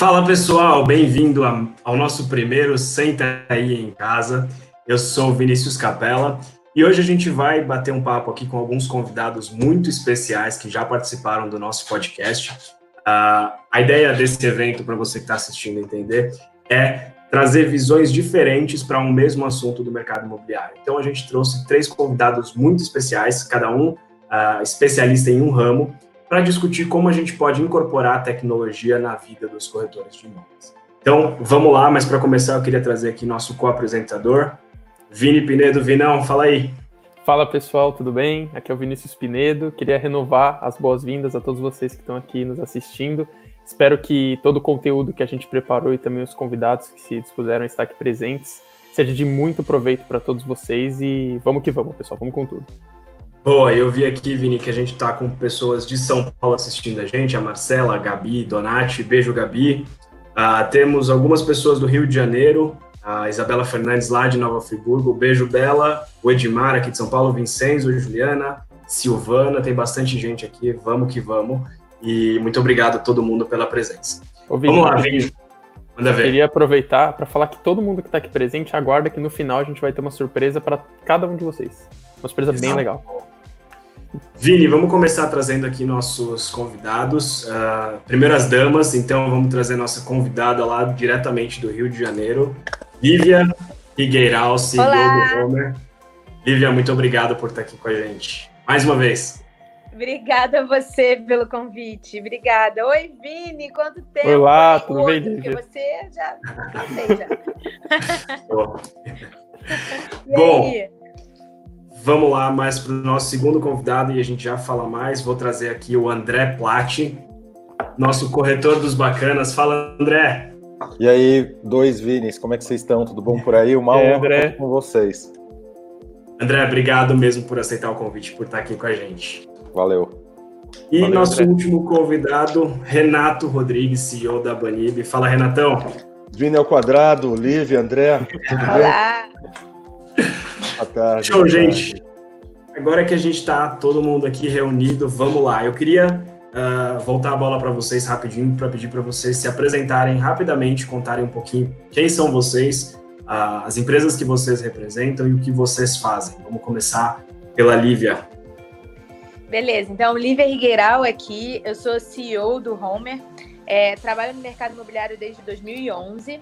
Fala pessoal, bem-vindo ao nosso primeiro Senta aí em casa. Eu sou Vinícius Capella e hoje a gente vai bater um papo aqui com alguns convidados muito especiais que já participaram do nosso podcast. Uh, a ideia desse evento, para você que está assistindo entender, é trazer visões diferentes para um mesmo assunto do mercado imobiliário. Então a gente trouxe três convidados muito especiais, cada um uh, especialista em um ramo, para discutir como a gente pode incorporar a tecnologia na vida dos corretores de imóveis. Então, vamos lá, mas para começar eu queria trazer aqui nosso co-apresentador, Vini Pinedo. Vinão, fala aí. Fala pessoal, tudo bem? Aqui é o Vinícius Pinedo. Queria renovar as boas-vindas a todos vocês que estão aqui nos assistindo. Espero que todo o conteúdo que a gente preparou e também os convidados que se dispuseram a estar aqui presentes seja de muito proveito para todos vocês e vamos que vamos, pessoal, vamos com tudo. Boa, eu vi aqui, Vini, que a gente está com pessoas de São Paulo assistindo a gente, a Marcela, a Gabi, Donati, beijo Gabi. Uh, temos algumas pessoas do Rio de Janeiro, a Isabela Fernandes lá de Nova Friburgo, beijo Bela, o Edmar aqui de São Paulo, Vincenzo, Juliana, Silvana, tem bastante gente aqui, vamos que vamos. E muito obrigado a todo mundo pela presença. Ô, Vini, vamos lá, Vini. Manda ver. Queria aproveitar para falar que todo mundo que está aqui presente aguarda que no final a gente vai ter uma surpresa para cada um de vocês. Uma surpresa Exato. bem legal. Vini, vamos começar trazendo aqui nossos convidados. Uh, primeiro as damas, então vamos trazer nossa convidada lá diretamente do Rio de Janeiro, Lívia Figueiral, CEO do Homer. Lívia, muito obrigado por estar aqui com a gente. Mais uma vez. Obrigada a você pelo convite. Obrigada. Oi, Vini, quanto tempo? Olá, tudo bem, Lívia? Porque você já sei já. Bom? Vamos lá mais para o nosso segundo convidado e a gente já fala mais. Vou trazer aqui o André Platti, nosso corretor dos bacanas. Fala, André. E aí, dois Vinis, como é que vocês estão? Tudo bom por aí? Uma honra André. com vocês. André, obrigado mesmo por aceitar o convite, por estar aqui com a gente. Valeu. E Valeu, nosso André. último convidado, Renato Rodrigues, CEO da Banib. Fala, Renatão. Vini ao quadrado, Lívia, André. Olá. Boa tarde. Show, gente. Tarde. Agora que a gente está todo mundo aqui reunido, vamos lá. Eu queria uh, voltar a bola para vocês rapidinho, para pedir para vocês se apresentarem rapidamente, contarem um pouquinho quem são vocês, uh, as empresas que vocês representam e o que vocês fazem. Vamos começar pela Lívia. Beleza, então Lívia Rigueiral aqui, eu sou CEO do Homer, é, trabalho no mercado imobiliário desde 2011.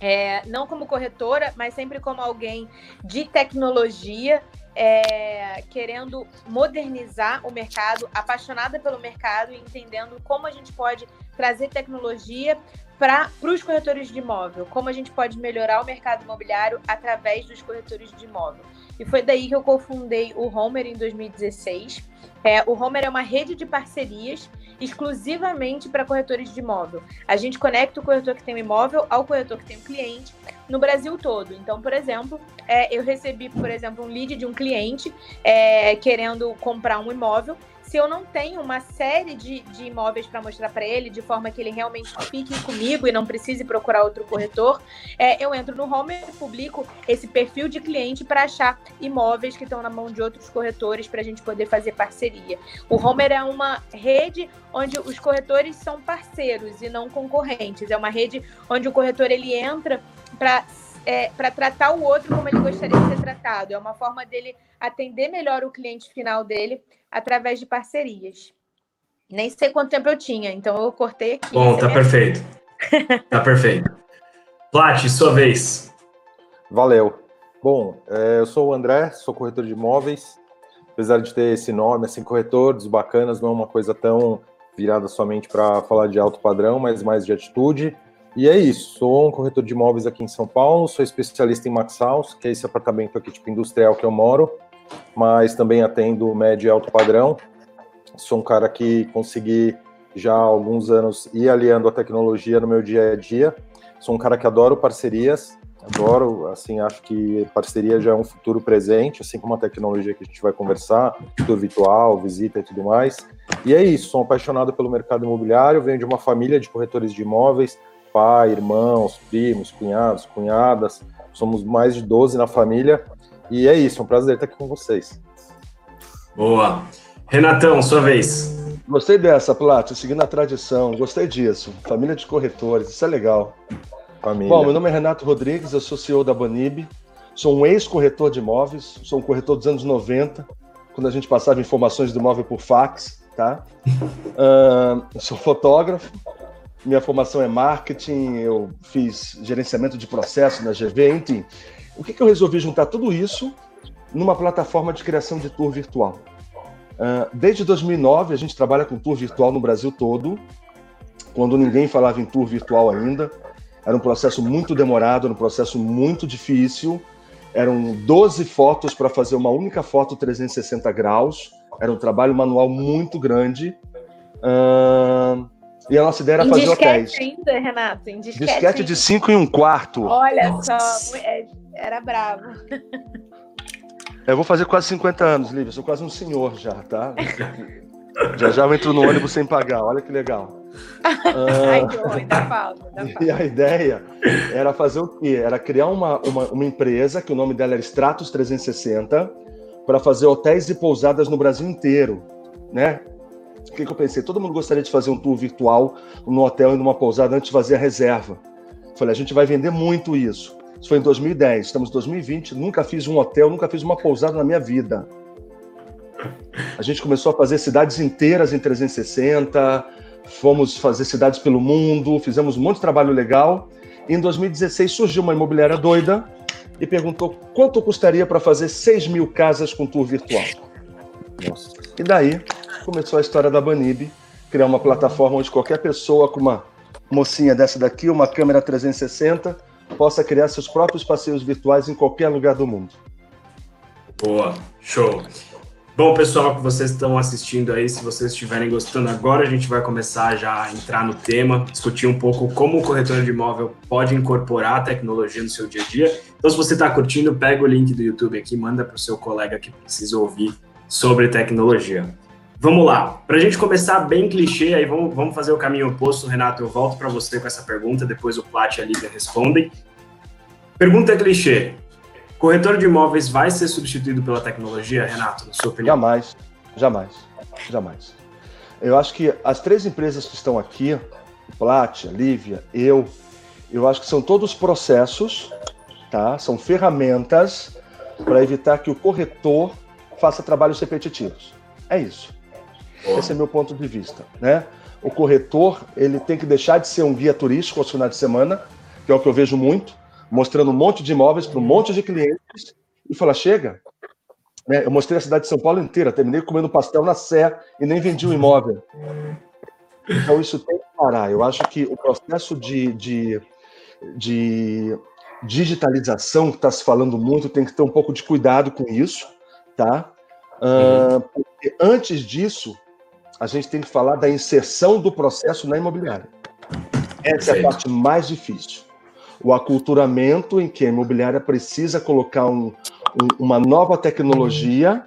É, não como corretora, mas sempre como alguém de tecnologia, é, querendo modernizar o mercado, apaixonada pelo mercado e entendendo como a gente pode trazer tecnologia para os corretores de imóvel, como a gente pode melhorar o mercado imobiliário através dos corretores de imóvel. E foi daí que eu cofundei o Homer em 2016. É, o Homer é uma rede de parcerias exclusivamente para corretores de imóvel. A gente conecta o corretor que tem um imóvel ao corretor que tem um cliente no Brasil todo. Então, por exemplo, é, eu recebi, por exemplo, um lead de um cliente é, querendo comprar um imóvel se eu não tenho uma série de, de imóveis para mostrar para ele, de forma que ele realmente fique comigo e não precise procurar outro corretor, é, eu entro no Home e publico esse perfil de cliente para achar imóveis que estão na mão de outros corretores para a gente poder fazer parceria. O Homer é uma rede onde os corretores são parceiros e não concorrentes. É uma rede onde o corretor ele entra para é, para tratar o outro como ele gostaria de ser tratado. É uma forma dele atender melhor o cliente final dele através de parcerias. Nem sei quanto tempo eu tinha, então eu cortei aqui. Bom, tá perfeito. tá perfeito. Plat, sua vez. Valeu. Bom, é, eu sou o André, sou corretor de imóveis. Apesar de ter esse nome, assim, corretor dos bacanas não é uma coisa tão virada somente para falar de alto padrão, mas mais de atitude. E é isso, sou um corretor de imóveis aqui em São Paulo, sou especialista em Max House, que é esse apartamento aqui tipo industrial que eu moro mas também atendo médio e alto padrão. Sou um cara que consegui já há alguns anos ir aliando a tecnologia no meu dia a dia. Sou um cara que adoro parcerias, adoro, assim, acho que parceria já é um futuro presente, assim como a tecnologia que a gente vai conversar, futuro virtual, visita e tudo mais. E é isso, sou apaixonado pelo mercado imobiliário, venho de uma família de corretores de imóveis, pai, irmãos, primos, cunhados, cunhadas, somos mais de 12 na família, e é isso, é um prazer estar aqui com vocês. Boa. Renatão, sua vez. Gostei dessa, Plat, seguindo a tradição. Gostei disso. Família de corretores, isso é legal. Família. Bom, meu nome é Renato Rodrigues, eu sou CEO da Banib. Sou um ex-corretor de imóveis, sou um corretor dos anos 90, quando a gente passava informações do imóvel por fax, tá? Uh, sou fotógrafo, minha formação é marketing, eu fiz gerenciamento de processo na GV, enfim. O que, que eu resolvi juntar tudo isso numa plataforma de criação de tour virtual? Uh, desde 2009, a gente trabalha com tour virtual no Brasil todo, quando ninguém falava em tour virtual ainda. Era um processo muito demorado, era um processo muito difícil. Eram 12 fotos para fazer uma única foto 360 graus. Era um trabalho manual muito grande. Uh, e a nossa ideia era em fazer hotéis. ainda, Renato? Em disquete, disquete de 5 e um quarto. Olha nossa. só, é, era bravo. Eu vou fazer quase 50 anos, Lívia. Sou quase um senhor já, tá? já já eu entro no ônibus sem pagar. Olha que legal. Ai, que horror, ainda falta, ainda falta. E a ideia era fazer o quê? Era criar uma, uma, uma empresa, que o nome dela era Stratos 360, para fazer hotéis e pousadas no Brasil inteiro, né? Que, que eu pensei? Todo mundo gostaria de fazer um tour virtual no hotel e numa pousada antes de fazer a reserva. Falei, a gente vai vender muito isso. Isso foi em 2010, estamos em 2020, nunca fiz um hotel, nunca fiz uma pousada na minha vida. A gente começou a fazer cidades inteiras em 360, fomos fazer cidades pelo mundo, fizemos um monte de trabalho legal. E em 2016 surgiu uma imobiliária doida e perguntou quanto custaria para fazer 6 mil casas com tour virtual. Nossa. E daí começou a história da Banib, criar uma plataforma onde qualquer pessoa com uma mocinha dessa daqui, uma câmera 360, possa criar seus próprios passeios virtuais em qualquer lugar do mundo. Boa, show. Bom, pessoal, que vocês estão assistindo aí, se vocês estiverem gostando agora, a gente vai começar já a entrar no tema, discutir um pouco como o corretor de imóvel pode incorporar a tecnologia no seu dia a dia. Então, se você está curtindo, pega o link do YouTube aqui, manda para o seu colega que precisa ouvir sobre tecnologia. Vamos lá. Para a gente começar bem clichê, aí vamos, vamos fazer o caminho oposto. Renato, eu volto para você com essa pergunta, depois o Plat e a Lívia respondem. Pergunta clichê. Corretor de imóveis vai ser substituído pela tecnologia, Renato, na sua opinião? Jamais, jamais, jamais. Eu acho que as três empresas que estão aqui, o Plat, a Lívia, eu, eu acho que são todos processos, tá? São ferramentas para evitar que o corretor faça trabalhos repetitivos. É isso. Esse é meu ponto de vista, né? O corretor, ele tem que deixar de ser um guia turístico aos finais de semana, que é o que eu vejo muito, mostrando um monte de imóveis para um monte de clientes e falar, chega. Né? Eu mostrei a cidade de São Paulo inteira, terminei comendo pastel na Sé e nem vendi o um imóvel. Então isso tem que parar. Eu acho que o processo de, de, de digitalização que está se falando muito tem que ter um pouco de cuidado com isso, tá? Uh, porque antes disso, a gente tem que falar da inserção do processo na imobiliária. Essa é a parte mais difícil. O aculturamento em que a imobiliária precisa colocar um, um, uma nova tecnologia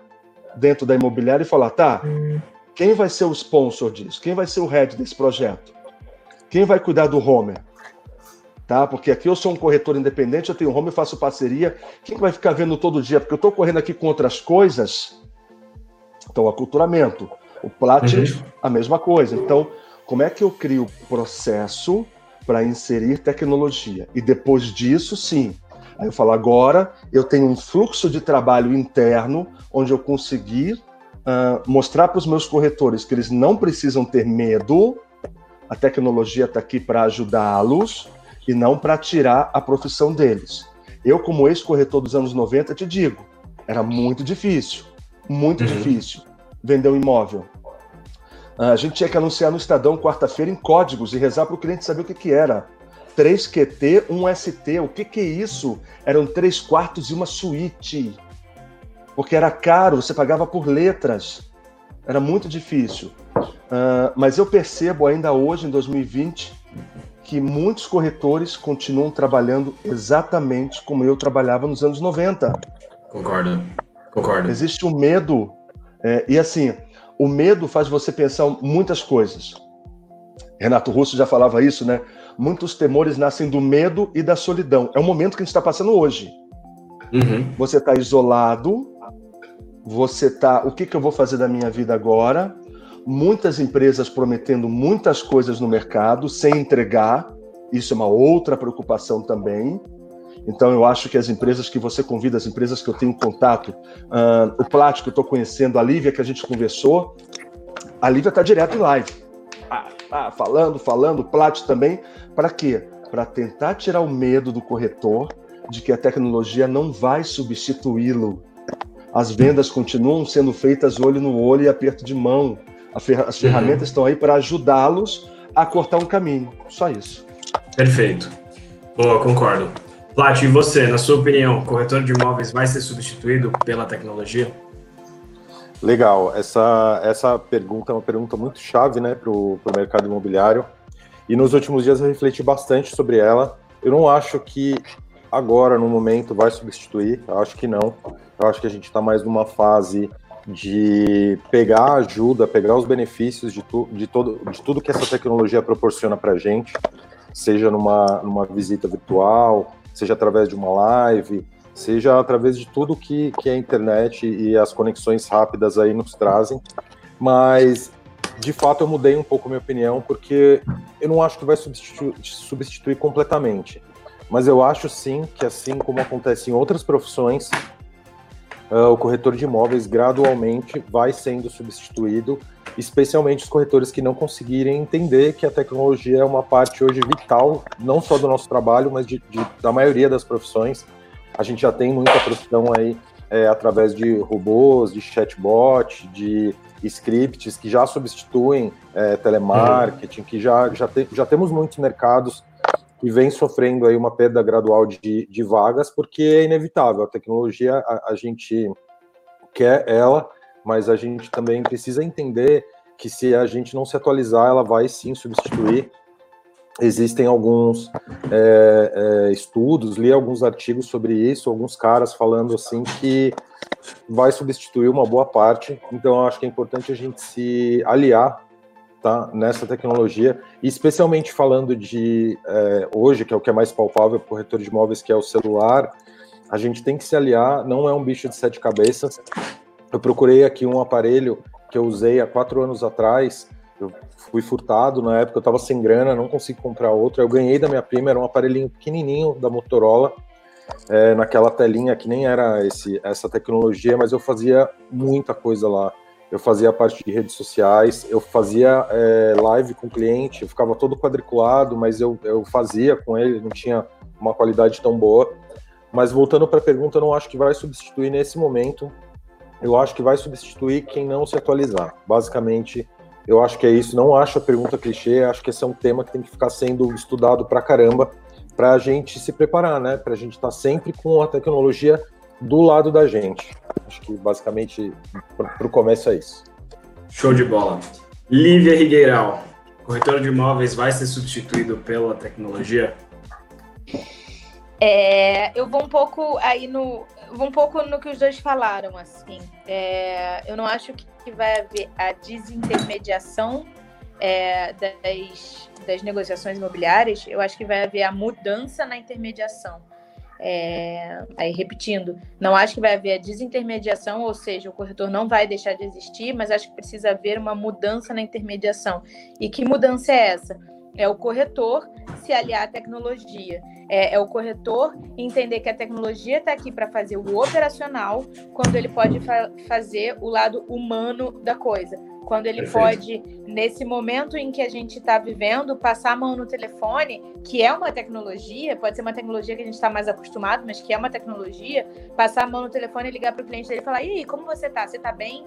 dentro da imobiliária e falar, tá, quem vai ser o sponsor disso? Quem vai ser o head desse projeto? Quem vai cuidar do Homer? Tá? Porque aqui eu sou um corretor independente, eu tenho home, eu faço parceria. Quem vai ficar vendo todo dia? Porque eu estou correndo aqui com outras coisas. Então, aculturamento. O Plat, uhum. a mesma coisa. Então, como é que eu crio processo para inserir tecnologia? E depois disso, sim. Aí eu falo, agora eu tenho um fluxo de trabalho interno onde eu conseguir uh, mostrar para os meus corretores que eles não precisam ter medo, a tecnologia está aqui para ajudá-los e não para tirar a profissão deles. Eu, como ex-corretor dos anos 90, te digo, era muito difícil, muito uhum. difícil vender um imóvel. A gente tinha que anunciar no Estadão quarta-feira em códigos e rezar para o cliente saber o que, que era. 3QT, 1ST, o que, que é isso? Eram três quartos e uma suíte. Porque era caro, você pagava por letras. Era muito difícil. Uh, mas eu percebo ainda hoje, em 2020, que muitos corretores continuam trabalhando exatamente como eu trabalhava nos anos 90. Concordo, concordo. Existe um medo, é, e assim, o medo faz você pensar muitas coisas. Renato Russo já falava isso, né? Muitos temores nascem do medo e da solidão. É o momento que a gente está passando hoje. Uhum. Você está isolado, você está. O que, que eu vou fazer da minha vida agora? muitas empresas prometendo muitas coisas no mercado sem entregar. Isso é uma outra preocupação também. Então, eu acho que as empresas que você convida, as empresas que eu tenho contato, uh, o Plástico, eu estou conhecendo, a Lívia, que a gente conversou, a Lívia está direto em live. Ah, ah, falando, falando, o também. Para quê? Para tentar tirar o medo do corretor de que a tecnologia não vai substituí-lo. As vendas continuam sendo feitas olho no olho e aperto de mão. As uhum. ferramentas uhum. estão aí para ajudá-los a cortar um caminho. Só isso. Perfeito. Boa, concordo. Plat, e você, na sua opinião, corretor de imóveis vai ser substituído pela tecnologia? Legal, essa, essa pergunta é uma pergunta muito chave né, para o mercado imobiliário. E nos últimos dias eu refleti bastante sobre ela. Eu não acho que agora, no momento, vai substituir, eu acho que não. Eu acho que a gente está mais numa fase de pegar a ajuda, pegar os benefícios de, tu, de, todo, de tudo que essa tecnologia proporciona para a gente, seja numa, numa visita virtual, seja através de uma live, seja através de tudo que, que a internet e as conexões rápidas aí nos trazem. Mas, de fato, eu mudei um pouco minha opinião, porque eu não acho que vai substituir, substituir completamente. Mas eu acho sim que, assim como acontece em outras profissões, uh, o corretor de imóveis gradualmente vai sendo substituído, especialmente os corretores que não conseguirem entender que a tecnologia é uma parte hoje vital, não só do nosso trabalho, mas de, de da maioria das profissões. A gente já tem muita profissão aí é, através de robôs, de chatbot, de scripts que já substituem é, telemarketing, que já, já, te, já temos muitos mercados que vem sofrendo aí uma perda gradual de, de vagas, porque é inevitável. A tecnologia, a, a gente quer ela, mas a gente também precisa entender que se a gente não se atualizar, ela vai sim substituir. Existem alguns é, é, estudos, li alguns artigos sobre isso, alguns caras falando assim que vai substituir uma boa parte. Então, acho que é importante a gente se aliar tá, nessa tecnologia, e especialmente falando de é, hoje, que é o que é mais palpável para o corretor de imóveis, que é o celular, a gente tem que se aliar, não é um bicho de sete cabeças. Eu procurei aqui um aparelho que eu usei há quatro anos atrás, eu fui furtado, na época eu estava sem grana, não consegui comprar outro, eu ganhei da minha prima, era um aparelhinho pequenininho da Motorola, é, naquela telinha que nem era esse, essa tecnologia, mas eu fazia muita coisa lá eu fazia parte de redes sociais, eu fazia é, live com cliente, eu ficava todo quadriculado, mas eu, eu fazia com ele, não tinha uma qualidade tão boa. Mas voltando para a pergunta, eu não acho que vai substituir nesse momento. Eu acho que vai substituir quem não se atualizar. Basicamente, eu acho que é isso. Não acho a pergunta clichê, acho que esse é um tema que tem que ficar sendo estudado para caramba, para a gente se preparar, né? Para a gente estar tá sempre com a tecnologia do lado da gente. Acho que basicamente para o começo é isso. Show de bola. Lívia Rigueiral, corretor de imóveis vai ser substituído pela tecnologia? É, eu vou um pouco aí no um pouco no que os dois falaram assim. É, eu não acho que vai haver a desintermediação é, das, das negociações imobiliárias. Eu acho que vai haver a mudança na intermediação. É, aí repetindo, não acho que vai haver a desintermediação, ou seja, o corretor não vai deixar de existir, mas acho que precisa haver uma mudança na intermediação. E que mudança é essa? É o corretor se aliar à tecnologia. É, é o corretor entender que a tecnologia está aqui para fazer o operacional, quando ele pode fa fazer o lado humano da coisa quando ele Perfeito. pode, nesse momento em que a gente está vivendo, passar a mão no telefone, que é uma tecnologia, pode ser uma tecnologia que a gente está mais acostumado, mas que é uma tecnologia, passar a mão no telefone e ligar para o cliente dele e falar: e aí, como você está? Você está bem?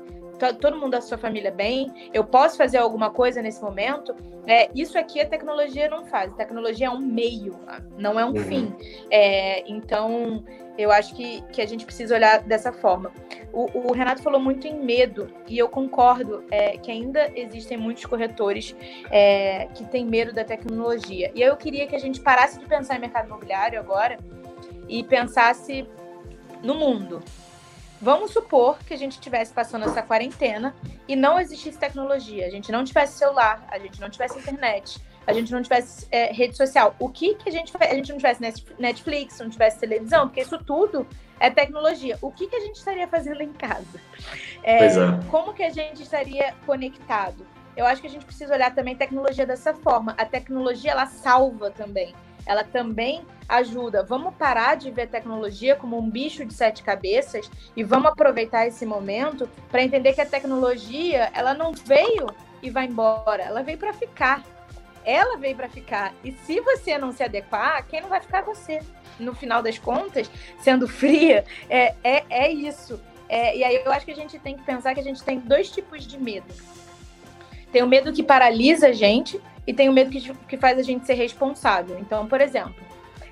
Todo mundo da sua família bem, eu posso fazer alguma coisa nesse momento. É, isso aqui a tecnologia não faz. A tecnologia é um meio, não é um uhum. fim. É, então, eu acho que, que a gente precisa olhar dessa forma. O, o Renato falou muito em medo, e eu concordo é, que ainda existem muitos corretores é, que têm medo da tecnologia. E eu queria que a gente parasse de pensar em mercado imobiliário agora e pensasse no mundo. Vamos supor que a gente estivesse passando essa quarentena e não existisse tecnologia, a gente não tivesse celular, a gente não tivesse internet, a gente não tivesse é, rede social, o que, que a gente a gente não tivesse Netflix, não tivesse televisão, porque isso tudo é tecnologia. O que, que a gente estaria fazendo em casa? É, é. Como que a gente estaria conectado? Eu acho que a gente precisa olhar também tecnologia dessa forma. A tecnologia ela salva também. Ela também ajuda. Vamos parar de ver tecnologia como um bicho de sete cabeças e vamos aproveitar esse momento para entender que a tecnologia ela não veio e vai embora. Ela veio para ficar. Ela veio para ficar. E se você não se adequar, quem não vai ficar é você. No final das contas, sendo fria, é, é, é isso. É, e aí eu acho que a gente tem que pensar que a gente tem dois tipos de medo. Tem o medo que paralisa a gente e tem o medo que, que faz a gente ser responsável. Então, por exemplo,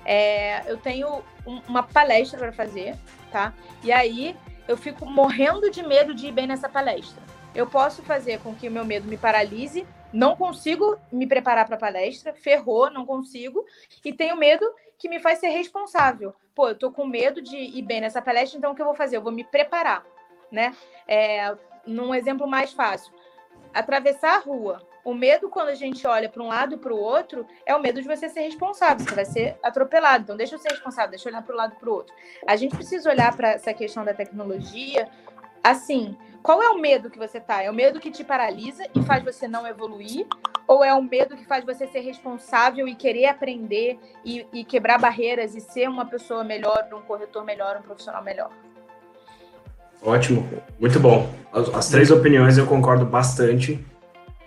é, eu tenho um, uma palestra para fazer, tá? E aí eu fico morrendo de medo de ir bem nessa palestra eu posso fazer com que o meu medo me paralise, não consigo me preparar para a palestra, ferrou, não consigo, e tenho medo que me faz ser responsável. Pô, eu tô com medo de ir bem nessa palestra, então o que eu vou fazer? Eu vou me preparar, né? É, num exemplo mais fácil, atravessar a rua. O medo, quando a gente olha para um lado e para o outro, é o medo de você ser responsável, você vai ser atropelado. Então, deixa eu ser responsável, deixa eu olhar para o lado e para o outro. A gente precisa olhar para essa questão da tecnologia assim, qual é o medo que você tá? É o medo que te paralisa e faz você não evoluir? Ou é o medo que faz você ser responsável e querer aprender e, e quebrar barreiras e ser uma pessoa melhor, um corretor melhor, um profissional melhor? Ótimo, muito bom. As, as três opiniões eu concordo bastante.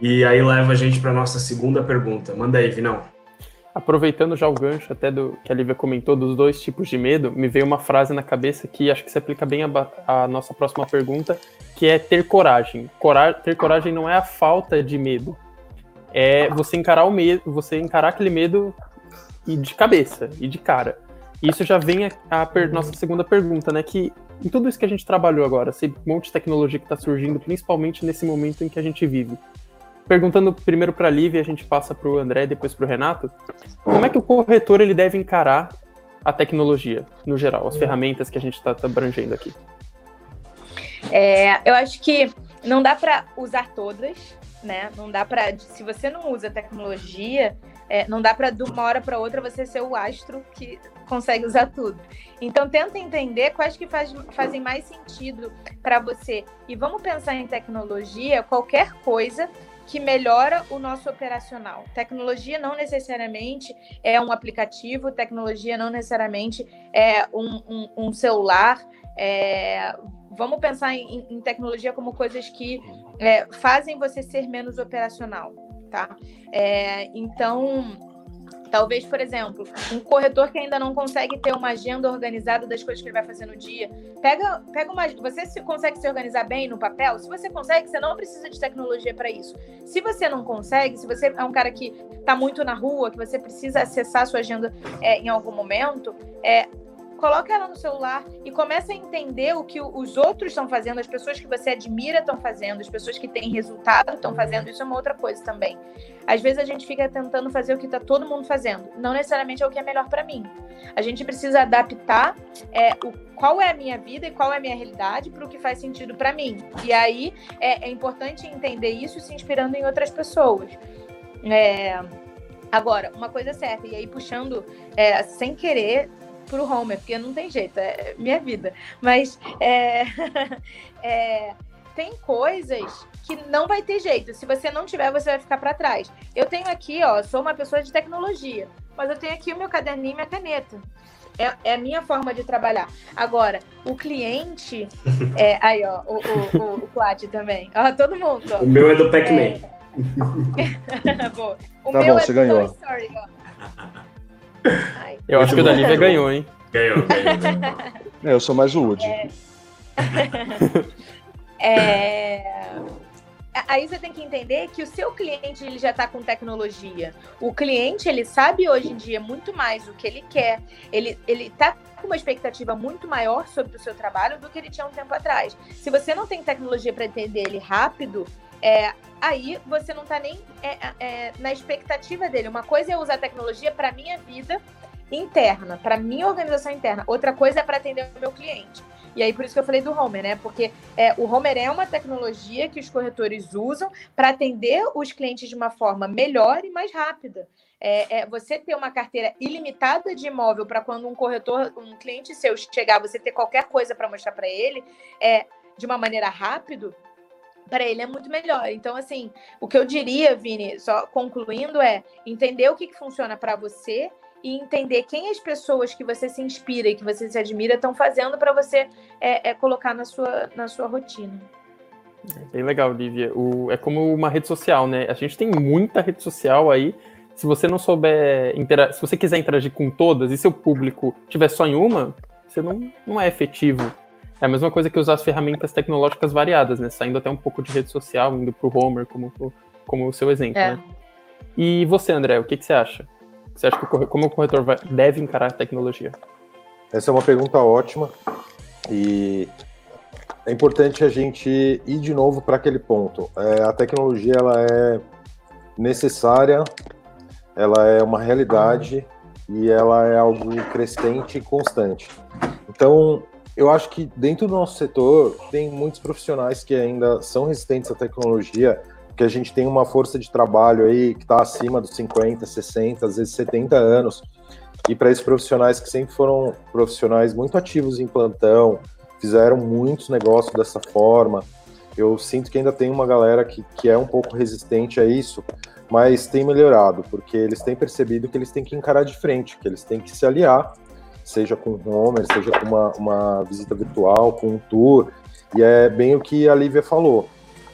E aí leva a gente para nossa segunda pergunta. Manda aí, Vinão. Aproveitando já o gancho até do que a Lívia comentou dos dois tipos de medo, me veio uma frase na cabeça que acho que se aplica bem à nossa próxima pergunta, que é ter coragem. Cora ter coragem não é a falta de medo, é você encarar o medo, você encarar aquele medo e de cabeça e de cara. Isso já vem a, a nossa segunda pergunta, né? Que em tudo isso que a gente trabalhou agora, esse monte de tecnologia que está surgindo, principalmente nesse momento em que a gente vive, perguntando primeiro para a Lívia, a gente passa para o André, depois para o Renato. Como é que o corretor ele deve encarar a tecnologia, no geral, as ferramentas que a gente está tá abrangendo aqui? É, eu acho que não dá para usar todas, né? Não dá para, se você não usa tecnologia, é, não dá para de uma hora para outra você ser o astro que consegue usar tudo. Então tenta entender quais que faz, fazem mais sentido para você. E vamos pensar em tecnologia, qualquer coisa que melhora o nosso operacional. Tecnologia não necessariamente é um aplicativo, tecnologia não necessariamente é um, um, um celular. É, vamos pensar em, em, tecnologia como coisas que é, fazem você ser menos operacional, tá? É, então Talvez, por exemplo, um corretor que ainda não consegue ter uma agenda organizada das coisas que ele vai fazer no dia. Pega, pega uma. Você se, consegue se organizar bem no papel? Se você consegue, você não precisa de tecnologia para isso. Se você não consegue, se você é um cara que está muito na rua, que você precisa acessar a sua agenda é, em algum momento, é, coloca ela no celular e começa a entender o que os outros estão fazendo, as pessoas que você admira estão fazendo, as pessoas que têm resultado estão fazendo. Isso é uma outra coisa também. Às vezes a gente fica tentando fazer o que está todo mundo fazendo, não necessariamente é o que é melhor para mim. A gente precisa adaptar é, o, qual é a minha vida e qual é a minha realidade para o que faz sentido para mim. E aí é, é, importante entender isso se inspirando em outras pessoas. É, Agora, uma coisa certa, e aí puxando é, sem querer pro Homer, porque não tem jeito, é minha vida. Mas é, é, tem coisas que não vai ter jeito. Se você não tiver, você vai ficar para trás. Eu tenho aqui, ó, sou uma pessoa de tecnologia, mas eu tenho aqui o meu caderninho e minha caneta. É, é, a minha forma de trabalhar. Agora, o cliente. É, aí, ó, o, o, o, o Plat também. Ó, todo mundo. Ó. O meu é do Pac-Man. É... o tá meu bom, é você ganhou. Story, ó. Eu acho que o da Lívia ganhou, hein? Ganhou, ganhou. É, eu sou mais o Woody. É... é... Aí você tem que entender que o seu cliente ele já está com tecnologia. O cliente ele sabe hoje em dia muito mais o que ele quer. Ele ele está com uma expectativa muito maior sobre o seu trabalho do que ele tinha um tempo atrás. Se você não tem tecnologia para entender ele rápido, é, aí você não está nem é, é, na expectativa dele. Uma coisa é usar tecnologia para minha vida interna, para minha organização interna. Outra coisa é para atender o meu cliente. E aí, por isso que eu falei do Homer, né? Porque é, o Homer é uma tecnologia que os corretores usam para atender os clientes de uma forma melhor e mais rápida. É, é, você ter uma carteira ilimitada de imóvel para quando um corretor, um cliente seu chegar, você ter qualquer coisa para mostrar para ele, é, de uma maneira rápida, para ele é muito melhor. Então, assim, o que eu diria, Vini, só concluindo, é entender o que, que funciona para você e entender quem as pessoas que você se inspira e que você se admira estão fazendo para você é, é, colocar na sua, na sua rotina. Bem legal, Lívia. O, é como uma rede social, né? A gente tem muita rede social aí. Se você não souber, se você quiser interagir com todas e seu público tiver só em uma, você não, não é efetivo. É a mesma coisa que usar as ferramentas tecnológicas variadas, né? Saindo até um pouco de rede social, indo para o Homer como, como o seu exemplo, é. né? E você, André, o que, que você acha? Você acha que o, como o corretor vai, deve encarar a tecnologia? Essa é uma pergunta ótima e é importante a gente ir de novo para aquele ponto. É, a tecnologia ela é necessária, ela é uma realidade e ela é algo crescente e constante. Então, eu acho que dentro do nosso setor tem muitos profissionais que ainda são resistentes à tecnologia, que a gente tem uma força de trabalho aí que está acima dos 50, 60, às vezes 70 anos. E para esses profissionais que sempre foram profissionais muito ativos em plantão, fizeram muitos negócios dessa forma, eu sinto que ainda tem uma galera que, que é um pouco resistente a isso, mas tem melhorado, porque eles têm percebido que eles têm que encarar de frente, que eles têm que se aliar, seja com Homer, seja com uma, uma visita virtual, com um tour, e é bem o que a Lívia falou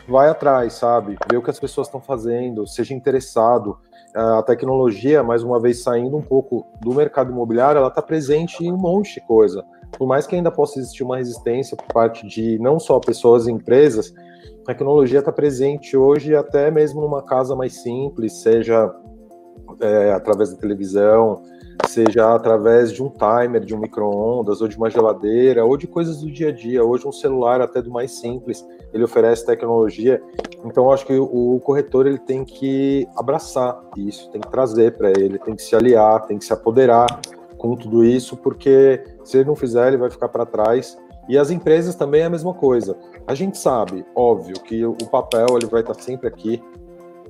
vai atrás, sabe? Vê o que as pessoas estão fazendo, seja interessado. A tecnologia, mais uma vez saindo um pouco do mercado imobiliário, ela está presente em um monte de coisa. Por mais que ainda possa existir uma resistência por parte de não só pessoas e empresas, a tecnologia está presente hoje até mesmo numa casa mais simples, seja é, através da televisão, seja através de um timer, de um micro-ondas, ou de uma geladeira, ou de coisas do dia a dia. Hoje um celular até do mais simples, ele oferece tecnologia. Então acho que o corretor ele tem que abraçar isso, tem que trazer para ele, tem que se aliar, tem que se apoderar com tudo isso, porque se ele não fizer, ele vai ficar para trás. E as empresas também é a mesma coisa. A gente sabe, óbvio, que o papel ele vai estar sempre aqui,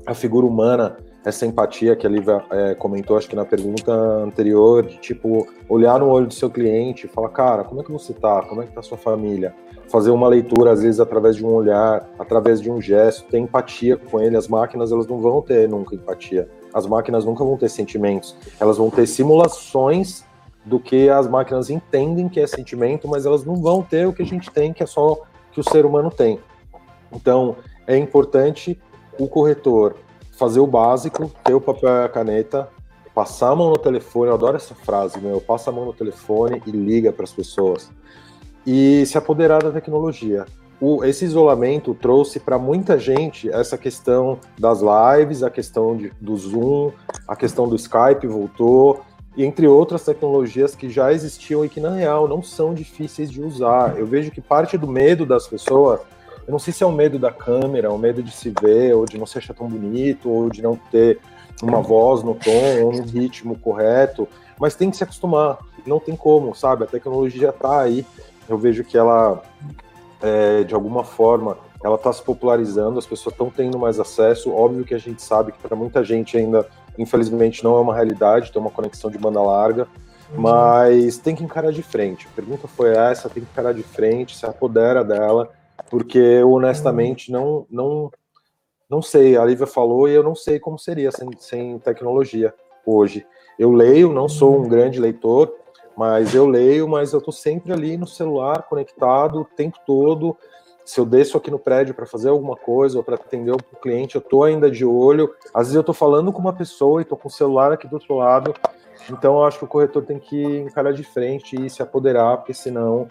a figura humana essa empatia que a Lívia é, comentou, acho que na pergunta anterior, de tipo, olhar no olho do seu cliente e falar, cara, como é que você tá? Como é que tá a sua família? Fazer uma leitura, às vezes, através de um olhar, através de um gesto, ter empatia com ele. As máquinas, elas não vão ter nunca empatia. As máquinas nunca vão ter sentimentos. Elas vão ter simulações do que as máquinas entendem que é sentimento, mas elas não vão ter o que a gente tem, que é só que o ser humano tem. Então, é importante o corretor fazer o básico, ter o papel e a caneta, passar a mão no telefone, eu adoro essa frase, meu, passa a mão no telefone e liga para as pessoas. E se apoderar da tecnologia. O, esse isolamento trouxe para muita gente essa questão das lives, a questão de, do Zoom, a questão do Skype voltou, e entre outras tecnologias que já existiam e que, na real, não são difíceis de usar. Eu vejo que parte do medo das pessoas eu não sei se é o medo da câmera, o medo de se ver, ou de não se achar tão bonito, ou de não ter uma voz no tom, ou um ritmo correto, mas tem que se acostumar, não tem como, sabe? A tecnologia está aí, eu vejo que ela, é, de alguma forma, ela está se popularizando, as pessoas estão tendo mais acesso. Óbvio que a gente sabe que para muita gente ainda, infelizmente, não é uma realidade ter uma conexão de banda larga, mas tem que encarar de frente. A pergunta foi essa: tem que encarar de frente, se apodera dela porque eu honestamente não, não, não sei. A Lívia falou e eu não sei como seria sem, sem tecnologia hoje. Eu leio, não sou um grande leitor, mas eu leio, mas eu estou sempre ali no celular, conectado o tempo todo. Se eu desço aqui no prédio para fazer alguma coisa ou para atender um cliente, eu estou ainda de olho. Às vezes eu estou falando com uma pessoa e estou com o celular aqui do outro lado. Então eu acho que o corretor tem que encarar de frente e se apoderar, porque senão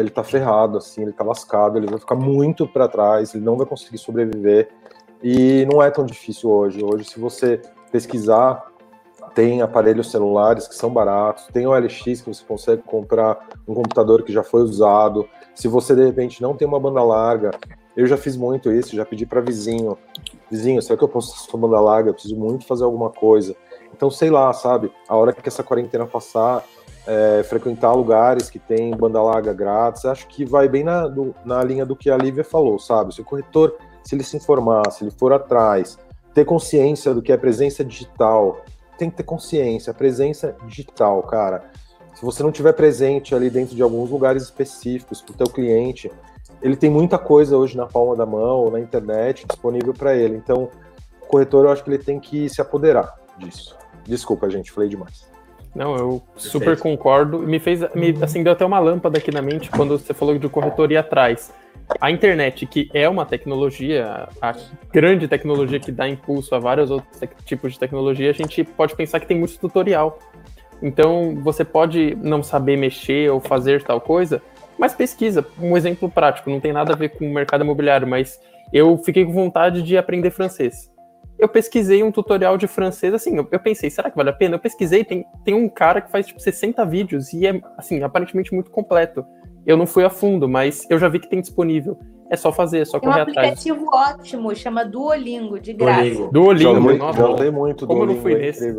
ele tá ferrado, assim, ele tá lascado, ele vai ficar muito para trás, ele não vai conseguir sobreviver. E não é tão difícil hoje. Hoje, se você pesquisar, tem aparelhos celulares que são baratos, tem o LX que você consegue comprar um computador que já foi usado. Se você de repente não tem uma banda larga, eu já fiz muito isso, já pedi para vizinho, vizinho, será que eu posso sua banda larga? Eu preciso muito fazer alguma coisa. Então, sei lá, sabe? A hora que essa quarentena passar, é, frequentar lugares que tem banda larga grátis, acho que vai bem na, do, na linha do que a Lívia falou, sabe? Se o corretor, se ele se informar, se ele for atrás, ter consciência do que é presença digital, tem que ter consciência, presença digital, cara. Se você não tiver presente ali dentro de alguns lugares específicos para o teu cliente, ele tem muita coisa hoje na palma da mão, na internet, disponível para ele. Então, o corretor, eu acho que ele tem que se apoderar disso. Desculpa, gente, falei demais. Não, eu super Perfeito. concordo. Me fez, me acendeu até uma lâmpada aqui na mente quando você falou de corretor ir atrás. A internet, que é uma tecnologia, a grande tecnologia que dá impulso a vários outros tipos de tecnologia, a gente pode pensar que tem muito tutorial. Então, você pode não saber mexer ou fazer tal coisa, mas pesquisa. Um exemplo prático, não tem nada a ver com o mercado imobiliário, mas eu fiquei com vontade de aprender francês eu pesquisei um tutorial de francês, assim, eu, eu, pensei, será que vale a pena? Eu pesquisei, tem, tem um cara que faz, tipo, 60 vídeos e é, assim, aparentemente muito completo. Eu não fui a fundo, mas eu já vi que tem disponível. É só fazer, é só tem correr atrás. Tem um aplicativo atrás. ótimo, chama Duolingo, de graça. Duolingo, Duolingo muito, nossa. Já muito Como Duolingo, eu não fui é nesse?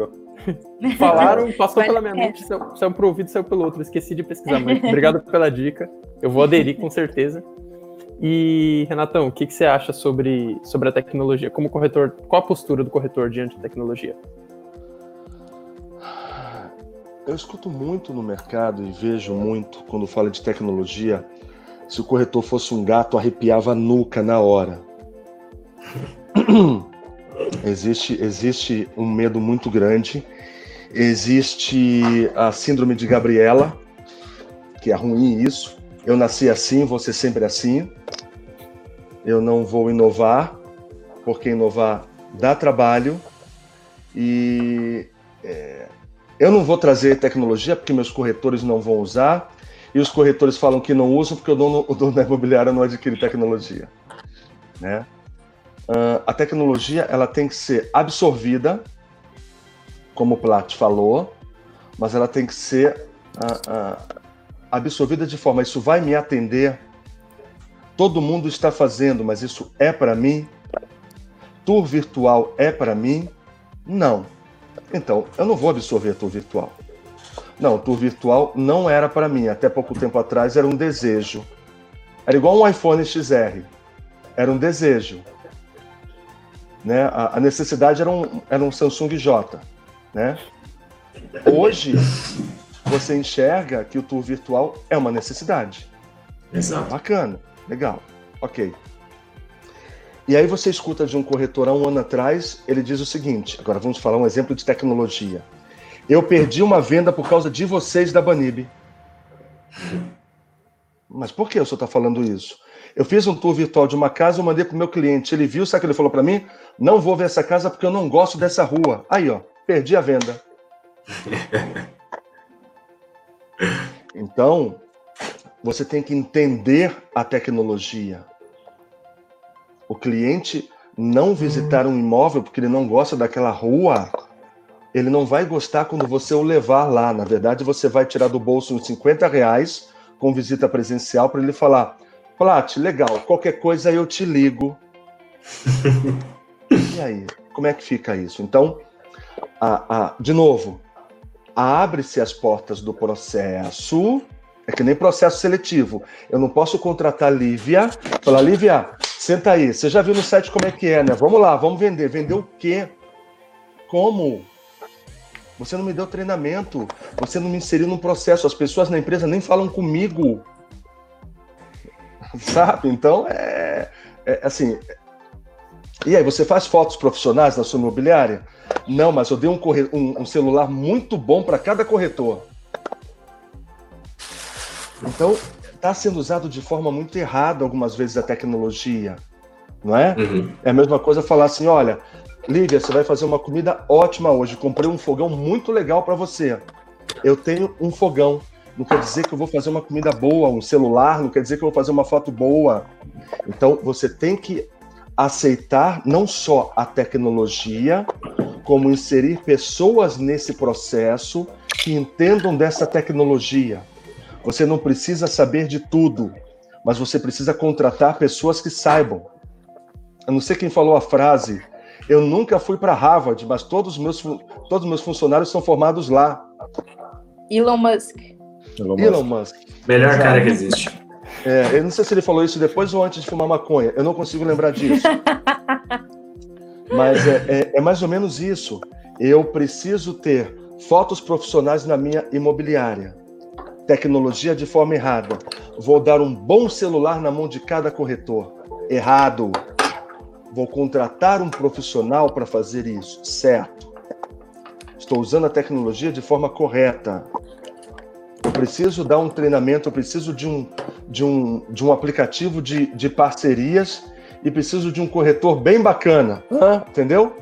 Falaram, passou pela minha mente, saiu, saiu pro ouvido, saiu pelo outro. Esqueci de pesquisar, mas obrigado pela dica. Eu vou aderir com certeza. E, Renatão, o que, que, você acha sobre, sobre a tecnologia? Como corretor, qual a postura do corretor diante da tecnologia? Eu escuto muito no mercado e vejo muito quando fala de tecnologia. Se o corretor fosse um gato, arrepiava a nuca na hora. existe, existe um medo muito grande. Existe a síndrome de Gabriela, que é ruim isso. Eu nasci assim, vou ser sempre assim eu não vou inovar, porque inovar dá trabalho e é, eu não vou trazer tecnologia porque meus corretores não vão usar e os corretores falam que não usam porque o dono, o dono da imobiliária não adquire tecnologia. Né? Uh, a tecnologia ela tem que ser absorvida, como o Plat falou, mas ela tem que ser uh, uh, absorvida de forma isso vai me atender todo mundo está fazendo, mas isso é para mim? Tour virtual é para mim? Não. Então, eu não vou absorver tour virtual. Não, tour virtual não era para mim. Até pouco tempo atrás era um desejo. Era igual um iPhone XR. Era um desejo. Né? A, a necessidade era um, era um Samsung J. Né? Hoje, você enxerga que o tour virtual é uma necessidade. Exato. Bacana. Legal, ok. E aí você escuta de um corretor há um ano atrás, ele diz o seguinte: agora vamos falar um exemplo de tecnologia. Eu perdi uma venda por causa de vocês da Banib. Mas por que o senhor está falando isso? Eu fiz um tour virtual de uma casa, eu mandei para o meu cliente. Ele viu, sabe o que ele falou para mim? Não vou ver essa casa porque eu não gosto dessa rua. Aí, ó, perdi a venda. Então, você tem que entender a tecnologia. O cliente não visitar um imóvel porque ele não gosta daquela rua, ele não vai gostar quando você o levar lá. Na verdade, você vai tirar do bolso uns 50 reais com visita presencial para ele falar: Plat, legal, qualquer coisa eu te ligo. e aí, como é que fica isso? Então, a, a, de novo, abre-se as portas do processo é que nem processo seletivo. Eu não posso contratar Lívia, falar, Lívia, senta aí, você já viu no site como é que é, né? Vamos lá, vamos vender. Vender o quê? Como? Você não me deu treinamento, você não me inseriu no processo, as pessoas na empresa nem falam comigo. Sabe? Então, é, é assim. E aí, você faz fotos profissionais na sua imobiliária? Não, mas eu dei um, corre... um, um celular muito bom para cada corretor. Então, está sendo usado de forma muito errada algumas vezes a tecnologia, não é? Uhum. É a mesma coisa falar assim, olha, Lívia, você vai fazer uma comida ótima hoje, comprei um fogão muito legal para você. Eu tenho um fogão, não quer dizer que eu vou fazer uma comida boa, um celular, não quer dizer que eu vou fazer uma foto boa. Então, você tem que aceitar não só a tecnologia, como inserir pessoas nesse processo que entendam dessa tecnologia. Você não precisa saber de tudo, mas você precisa contratar pessoas que saibam. Eu não sei quem falou a frase. Eu nunca fui para Harvard, mas todos os meus, todos os meus funcionários são formados lá. Elon Musk. Elon, Elon Musk. Melhor cara que existe. É, eu não sei se ele falou isso depois ou antes de fumar maconha. Eu não consigo lembrar disso. Mas é, é, é mais ou menos isso. Eu preciso ter fotos profissionais na minha imobiliária. Tecnologia de forma errada. Vou dar um bom celular na mão de cada corretor. Errado. Vou contratar um profissional para fazer isso. Certo. Estou usando a tecnologia de forma correta. Preciso dar um treinamento, eu preciso de um, de um, de um aplicativo de, de parcerias e preciso de um corretor bem bacana. Hã? Entendeu?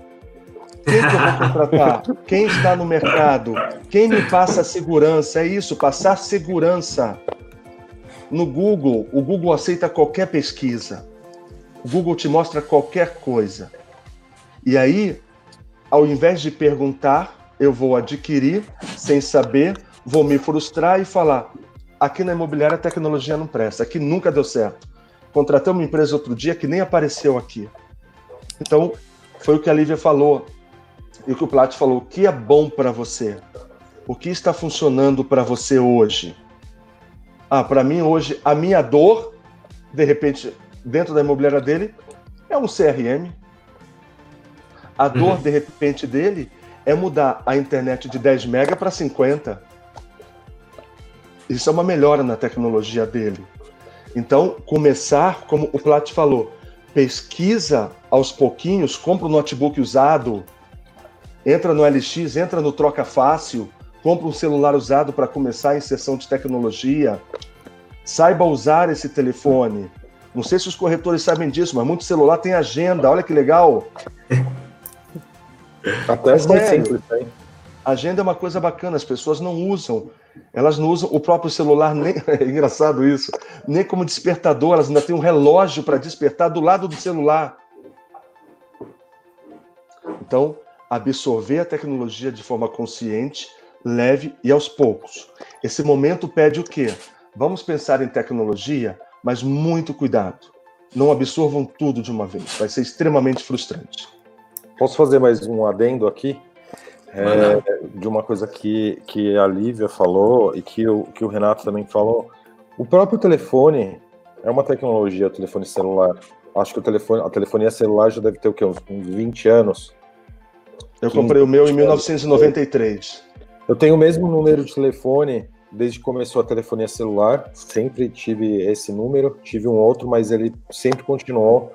Quem que eu vou contratar? Quem está no mercado? Quem me passa segurança? É isso, passar segurança. No Google, o Google aceita qualquer pesquisa. O Google te mostra qualquer coisa. E aí, ao invés de perguntar, eu vou adquirir sem saber, vou me frustrar e falar: aqui na imobiliária a tecnologia não presta, aqui nunca deu certo. Contratei uma empresa outro dia que nem apareceu aqui. Então, foi o que a Lívia falou e o que o Plat falou. O que é bom para você? O que está funcionando para você hoje? Ah, para mim hoje, a minha dor, de repente, dentro da imobiliária dele, é um CRM. A dor, uhum. de repente, dele é mudar a internet de 10 mega para 50. Isso é uma melhora na tecnologia dele. Então, começar, como o Plat falou, pesquisa aos pouquinhos, compra um notebook usado, entra no LX, entra no Troca Fácil, compra um celular usado para começar a inserção de tecnologia, saiba usar esse telefone. Não sei se os corretores sabem disso, mas muito celular tem agenda, olha que legal. Até é simples, hein? Agenda é uma coisa bacana, as pessoas não usam. Elas não usam o próprio celular, nem é engraçado isso, nem como despertador, elas ainda têm um relógio para despertar do lado do celular. Então, absorver a tecnologia de forma consciente, leve e aos poucos. Esse momento pede o quê? Vamos pensar em tecnologia, mas muito cuidado. Não absorvam tudo de uma vez, vai ser extremamente frustrante. Posso fazer mais um adendo aqui? É, de uma coisa que, que a Lívia falou e que o, que o Renato também falou. O próprio telefone é uma tecnologia, o telefone celular. Acho que o telefone, a telefonia celular já deve ter o quê? Uns, uns 20 anos. Eu comprei o meu em 1993. Eu tenho o mesmo número de telefone desde que começou a telefonia celular. Sempre tive esse número, tive um outro, mas ele sempre continuou.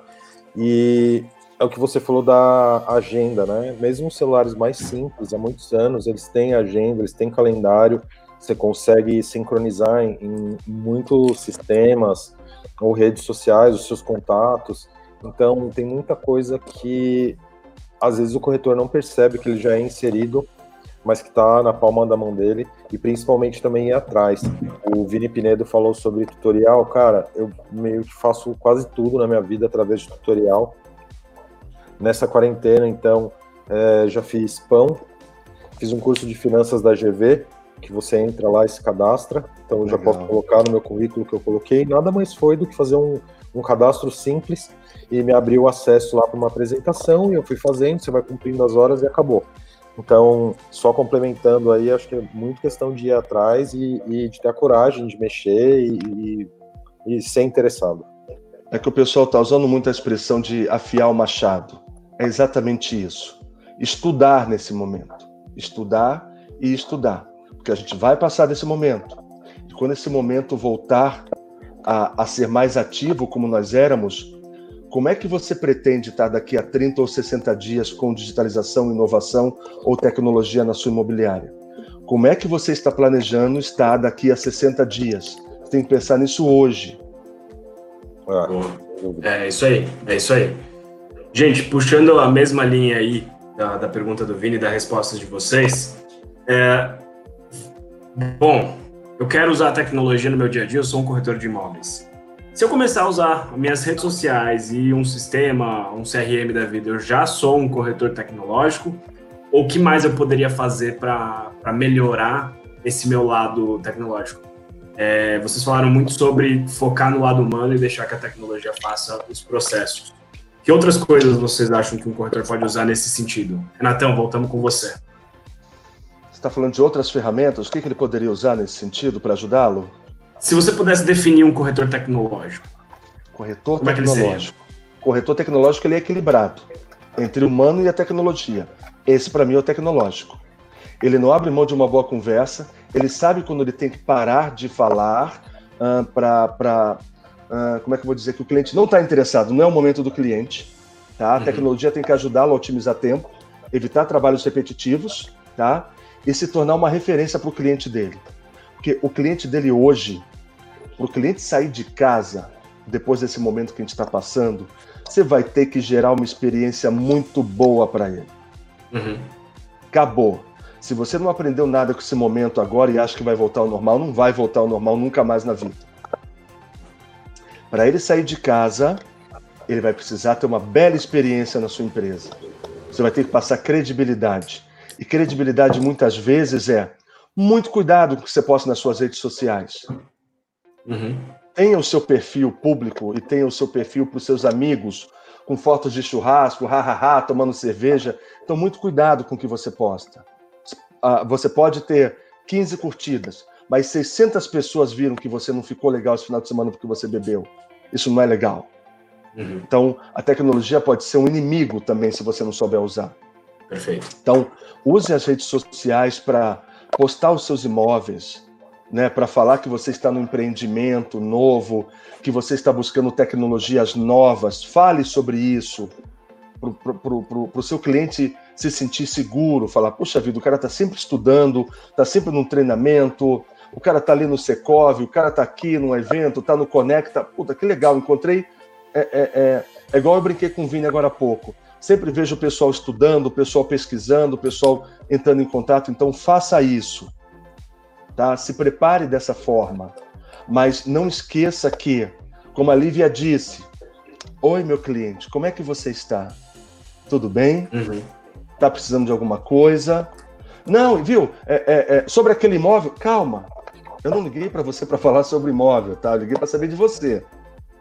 E é o que você falou da agenda, né? Mesmo os celulares mais simples, há muitos anos, eles têm agenda, eles têm calendário, você consegue sincronizar em, em muitos sistemas ou redes sociais, os seus contatos. Então, tem muita coisa que às vezes o corretor não percebe que ele já é inserido, mas que está na palma da mão dele e principalmente também ir atrás. O Vini Pinedo falou sobre tutorial, cara, eu meio que faço quase tudo na minha vida através de tutorial Nessa quarentena, então, é, já fiz pão, fiz um curso de finanças da GV, que você entra lá e se cadastra. Então, já posso colocar no meu currículo que eu coloquei. Nada mais foi do que fazer um, um cadastro simples e me abriu acesso lá para uma apresentação e eu fui fazendo. Você vai cumprindo as horas e acabou. Então, só complementando aí, acho que é muito questão de ir atrás e, e de ter a coragem de mexer e, e, e ser interessado. É que o pessoal está usando muito a expressão de afiar o machado é exatamente isso. Estudar nesse momento. Estudar e estudar. Porque a gente vai passar desse momento. E quando esse momento voltar a, a ser mais ativo, como nós éramos, como é que você pretende estar daqui a 30 ou 60 dias com digitalização, inovação ou tecnologia na sua imobiliária? Como é que você está planejando estar daqui a 60 dias? Você tem que pensar nisso hoje. É, é isso aí, é isso aí. Gente, puxando a mesma linha aí da, da pergunta do Vini e da resposta de vocês, é, bom, eu quero usar a tecnologia no meu dia a dia, eu sou um corretor de imóveis. Se eu começar a usar minhas redes sociais e um sistema, um CRM da vida, eu já sou um corretor tecnológico? Ou o que mais eu poderia fazer para melhorar esse meu lado tecnológico? É, vocês falaram muito sobre focar no lado humano e deixar que a tecnologia faça os processos. Que outras coisas vocês acham que um corretor pode usar nesse sentido? Renatão, voltamos com você. Você está falando de outras ferramentas? O que, que ele poderia usar nesse sentido para ajudá-lo? Se você pudesse definir um corretor tecnológico. Corretor Como tecnológico. É corretor tecnológico ele é equilibrado entre o humano e a tecnologia. Esse, para mim, é o tecnológico. Ele não abre mão de uma boa conversa, ele sabe quando ele tem que parar de falar uh, para. Uh, como é que eu vou dizer? Que o cliente não está interessado, não é o momento do cliente. Tá? A uhum. tecnologia tem que ajudá-lo a otimizar tempo, evitar trabalhos repetitivos tá? e se tornar uma referência para o cliente dele. Porque o cliente dele hoje, para o cliente sair de casa, depois desse momento que a gente está passando, você vai ter que gerar uma experiência muito boa para ele. Uhum. Acabou. Se você não aprendeu nada com esse momento agora e acha que vai voltar ao normal, não vai voltar ao normal nunca mais na vida. Para ele sair de casa, ele vai precisar ter uma bela experiência na sua empresa. Você vai ter que passar credibilidade. E credibilidade muitas vezes é muito cuidado com o que você posta nas suas redes sociais. Uhum. Tenha o seu perfil público e tenha o seu perfil para os seus amigos, com fotos de churrasco, hahaha, tomando cerveja. Então, muito cuidado com o que você posta. Ah, você pode ter 15 curtidas, mas 600 pessoas viram que você não ficou legal esse final de semana porque você bebeu. Isso não é legal. Uhum. Então, a tecnologia pode ser um inimigo também se você não souber usar. Perfeito. Então, use as redes sociais para postar os seus imóveis, né, para falar que você está no empreendimento novo, que você está buscando tecnologias novas. Fale sobre isso para o seu cliente se sentir seguro, falar, puxa vida, o cara está sempre estudando, está sempre num treinamento, o cara está ali no Secov, o cara está aqui num evento, está no Conecta, puta, que legal, encontrei. É, é, é, é, igual eu brinquei com o Vini agora há pouco. Sempre vejo o pessoal estudando, o pessoal pesquisando, o pessoal entrando em contato, então faça isso. Tá? Se prepare dessa forma. Mas não esqueça que, como a Lívia disse, Oi, meu cliente, como é que você está? Tudo bem? Uhum. Tá precisando de alguma coisa? Não, viu? É, é, é, sobre aquele imóvel, calma. Eu não liguei para você para falar sobre imóvel, tá? Eu liguei para saber de você.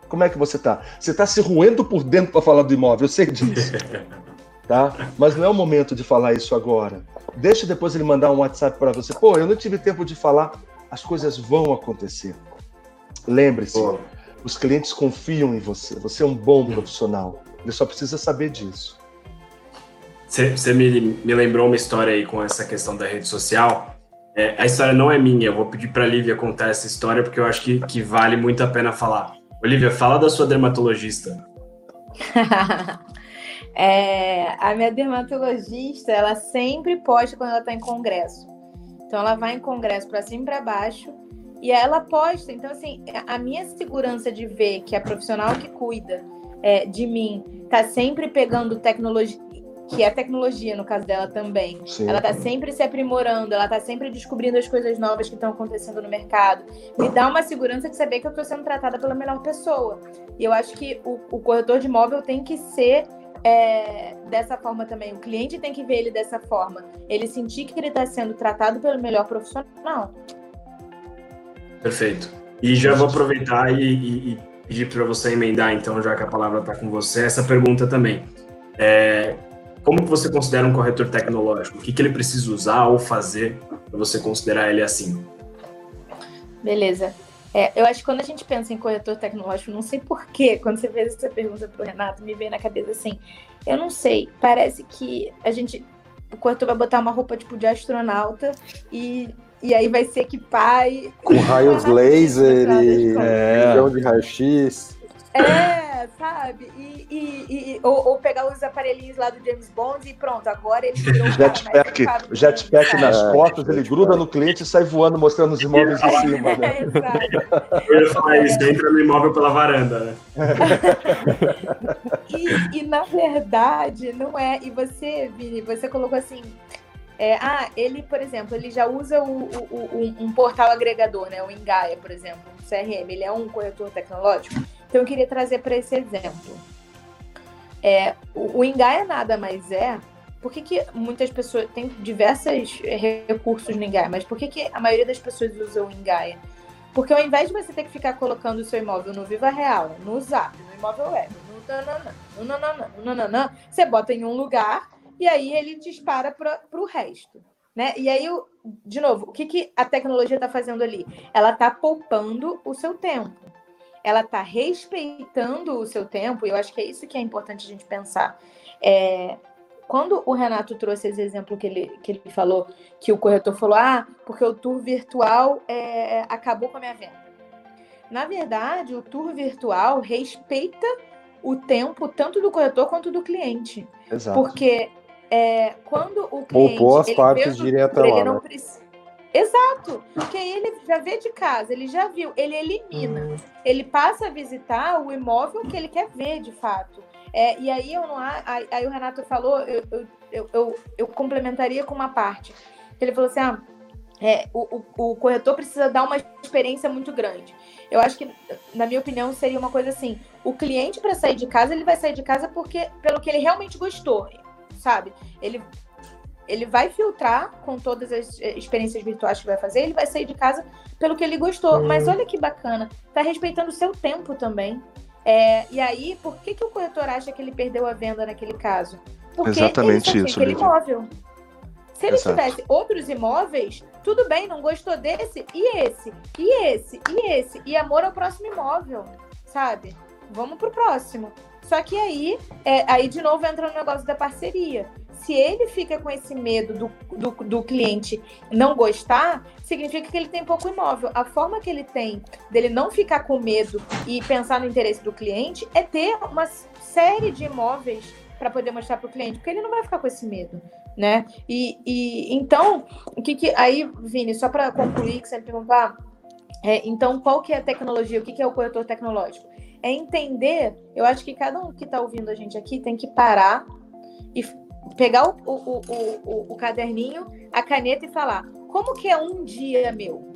Como é que você tá? Você tá se roendo por dentro para falar do imóvel, eu sei disso. tá? Mas não é o momento de falar isso agora. Deixa depois ele mandar um WhatsApp para você. Pô, eu não tive tempo de falar. As coisas vão acontecer. Lembre-se, os clientes confiam em você. Você é um bom profissional. Ele só precisa saber disso. Você me, me lembrou uma história aí com essa questão da rede social. É, a história não é minha, eu vou pedir para a Lívia contar essa história porque eu acho que, que vale muito a pena falar. Olivia, fala da sua dermatologista. é, a minha dermatologista, ela sempre posta quando ela está em congresso. Então, ela vai em congresso para cima e para baixo e ela posta. Então, assim, a minha segurança de ver que a profissional que cuida é, de mim está sempre pegando tecnologia, que é tecnologia no caso dela também. Sim. Ela está sempre se aprimorando, ela está sempre descobrindo as coisas novas que estão acontecendo no mercado. Me dá uma segurança de saber que eu estou sendo tratada pela melhor pessoa. E eu acho que o, o corretor de imóvel tem que ser é, dessa forma também. O cliente tem que ver ele dessa forma. Ele sentir que ele está sendo tratado pelo melhor profissional. Perfeito. E já vou aproveitar e, e, e pedir para você emendar, então, já que a palavra está com você, essa pergunta também. É, como que você considera um corretor tecnológico? O que, que ele precisa usar ou fazer para você considerar ele assim? Beleza. É, eu acho que quando a gente pensa em corretor tecnológico, não sei porquê, quando você fez essa pergunta para o Renato, me veio na cabeça assim, eu não sei, parece que a gente, o corretor vai botar uma roupa tipo de astronauta e, e aí vai se equipar e... Com raios laser e é. de raio-x. É, sabe? E, e, e ou, ou, pegar os aparelhinhos lá do James Bond e pronto, agora ele virou um jetpack, jetpack nas é, costas, ele gruda no cliente e sai voando mostrando os imóveis em cima. Né? É. Eu ia falar isso, entra no imóvel pela varanda, né? e, e na verdade, não é. E você, Vini, você colocou assim. É, ah, ele, por exemplo, ele já usa o, o, o, um portal agregador, né? O Engaia, por exemplo, um CRM, ele é um corretor tecnológico. Então eu queria trazer para esse exemplo. É, o, o Engaia nada mais é. Por que, que muitas pessoas. Tem diversos recursos no Engaia, mas por que, que a maioria das pessoas usa o Engaia? Porque ao invés de você ter que ficar colocando o seu imóvel no Viva Real, no Zap, no Imóvel Web, no nananã, nananã, nananã, você bota em um lugar e aí ele dispara para o resto. Né? E aí, de novo, o que, que a tecnologia está fazendo ali? Ela está poupando o seu tempo. Ela está respeitando o seu tempo, e eu acho que é isso que é importante a gente pensar. É, quando o Renato trouxe esse exemplo que ele, que ele falou, que o corretor falou, ah, porque o tour virtual é, acabou com a minha venda. Na verdade, o tour virtual respeita o tempo tanto do corretor quanto do cliente. Exato. Porque é, quando o cliente. Poupou as partes diretas lá. Não né? precisa... Exato, porque ele já vê de casa, ele já viu, ele elimina, hum. ele passa a visitar o imóvel que ele quer ver de fato. É, e aí eu não aí, aí o Renato falou, eu, eu, eu, eu, complementaria com uma parte. Ele falou assim: ah, é, o, o, o corretor precisa dar uma experiência muito grande. Eu acho que, na minha opinião, seria uma coisa assim: o cliente, para sair de casa, ele vai sair de casa porque pelo que ele realmente gostou sabe? Ele, ele vai filtrar com todas as eh, experiências virtuais que vai fazer, ele vai sair de casa pelo que ele gostou. Hum. Mas olha que bacana, tá respeitando o seu tempo também. É, e aí, por que, que o corretor acha que ele perdeu a venda naquele caso? Porque Exatamente ele isso. Aquele imóvel. Se ele Exato. tivesse outros imóveis, tudo bem, não gostou desse, e esse, e esse, e esse, e amor ao próximo imóvel, sabe? Vamos pro próximo. Só que aí, é, aí de novo entra no negócio da parceria. Se ele fica com esse medo do, do, do, cliente não gostar, significa que ele tem pouco imóvel. A forma que ele tem dele não ficar com medo e pensar no interesse do cliente é ter uma série de imóveis para poder mostrar para o cliente, porque ele não vai ficar com esse medo, né? E, e então, o que que aí, Vini, só para concluir que você me perguntar, é, então qual que é a tecnologia? O que que é o corretor tecnológico? é entender. Eu acho que cada um que está ouvindo a gente aqui tem que parar e pegar o, o, o, o, caderninho, a caneta e falar: como que é um dia meu?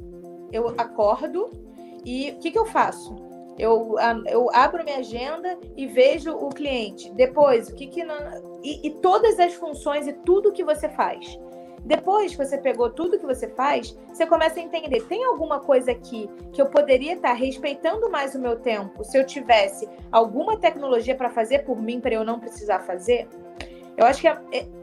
Eu acordo e o que, que eu faço? Eu, eu abro minha agenda e vejo o cliente. Depois, o que que. Não... E, e todas as funções e tudo que você faz. Depois que você pegou tudo que você faz, você começa a entender: tem alguma coisa aqui que eu poderia estar respeitando mais o meu tempo se eu tivesse alguma tecnologia para fazer por mim, para eu não precisar fazer? Eu acho que, é,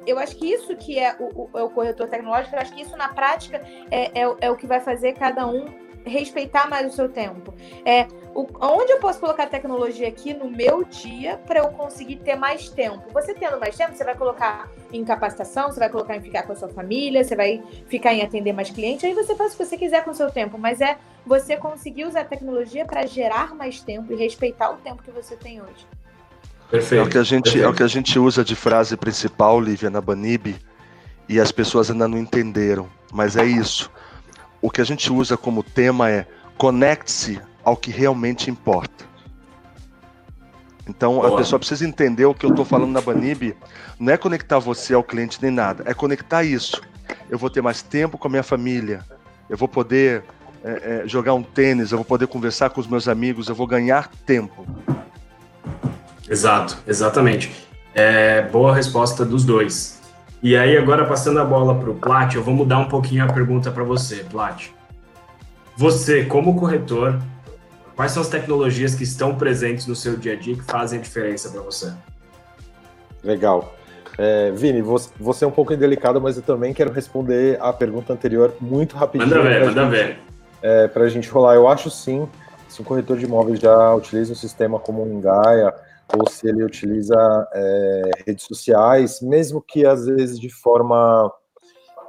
eu acho que isso que é o, o, é o corretor tecnológico, eu acho que isso na prática é, é, é o que vai fazer cada um respeitar mais o seu tempo. É, o, onde eu posso colocar tecnologia aqui no meu dia para eu conseguir ter mais tempo? Você tendo mais tempo, você vai colocar em capacitação, você vai colocar em ficar com a sua família, você vai ficar em atender mais clientes, aí você faz o que você quiser com o seu tempo, mas é você conseguir usar a tecnologia para gerar mais tempo e respeitar o tempo que você tem hoje. Perfeito. É o que a gente, Perfeito. é o que a gente usa de frase principal, Lívia, na Banib, e as pessoas ainda não entenderam, mas é isso o que a gente usa como tema é conecte-se ao que realmente importa. Então Boa. a pessoa precisa entender o que eu estou falando na Banib, não é conectar você ao cliente nem nada, é conectar isso. Eu vou ter mais tempo com a minha família, eu vou poder é, é, jogar um tênis, eu vou poder conversar com os meus amigos, eu vou ganhar tempo. Exato, exatamente. É, boa resposta dos dois. E aí, agora passando a bola para o Plat, eu vou mudar um pouquinho a pergunta para você, Plat. Você, como corretor, quais são as tecnologias que estão presentes no seu dia a dia que fazem a diferença para você? Legal. É, Vini, você é um pouco indelicado, mas eu também quero responder a pergunta anterior muito rapidinho. Manda ver, manda gente, ver. É, para a gente rolar, eu acho sim, se um corretor de imóveis já utiliza um sistema como o Engaia, ou se ele utiliza é, redes sociais, mesmo que às vezes de forma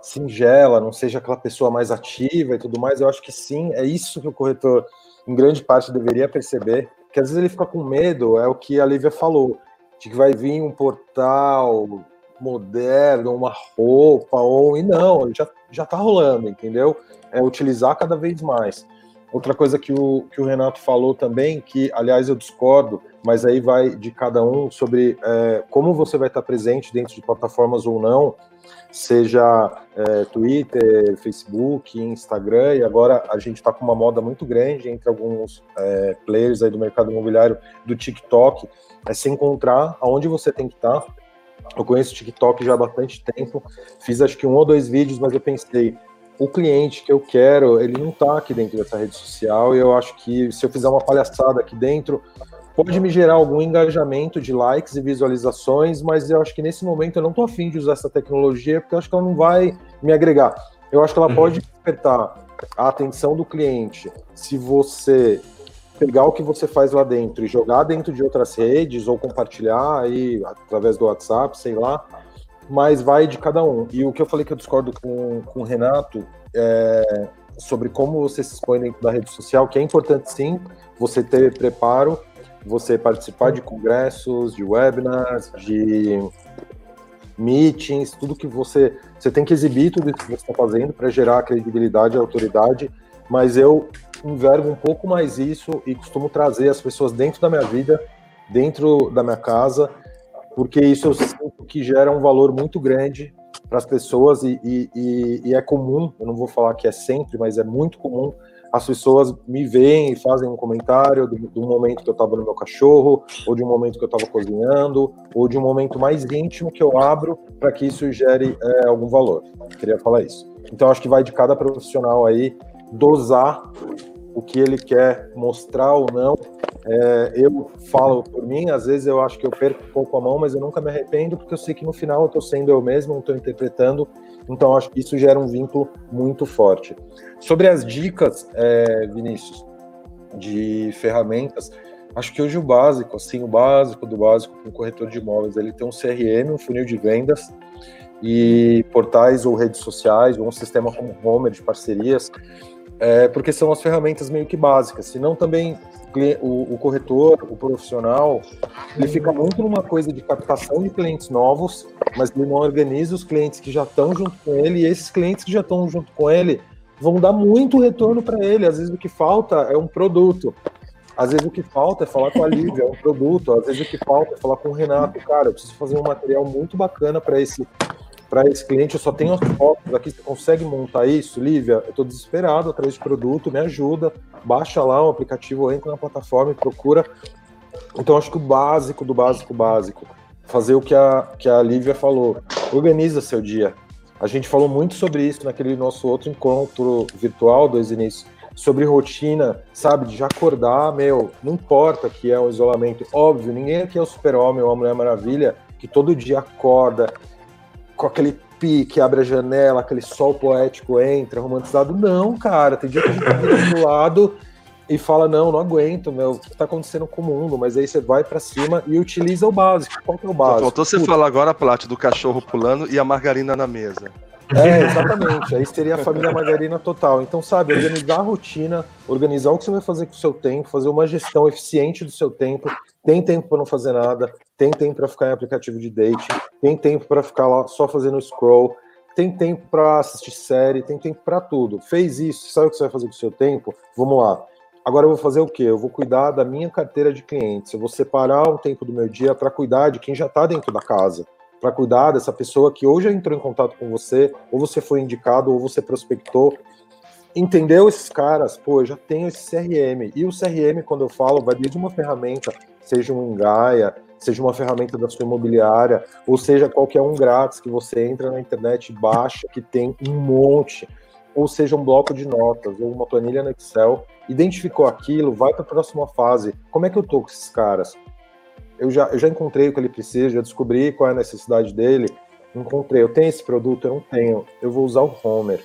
singela, não seja aquela pessoa mais ativa e tudo mais, eu acho que sim, é isso que o corretor, em grande parte, deveria perceber, que às vezes ele fica com medo, é o que a Lívia falou, de que vai vir um portal moderno, uma roupa, ou e não, já, já tá rolando, entendeu? É utilizar cada vez mais. Outra coisa que o, que o Renato falou também, que aliás eu discordo, mas aí vai de cada um sobre é, como você vai estar presente dentro de plataformas ou não, seja é, Twitter, Facebook, Instagram, e agora a gente está com uma moda muito grande entre alguns é, players aí do mercado imobiliário do TikTok, é se encontrar aonde você tem que estar. Eu conheço o TikTok já há bastante tempo, fiz acho que um ou dois vídeos, mas eu pensei, o cliente que eu quero, ele não está aqui dentro dessa rede social, e eu acho que se eu fizer uma palhaçada aqui dentro, pode me gerar algum engajamento de likes e visualizações, mas eu acho que nesse momento eu não estou afim de usar essa tecnologia porque eu acho que ela não vai me agregar. Eu acho que ela uhum. pode despertar a atenção do cliente se você pegar o que você faz lá dentro e jogar dentro de outras redes ou compartilhar aí através do WhatsApp, sei lá, mas vai de cada um. E o que eu falei que eu discordo com, com o Renato é sobre como você se expõe dentro da rede social, que é importante sim você ter preparo, você participar de congressos, de webinars, de meetings, tudo que você você tem que exibir tudo que você está fazendo para gerar credibilidade e autoridade, mas eu envergo um pouco mais isso e costumo trazer as pessoas dentro da minha vida, dentro da minha casa, porque isso eu sinto que gera um valor muito grande para as pessoas e, e, e, é comum, eu não vou falar que é sempre, mas é muito comum as pessoas me veem e fazem um comentário do, do momento que eu estava no meu cachorro, ou de um momento que eu estava cozinhando, ou de um momento mais íntimo que eu abro para que isso gere é, algum valor. Queria falar isso. Então acho que vai de cada profissional aí dosar o que ele quer mostrar ou não. É, eu falo por mim, às vezes eu acho que eu perco um pouco a mão, mas eu nunca me arrependo, porque eu sei que no final eu estou sendo eu mesmo, não estou interpretando, então acho que isso gera um vínculo muito forte. Sobre as dicas, é, Vinícius, de ferramentas, acho que hoje o básico, assim, o básico do básico para um corretor de imóveis, ele tem um CRM, um funil de vendas, e portais ou redes sociais, ou um sistema como Homer de parcerias, é, porque são as ferramentas meio que básicas. Senão também o, o, corretor, o profissional, ele fica muito numa coisa de captação de clientes novos, mas ele não organiza os clientes que já estão junto com ele, e esses clientes que já estão junto com ele vão dar muito retorno para ele. Às vezes o que falta é um produto. Às vezes o que falta é falar com a Lívia, é um produto. Às vezes o que falta é falar com o Renato. Cara, eu preciso fazer um material muito bacana para esse para esse cliente, eu só tenho as fotos aqui, você consegue montar isso? Lívia, eu estou desesperado atrás de produto, me ajuda, baixa lá o aplicativo, entra na plataforma e procura. Então, acho que o básico do básico básico, fazer o que a, que a Lívia falou, organiza seu dia. A gente falou muito sobre isso naquele nosso outro encontro virtual, dois inícios, sobre rotina, sabe, de acordar, meu, não importa que é o isolamento, óbvio, ninguém aqui é o super-homem ou a Mulher Maravilha, que todo dia acorda, com aquele pique, abre a janela, aquele sol poético entra, romantizado. Não, cara, tem dia que a gente vira do lado e fala, não, não aguento, meu, o que tá acontecendo com o mundo? Mas aí você vai para cima e utiliza o básico. Qual que é o básico? faltou você falar agora, Plat, do cachorro pulando e a margarina na mesa. É, exatamente. Aí seria a família margarina total. Então, sabe, organizar a rotina, organizar o que você vai fazer com o seu tempo, fazer uma gestão eficiente do seu tempo. Tem tempo para não fazer nada, tem tempo para ficar em aplicativo de date, tem tempo para ficar lá só fazendo scroll, tem tempo para assistir série, tem tempo para tudo. Fez isso, sabe o que você vai fazer com o seu tempo? Vamos lá. Agora eu vou fazer o quê? Eu vou cuidar da minha carteira de clientes. Eu vou separar um tempo do meu dia para cuidar de quem já está dentro da casa para cuidar dessa pessoa que já entrou em contato com você, ou você foi indicado, ou você prospectou. Entendeu esses caras? Pô, eu já tenho esse CRM. E o CRM, quando eu falo, vai desde uma ferramenta, seja um Gaia, seja uma ferramenta da sua imobiliária, ou seja qualquer um grátis que você entra na internet baixa, que tem um monte, ou seja um bloco de notas, ou uma planilha no Excel, identificou aquilo, vai para a próxima fase. Como é que eu tô com esses caras? eu já, eu já encontrei o que ele precisa, já descobri qual é a necessidade dele, encontrei, eu tenho esse produto, eu não tenho, eu vou usar o Homer,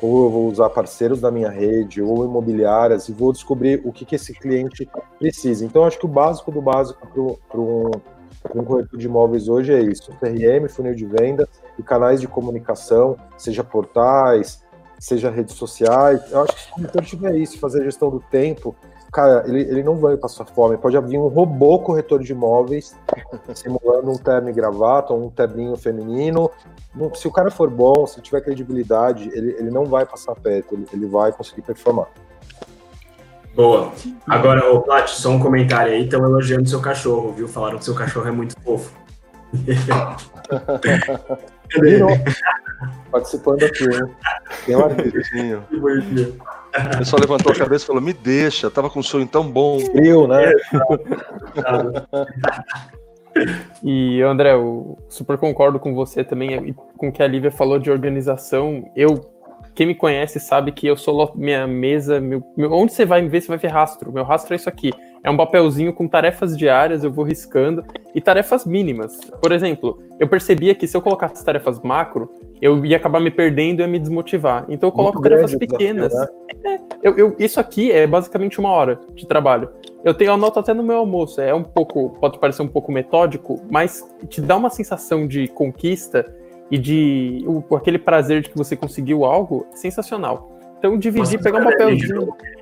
ou eu vou usar parceiros da minha rede, ou imobiliárias, e vou descobrir o que, que esse cliente precisa. Então, acho que o básico do básico para um, um corretor de imóveis hoje é isso: CRM, funil de venda e canais de comunicação, seja portais, seja redes sociais. Eu acho que se o corretor tiver isso, fazer a gestão do tempo, cara, ele, ele não vai passar fome. Pode haver um robô corretor de imóveis simulando um terno e gravata ou um terninho feminino. Se o cara for bom, se tiver credibilidade, ele, ele não vai passar perto, ele, ele vai conseguir performar. Boa. Agora, ô Plat, só um comentário aí, estão elogiando seu cachorro, viu? Falaram que seu cachorro é muito fofo. Participando aqui, né? Tem um bonitinho. Ele só levantou a cabeça e falou: Me deixa, tava com um sonho tão bom. Frio, né? e André, eu super concordo com você também, com o que a Lívia falou de organização. Eu, quem me conhece sabe que eu sou minha mesa, meu, meu, onde você vai me ver, você vai ver rastro. Meu rastro é isso aqui. É um papelzinho com tarefas diárias, eu vou riscando, e tarefas mínimas. Por exemplo, eu percebia que se eu colocasse tarefas macro, eu ia acabar me perdendo e ia me desmotivar. Então eu coloco Muito tarefas pequenas. Né? É, eu, eu, isso aqui é basicamente uma hora de trabalho. Eu tenho anoto até no meu almoço. É um pouco, pode parecer um pouco metódico, mas te dá uma sensação de conquista e de o, aquele prazer de que você conseguiu algo sensacional. Então dividir, pegar um papelzinho. Favor.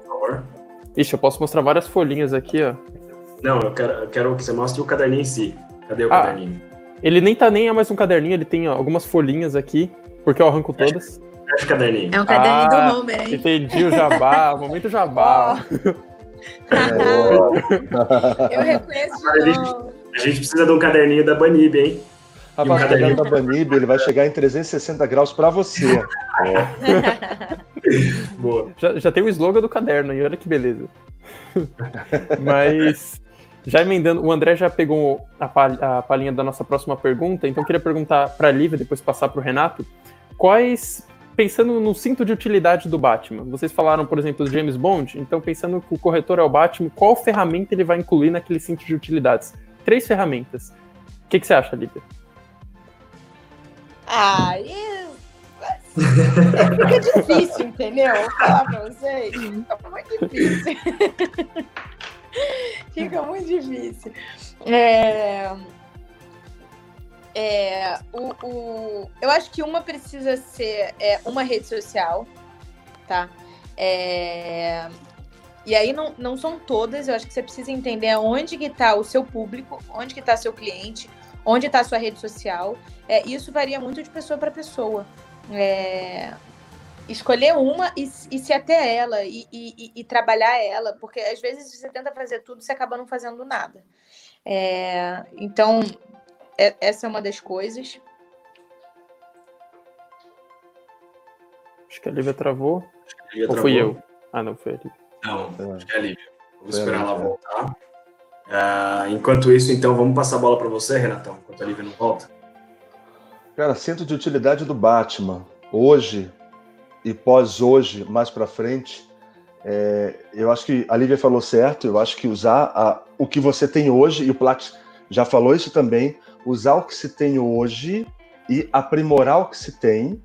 Ixi, eu posso mostrar várias folhinhas aqui, ó. Não, eu quero, eu quero que você mostre o caderninho em si. Cadê o ah, caderninho? Ele nem tá nem é mais um caderninho, ele tem ó, algumas folhinhas aqui, porque eu arranco todas. É, caderninho. É um caderninho ah, do Homer, hein? Entendi o jabá, o momento jabá. eu reconheço a gente, a gente precisa de um caderninho da Banib, hein? Um caderninho da Banib, ele vai chegar em 360 graus para você. É. Boa. Já, já tem o slogan do caderno aí, olha que beleza. Mas, já emendando, o André já pegou a, pal a palhinha da nossa próxima pergunta, então eu queria perguntar para a Lívia, depois passar para o Renato, quais, pensando no cinto de utilidade do Batman, vocês falaram, por exemplo, do James Bond, então pensando que o corretor é o Batman, qual ferramenta ele vai incluir naquele cinto de utilidades? Três ferramentas. O que, que você acha, Lívia? Ah, Fica difícil, entendeu? Vou falar pra vocês. Fica muito difícil. Fica muito difícil. É... É, o, o, eu acho que uma precisa ser é, uma rede social, tá? É, e aí não, não são todas, eu acho que você precisa entender onde que está o seu público, onde que está seu cliente, onde está a sua rede social. É, isso varia muito de pessoa para pessoa é, escolher uma e, e se até ela e, e, e, trabalhar ela, porque às vezes você tenta fazer tudo e você acaba não fazendo nada. É, então, é, essa é uma das coisas. Acho que a Lívia travou. Lívia Ou travou. fui eu? Ah, não, foi a Lívia. Não, acho que é a Lívia. Vamos esperar ela voltar. Uh, enquanto isso, então, vamos passar a bola para você, Renatão, enquanto a Lívia não volta. Cara, centro de utilidade do Batman, hoje e pós hoje, mais para frente, é, eu acho que a Lívia falou certo, eu acho que usar a, o que você tem hoje, e o Plat já falou isso também, usar o que se tem hoje e aprimorar o que se tem,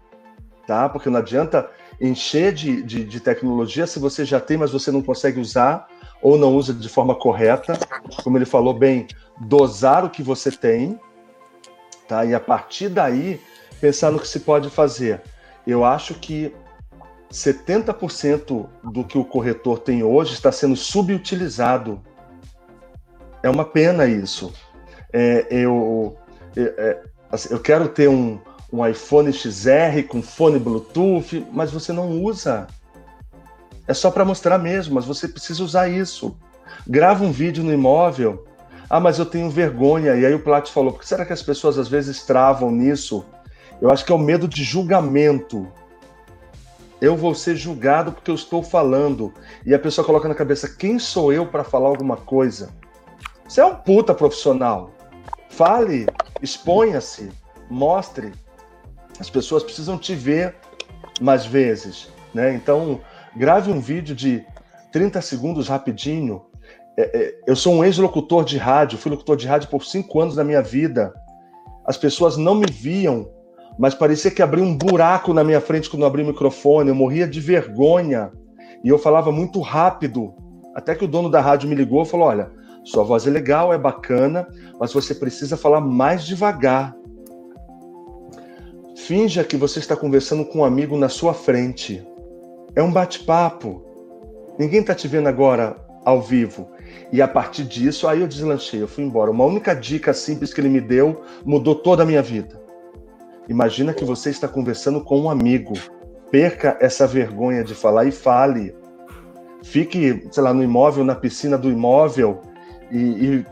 tá? Porque não adianta encher de, de, de tecnologia se você já tem, mas você não consegue usar ou não usa de forma correta. Como ele falou bem, dosar o que você tem, Tá? E a partir daí, pensar no que se pode fazer. Eu acho que 70% do que o corretor tem hoje está sendo subutilizado. É uma pena isso. É, eu, é, é assim, eu quero ter um, um iPhone XR com fone Bluetooth, mas você não usa. É só para mostrar mesmo, mas você precisa usar isso. Grava um vídeo no imóvel, ah, mas eu tenho vergonha. E aí o Plat falou: por que será que as pessoas às vezes travam nisso? Eu acho que é o medo de julgamento. Eu vou ser julgado porque eu estou falando. E a pessoa coloca na cabeça: quem sou eu para falar alguma coisa? Você é um puta profissional. Fale, exponha-se, mostre. As pessoas precisam te ver mais vezes. Né? Então, grave um vídeo de 30 segundos rapidinho é, é, eu sou um ex-locutor de rádio, fui locutor de rádio por cinco anos da minha vida. As pessoas não me viam, mas parecia que abria um buraco na minha frente quando eu abri o microfone. Eu morria de vergonha e eu falava muito rápido. Até que o dono da rádio me ligou e falou: Olha, sua voz é legal, é bacana, mas você precisa falar mais devagar. Finja que você está conversando com um amigo na sua frente. É um bate-papo. Ninguém está te vendo agora ao vivo. E a partir disso, aí eu deslanchei, eu fui embora. Uma única dica simples que ele me deu mudou toda a minha vida. Imagina que você está conversando com um amigo. Perca essa vergonha de falar e fale. Fique, sei lá, no imóvel, na piscina do imóvel e, e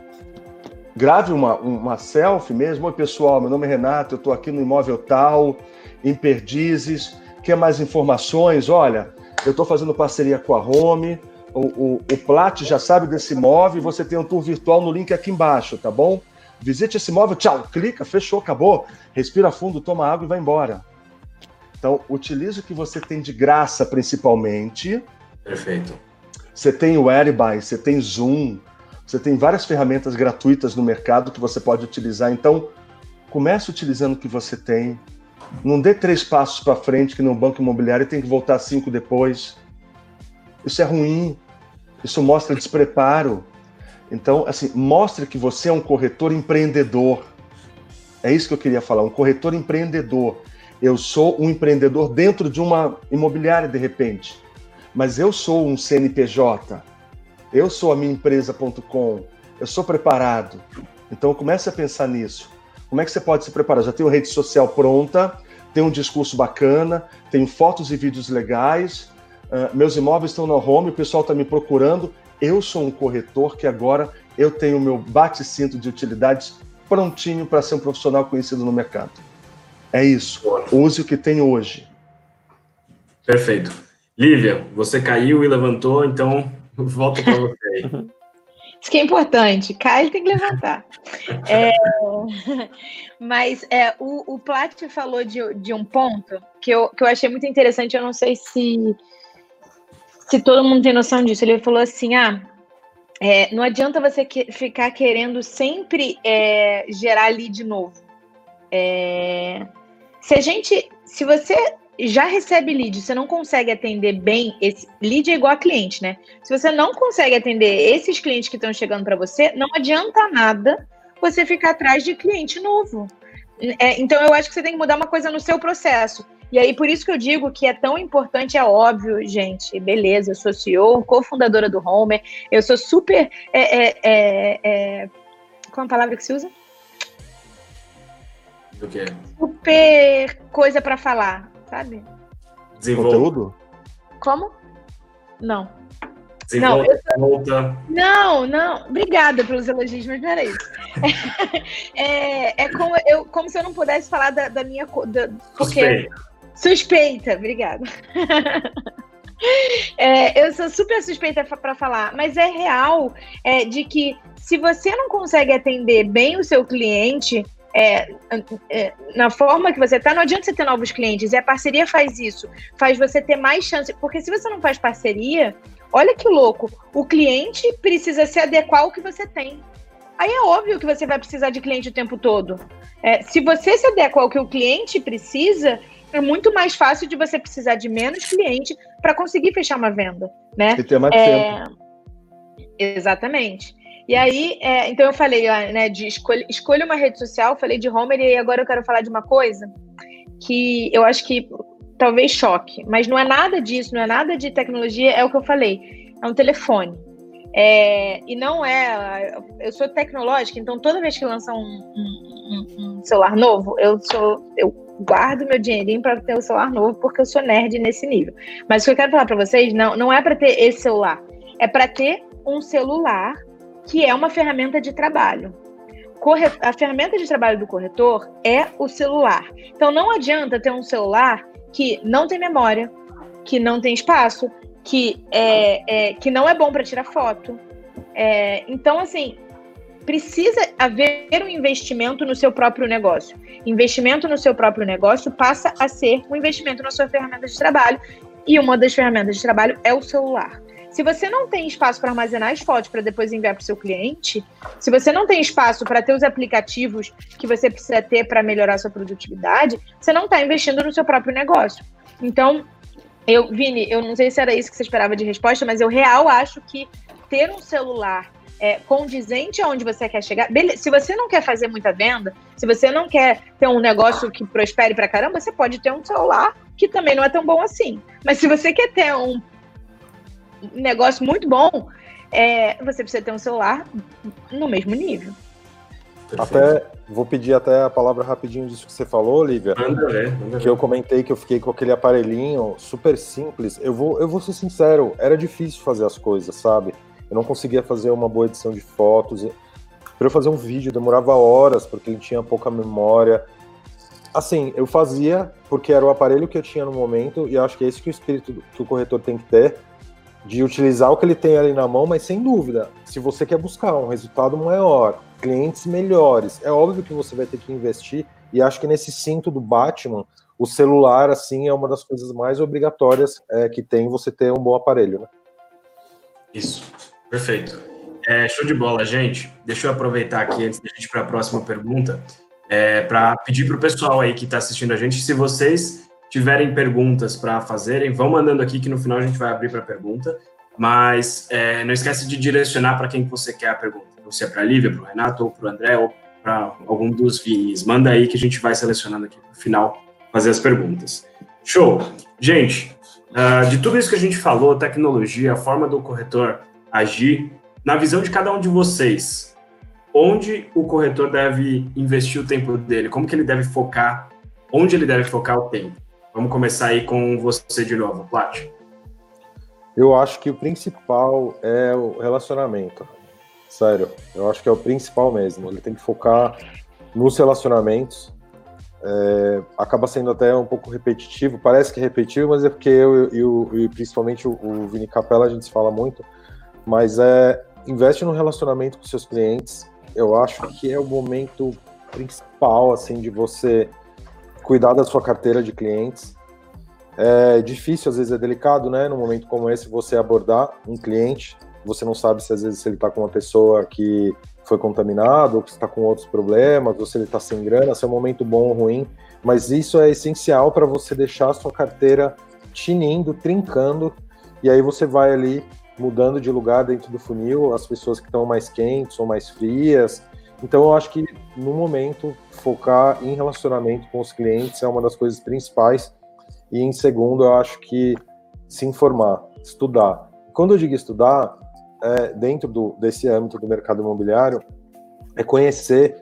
grave uma, uma selfie mesmo. Oi, pessoal, meu nome é Renato, eu estou aqui no imóvel tal, em Perdizes. Quer mais informações? Olha, eu estou fazendo parceria com a Home o, o, o Plat já sabe desse imóvel, você tem um tour virtual no link aqui embaixo, tá bom? Visite esse imóvel, tchau, clica, fechou, acabou. Respira fundo, toma água e vai embora. Então, utilize o que você tem de graça, principalmente. Perfeito. Você tem o Airbuy, você tem Zoom, Você tem várias ferramentas gratuitas no mercado que você pode utilizar. Então, comece utilizando o que você tem. Não dê três passos para frente que no banco imobiliário tem que voltar cinco depois. Isso é ruim. Isso mostra despreparo. Então, assim, mostre que você é um corretor empreendedor. É isso que eu queria falar, um corretor empreendedor. Eu sou um empreendedor dentro de uma imobiliária de repente, mas eu sou um CNPJ. Eu sou a minha empresa.com. Eu sou preparado. Então comece a pensar nisso. Como é que você pode se preparar? Já tenho rede social pronta, tenho um discurso bacana, tenho fotos e vídeos legais, uh, meus imóveis estão na home, o pessoal está me procurando. Eu sou um corretor que agora eu tenho o meu bate-cinto de utilidades prontinho para ser um profissional conhecido no mercado. É isso. Use o que tem hoje. Perfeito. Lívia, você caiu e levantou, então Volta para você aí. Isso que é importante. Cai, ele tem que levantar. É, mas é, o, o Plat falou de, de um ponto que eu, que eu achei muito interessante. Eu não sei se, se todo mundo tem noção disso. Ele falou assim: ah, é, não adianta você que, ficar querendo sempre é, gerar lead novo. É, se a gente. Se você já recebe lead, você não consegue atender bem esse lead é igual a cliente, né? Se você não consegue atender esses clientes que estão chegando para você, não adianta nada você ficar atrás de cliente novo. É, então eu acho que você tem que mudar uma coisa no seu processo. E aí por isso que eu digo que é tão importante, é óbvio, gente. Beleza, eu sou CEO, cofundadora do Homer, eu sou super é, é, é, é qual é a palavra que se usa? Do quê? Super coisa para falar sabe? Desenvolva. Conteúdo? Como? Não. Não, eu... não, não. Obrigada pelos elogios, mas não era isso. é, é como, eu, como se eu não pudesse falar da, da minha. Da, porque... Suspeita. Suspeita, obrigada. É, eu sou super suspeita para falar, mas é real é, de que se você não consegue atender bem o seu cliente, é, é, na forma que você está, não adianta você ter novos clientes. E a parceria faz isso, faz você ter mais chance. Porque se você não faz parceria, olha que louco, o cliente precisa se adequar ao que você tem. Aí é óbvio que você vai precisar de cliente o tempo todo. É, se você se adequa ao que o cliente precisa, é muito mais fácil de você precisar de menos cliente para conseguir fechar uma venda, né? E ter mais é... tempo. Exatamente. E aí, é, então eu falei, né, de escolha, escolha uma rede social, falei de Homer, e agora eu quero falar de uma coisa que eu acho que talvez choque, mas não é nada disso, não é nada de tecnologia, é o que eu falei, é um telefone. É, e não é. Eu sou tecnológica, então toda vez que lança um, um, um celular novo, eu sou. Eu guardo meu dinheirinho para ter um celular novo, porque eu sou nerd nesse nível. Mas o que eu quero falar para vocês não, não é para ter esse celular, é para ter um celular que é uma ferramenta de trabalho. A ferramenta de trabalho do corretor é o celular. Então não adianta ter um celular que não tem memória, que não tem espaço, que, é, é que não é bom para tirar foto. É, então, assim, precisa haver um investimento no seu próprio negócio. Investimento no seu próprio negócio passa a ser um investimento na sua ferramenta de trabalho. E uma das ferramentas de trabalho é o celular. Se você não tem espaço para armazenar as fotos para depois enviar para o seu cliente, se você não tem espaço para ter os aplicativos que você precisa ter para melhorar sua produtividade, você não está investindo no seu próprio negócio. Então, eu, Vini, eu não sei se era isso que você esperava de resposta, mas eu real acho que ter um celular é, condizente aonde você quer chegar. Beleza, se você não quer fazer muita venda, se você não quer ter um negócio que prospere para caramba, você pode ter um celular que também não é tão bom assim. Mas se você quer ter um negócio muito bom, é, você precisa ter um celular no mesmo nível. Até vou pedir até a palavra rapidinho disso que você falou, Lívia. que eu comentei que eu fiquei com aquele aparelhinho super simples. Eu vou, eu vou ser sincero, era difícil fazer as coisas, sabe? Eu não conseguia fazer uma boa edição de fotos. Para eu fazer um vídeo demorava horas porque ele tinha pouca memória. Assim, eu fazia porque era o aparelho que eu tinha no momento e acho que é esse que o espírito que o corretor tem que ter de utilizar o que ele tem ali na mão, mas sem dúvida, se você quer buscar um resultado maior, clientes melhores, é óbvio que você vai ter que investir, e acho que nesse cinto do Batman, o celular, assim, é uma das coisas mais obrigatórias é, que tem você ter um bom aparelho, né? Isso, perfeito. É, show de bola, gente. Deixa eu aproveitar aqui antes da gente para a próxima pergunta, é, para pedir para o pessoal aí que está assistindo a gente, se vocês tiverem perguntas para fazerem, vão mandando aqui que no final a gente vai abrir para pergunta. Mas é, não esquece de direcionar para quem você quer a pergunta. Então, se é para a Lívia, para o Renato, ou para o André, ou para algum dos Vinis. Manda aí que a gente vai selecionando aqui no final fazer as perguntas. Show! Gente, uh, de tudo isso que a gente falou, tecnologia, a forma do corretor agir, na visão de cada um de vocês, onde o corretor deve investir o tempo dele? Como que ele deve focar? Onde ele deve focar o tempo? Vamos começar aí com você de novo, Plat. Eu acho que o principal é o relacionamento. Sério, eu acho que é o principal mesmo. Ele tem que focar nos relacionamentos. É, acaba sendo até um pouco repetitivo, parece que é repetitivo, mas é porque eu e, principalmente o, o Vini Capella a gente se fala muito, mas é investe no relacionamento com seus clientes. Eu acho que é o momento principal assim de você cuidar da sua carteira de clientes. É difícil, às vezes é delicado, né? Num momento como esse, você abordar um cliente. Você não sabe se às vezes ele está com uma pessoa que foi contaminado, ou que está com outros problemas, ou se ele está sem grana, se é um momento bom ou ruim. Mas isso é essencial para você deixar a sua carteira tinindo, trincando, e aí você vai ali mudando de lugar dentro do funil, as pessoas que estão mais quentes ou mais frias. Então eu acho que no momento focar em relacionamento com os clientes é uma das coisas principais e em segundo, eu acho que se informar, estudar. Quando eu digo estudar, é, dentro do, desse âmbito do mercado imobiliário, é conhecer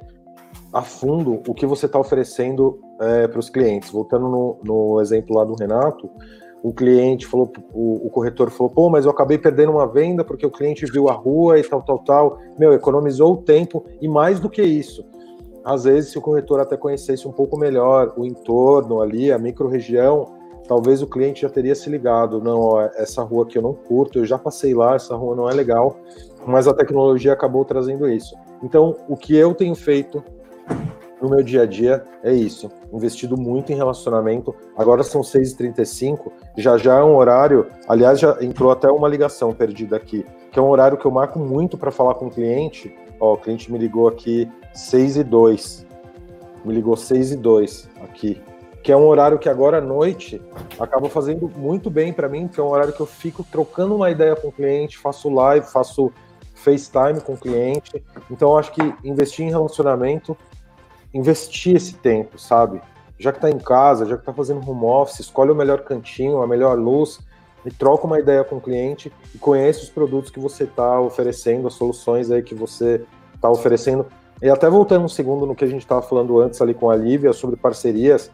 a fundo o que você está oferecendo é, para os clientes. Voltando no, no, exemplo lá do Renato, o cliente falou, o, o, corretor falou, pô, mas eu acabei perdendo uma venda porque o cliente viu a rua e tal, tal, tal. Meu, economizou o tempo e mais do que isso. Às vezes, se o corretor até conhecesse um pouco melhor o entorno ali, a micro-região, talvez o cliente já teria se ligado, não, ó, essa rua aqui eu não curto, eu já passei lá, essa rua não é legal, mas a tecnologia acabou trazendo isso. Então, o que eu tenho feito no meu dia a dia é isso, investido muito em relacionamento. Agora são 6h35, já já é um horário, aliás, já entrou até uma ligação perdida aqui, que é um horário que eu marco muito para falar com o cliente. Ó, o cliente me ligou aqui 6 e 2. Me ligou 6 e 2 aqui que é um horário que agora à noite acaba fazendo muito bem para mim, que é um horário que eu fico trocando uma ideia com o cliente, faço live, faço FaceTime com o cliente. Então acho que investir em relacionamento, investir esse tempo, sabe? Já que está em casa, já que está fazendo home office, escolhe o melhor cantinho, a melhor luz, e troca uma ideia com o cliente e conhece os produtos que você está oferecendo, as soluções aí que você está oferecendo. E até voltando um segundo no que a gente estava falando antes ali com a Lívia sobre parcerias,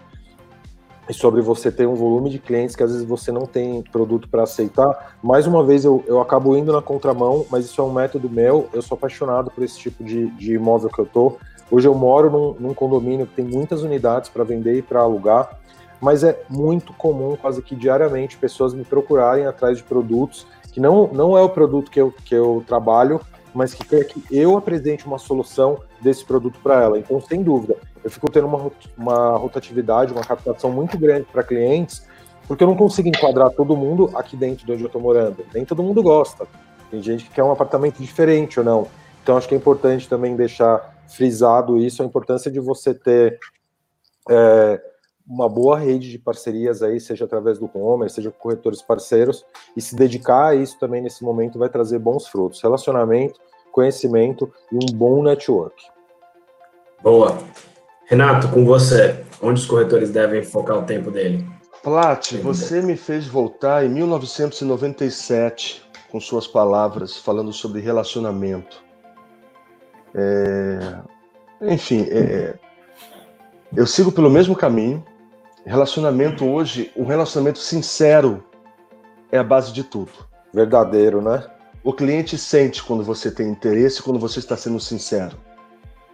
e sobre você ter um volume de clientes que às vezes você não tem produto para aceitar. Mais uma vez, eu, eu acabo indo na contramão, mas isso é um método meu. Eu sou apaixonado por esse tipo de, de imóvel que eu tô. Hoje eu moro num, num condomínio que tem muitas unidades para vender e para alugar, mas é muito comum, quase que diariamente, pessoas me procurarem atrás de produtos que não, não é o produto que eu, que eu trabalho, mas que quer que eu apresente uma solução desse produto para ela. Então, sem dúvida, eu fico tendo uma, uma rotatividade, uma captação muito grande para clientes, porque eu não consigo enquadrar todo mundo aqui dentro de onde eu estou morando. Nem todo mundo gosta. Tem gente que quer um apartamento diferente ou não. Então, acho que é importante também deixar frisado isso, a importância de você ter é, uma boa rede de parcerias aí, seja através do Homer, seja com corretores parceiros, e se dedicar a isso também nesse momento vai trazer bons frutos. Relacionamento, conhecimento e um bom network. Boa. Renato, com você, onde os corretores devem focar o tempo dele? Plat, você me fez voltar em 1997 com suas palavras falando sobre relacionamento. É... Enfim, é... eu sigo pelo mesmo caminho. Relacionamento hoje, um relacionamento sincero é a base de tudo. Verdadeiro, né? O cliente sente quando você tem interesse, quando você está sendo sincero.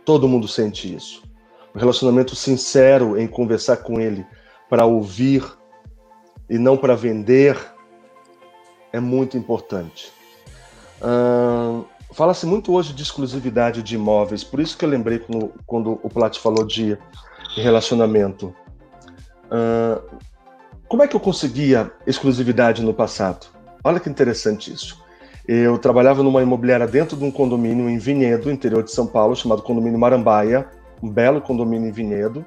Todo mundo sente isso um relacionamento sincero em conversar com ele para ouvir e não para vender é muito importante. Fala-se muito hoje de exclusividade de imóveis, por isso que eu lembrei quando, quando o Plat falou de relacionamento. como é que eu conseguia exclusividade no passado? Olha que interessante isso. Eu trabalhava numa imobiliária dentro de um condomínio em Vinhedo, interior de São Paulo, chamado Condomínio Marambaia, um belo condomínio em Vinhedo.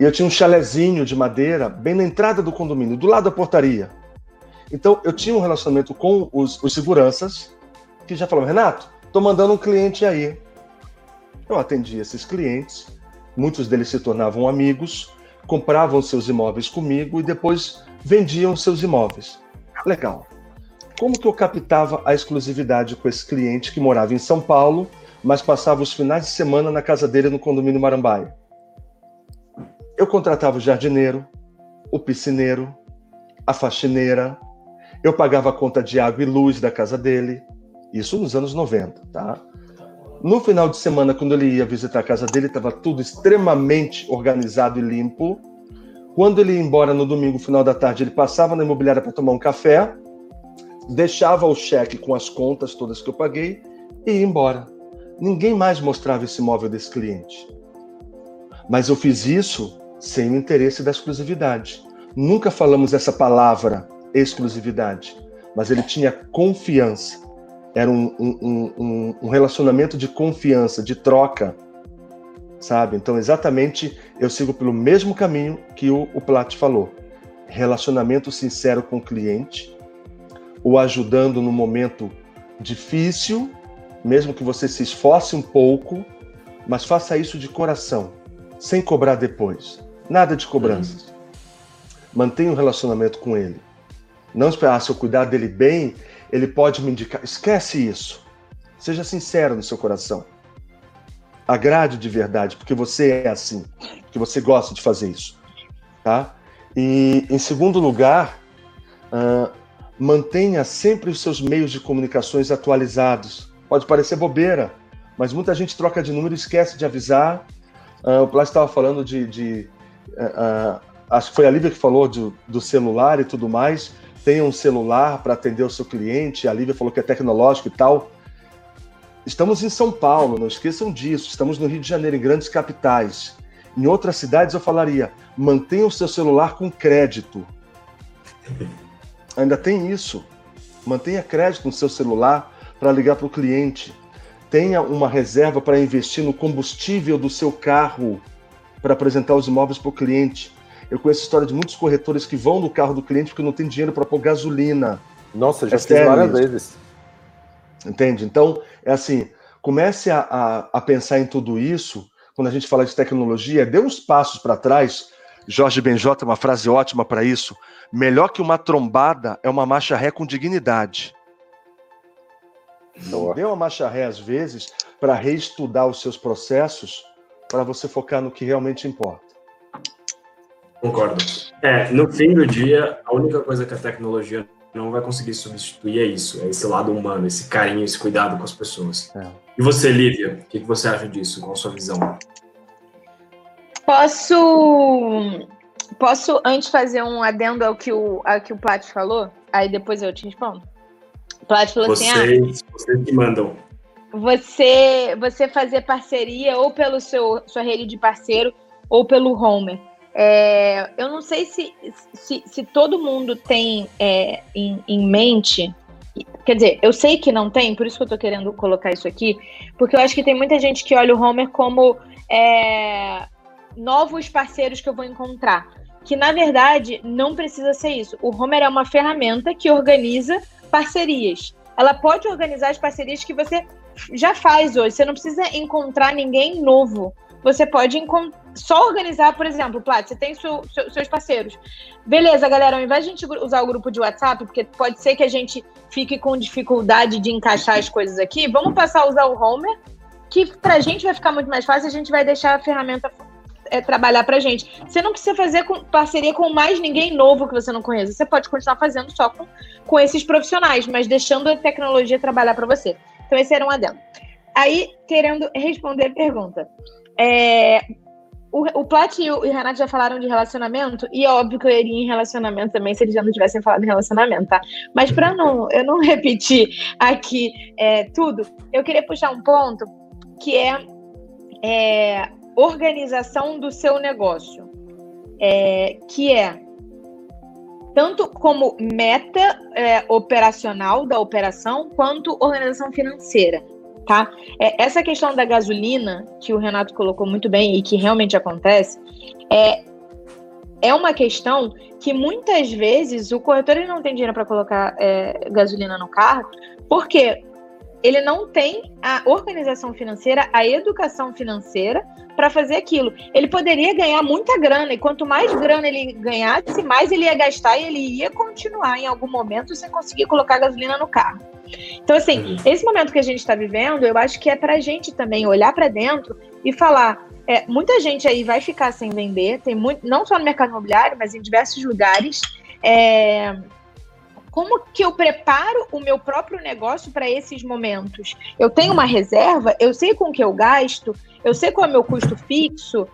E eu tinha um chalezinho de madeira bem na entrada do condomínio, do lado da portaria. Então eu tinha um relacionamento com os, os seguranças que já falavam, Renato, tô mandando um cliente aí. Eu atendia esses clientes, muitos deles se tornavam amigos, compravam seus imóveis comigo e depois vendiam seus imóveis. Legal. Como que eu captava a exclusividade com esse cliente que morava em São Paulo, mas passava os finais de semana na casa dele no condomínio Marambaia? Eu contratava o jardineiro, o piscineiro, a faxineira, eu pagava a conta de água e luz da casa dele, isso nos anos 90, tá? No final de semana, quando ele ia visitar a casa dele, estava tudo extremamente organizado e limpo. Quando ele ia embora no domingo, final da tarde, ele passava na imobiliária para tomar um café, deixava o cheque com as contas todas que eu paguei e ia embora. Ninguém mais mostrava esse imóvel desse cliente. Mas eu fiz isso sem o interesse da exclusividade. Nunca falamos essa palavra exclusividade, mas ele tinha confiança era um, um, um, um relacionamento de confiança, de troca, sabe? Então, exatamente, eu sigo pelo mesmo caminho que o, o Plat falou. Relacionamento sincero com o cliente, o ajudando no momento difícil, mesmo que você se esforce um pouco, mas faça isso de coração, sem cobrar depois. Nada de cobranças. Uhum. Mantenha um relacionamento com ele. Não esperar, ah, se eu cuidar dele bem, ele pode me indicar. Esquece isso. Seja sincero no seu coração. Agrade de verdade, porque você é assim, porque você gosta de fazer isso, tá? E em segundo lugar, uh, mantenha sempre os seus meios de comunicações atualizados. Pode parecer bobeira, mas muita gente troca de número e esquece de avisar. Uh, o Plástico estava falando de, de uh, acho que foi a Lívia que falou de, do celular e tudo mais tenha um celular para atender o seu cliente, a Lívia falou que é tecnológico e tal. Estamos em São Paulo, não esqueçam disso. Estamos no Rio de Janeiro, em grandes capitais. Em outras cidades eu falaria: mantenha o seu celular com crédito. Ainda tem isso. Mantenha crédito no seu celular para ligar para o cliente. Tenha uma reserva para investir no combustível do seu carro para apresentar os imóveis para o cliente. Eu conheço história de muitos corretores que vão no carro do cliente porque não tem dinheiro para pôr gasolina. Nossa, já é fiz várias vezes. Entende? Então, é assim, comece a, a, a, pensar em tudo isso. Quando a gente fala de tecnologia, dê uns passos para trás. Jorge Benjota, uma frase ótima para isso. Melhor que uma trombada é uma marcha ré com dignidade. Boa. Dê uma marcha ré, às vezes, para reestudar os seus processos, para você focar no que realmente importa. Concordo. É, no fim do dia, a única coisa que a tecnologia não vai conseguir substituir é isso, é esse lado humano, esse carinho, esse cuidado com as pessoas. É. E você, Lívia, o que você acha disso? Qual a sua visão? Posso, posso antes fazer um adendo ao que o, ao que o Plat falou? Aí depois eu te respondo. Plat falou vocês, assim, ah, vocês que mandam. Você, você fazer parceria ou pelo seu sua rede de parceiro ou pelo Homer. É, eu não sei se, se, se todo mundo tem é, em, em, mente. Quer dizer, eu sei que não tem, por isso que eu tô querendo colocar isso aqui, porque eu acho que tem muita gente que olha o Homer como é, novos parceiros que eu vou encontrar. Que na verdade não precisa ser isso. O Homer é uma ferramenta que organiza parcerias. Ela pode organizar as parcerias que você já faz hoje. Você não precisa encontrar ninguém novo você pode só organizar, por exemplo, Plat, você tem seu, seu, seus parceiros. Beleza, galera, ao invés de a gente usar o grupo de WhatsApp, porque pode ser que a gente fique com dificuldade de encaixar as coisas aqui, vamos passar a usar o Homer, que pra gente vai ficar muito mais fácil, a gente vai deixar a ferramenta é, trabalhar pra gente. Você não precisa fazer com, parceria com mais ninguém novo que você não conheça. Você pode continuar fazendo só com, com esses profissionais, mas deixando a tecnologia trabalhar para você. Então, esse era um adendo. Aí, querendo responder a pergunta. É, o, o Plat e o, Renato já falaram de relacionamento, e é óbvio que eu iria em relacionamento também se eles já não tivessem falado em relacionamento, tá? Mas para não, eu não repetir aqui é, tudo, eu queria puxar um ponto que é, é organização do seu negócio. É, que é tanto como meta é, operacional da operação, quanto organização financeira. Tá? É, essa questão da gasolina, que o Renato colocou muito bem e que realmente acontece, é, é uma questão que muitas vezes o corretor ele não tem dinheiro para colocar é, gasolina no carro, porque ele não tem a organização financeira, a educação financeira para fazer aquilo. Ele poderia ganhar muita grana, e quanto mais grana ele ganhasse, mais ele ia gastar e ele ia continuar em algum momento sem conseguir colocar gasolina no carro. Então, assim, uhum. esse momento que a gente está vivendo, eu acho que é para a gente também olhar para dentro e falar: é, muita gente aí vai ficar sem vender, tem muito, não só no mercado imobiliário, mas em diversos lugares. É, como que eu preparo o meu próprio negócio para esses momentos? Eu tenho uma reserva, eu sei com que eu gasto, eu sei qual é o meu custo fixo,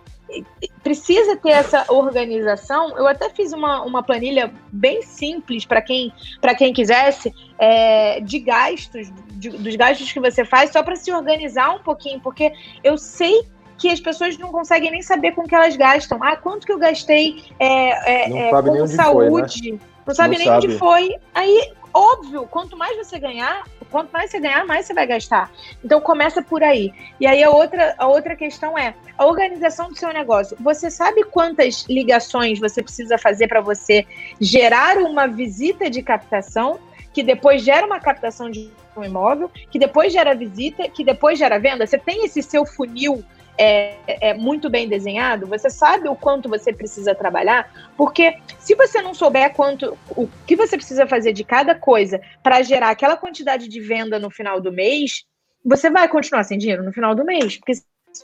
precisa ter essa organização. Eu até fiz uma, uma planilha bem simples para quem, quem quisesse, é, de gastos, de, dos gastos que você faz, só para se organizar um pouquinho, porque eu sei que as pessoas não conseguem nem saber com que elas gastam. Ah, quanto que eu gastei é, é, é com saúde? Foi, né? Não sabe não nem sabe. onde foi. Aí, óbvio, quanto mais você ganhar, quanto mais você ganhar, mais você vai gastar. Então começa por aí. E aí a outra, a outra questão é a organização do seu negócio. Você sabe quantas ligações você precisa fazer para você gerar uma visita de captação? que depois gera uma captação de um imóvel, que depois gera visita, que depois gera venda. Você tem esse seu funil é, é, muito bem desenhado, você sabe o quanto você precisa trabalhar, porque se você não souber quanto o que você precisa fazer de cada coisa para gerar aquela quantidade de venda no final do mês, você vai continuar sem dinheiro no final do mês, porque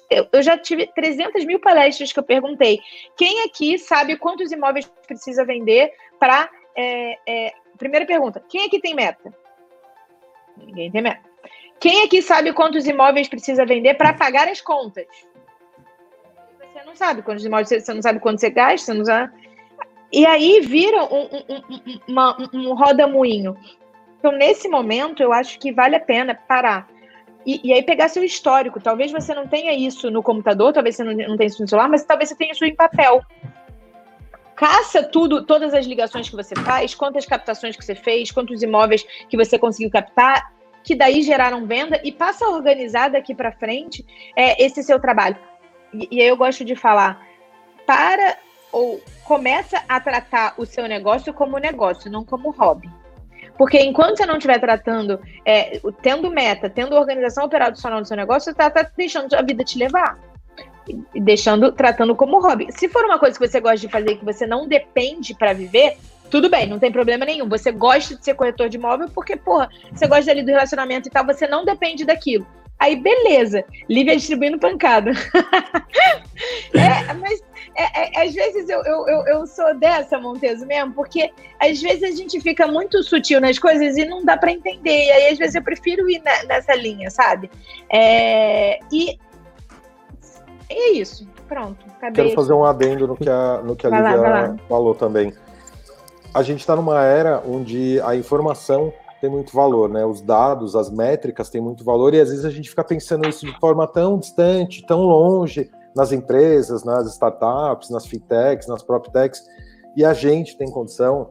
eu, já tive 300 mil palestras que eu perguntei. Quem aqui sabe quantos imóveis precisa vender para. É, é, primeira pergunta: quem aqui tem meta? Ninguém tem meta. Quem aqui sabe quantos imóveis precisa vender para pagar as contas? Você não sabe quantos imóveis, você não sabe quanto você gasta, você não sabe. E aí vira um, um, um, roda-moinho. Então, nesse momento, eu acho que vale a pena parar. E, e, aí pegar seu histórico. Talvez você não tenha isso no computador, talvez você não, não tenha isso no celular, mas talvez você tenha isso em papel. Caça tudo, todas as ligações que você faz, quantas captações que você fez, quantos imóveis que você conseguiu captar, que daí geraram venda e passa a organizar daqui para frente é, esse seu trabalho. E, e aí eu gosto de falar, para ou começa a tratar o seu negócio como negócio, não como hobby. Porque enquanto você não estiver tratando, é, tendo meta, tendo organização operacional do seu negócio, você está tá deixando a vida te levar. Deixando, tratando como hobby. Se for uma coisa que você gosta de fazer, que você não depende para viver, tudo bem, não tem problema nenhum. Você gosta de ser corretor de imóvel porque, porra, você gosta ali do relacionamento e tal, você não depende daquilo. Aí, beleza, Lívia distribuindo pancada. é, mas é, é, às vezes eu, eu, eu, eu, sou dessa, Monteso, mesmo, porque às vezes a gente fica muito sutil nas coisas e não dá para entender. E aí, às vezes, eu prefiro ir na, nessa linha, sabe? É, e é isso. Pronto, acabei. Quero fazer um adendo no que a, no que a Lívia lá, falou também a gente está numa era onde a informação tem muito valor, né? Os dados, as métricas têm muito valor e às vezes a gente fica pensando isso de forma tão distante, tão longe nas empresas, nas startups, nas fintechs, nas proptechs e a gente tem condição.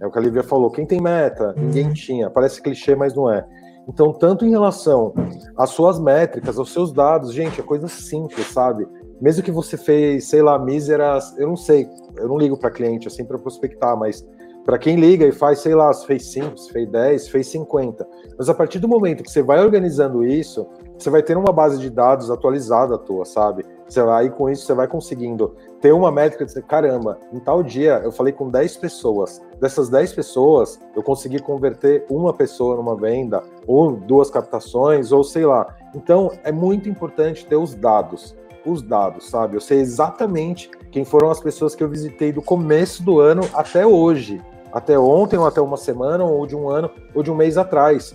É o que a Lívia falou. Quem tem meta, ninguém tinha. Parece clichê, mas não é. Então, tanto em relação às suas métricas, aos seus dados, gente, é coisa simples, sabe? Mesmo que você fez, sei lá, míseras, eu não sei, eu não ligo para cliente, é sempre para prospectar, mas para quem liga e faz, sei lá, fez 5, se fez 10, fez 50. Mas a partir do momento que você vai organizando isso, você vai ter uma base de dados atualizada à tua, sabe? Você vai, com isso, você vai conseguindo ter uma métrica de caramba, em tal dia eu falei com 10 pessoas. Dessas 10 pessoas, eu consegui converter uma pessoa numa venda, ou duas captações, ou sei lá. Então, é muito importante ter os dados. Os dados, sabe? Eu sei exatamente quem foram as pessoas que eu visitei do começo do ano até hoje até ontem, ou até uma semana, ou de um ano, ou de um mês atrás.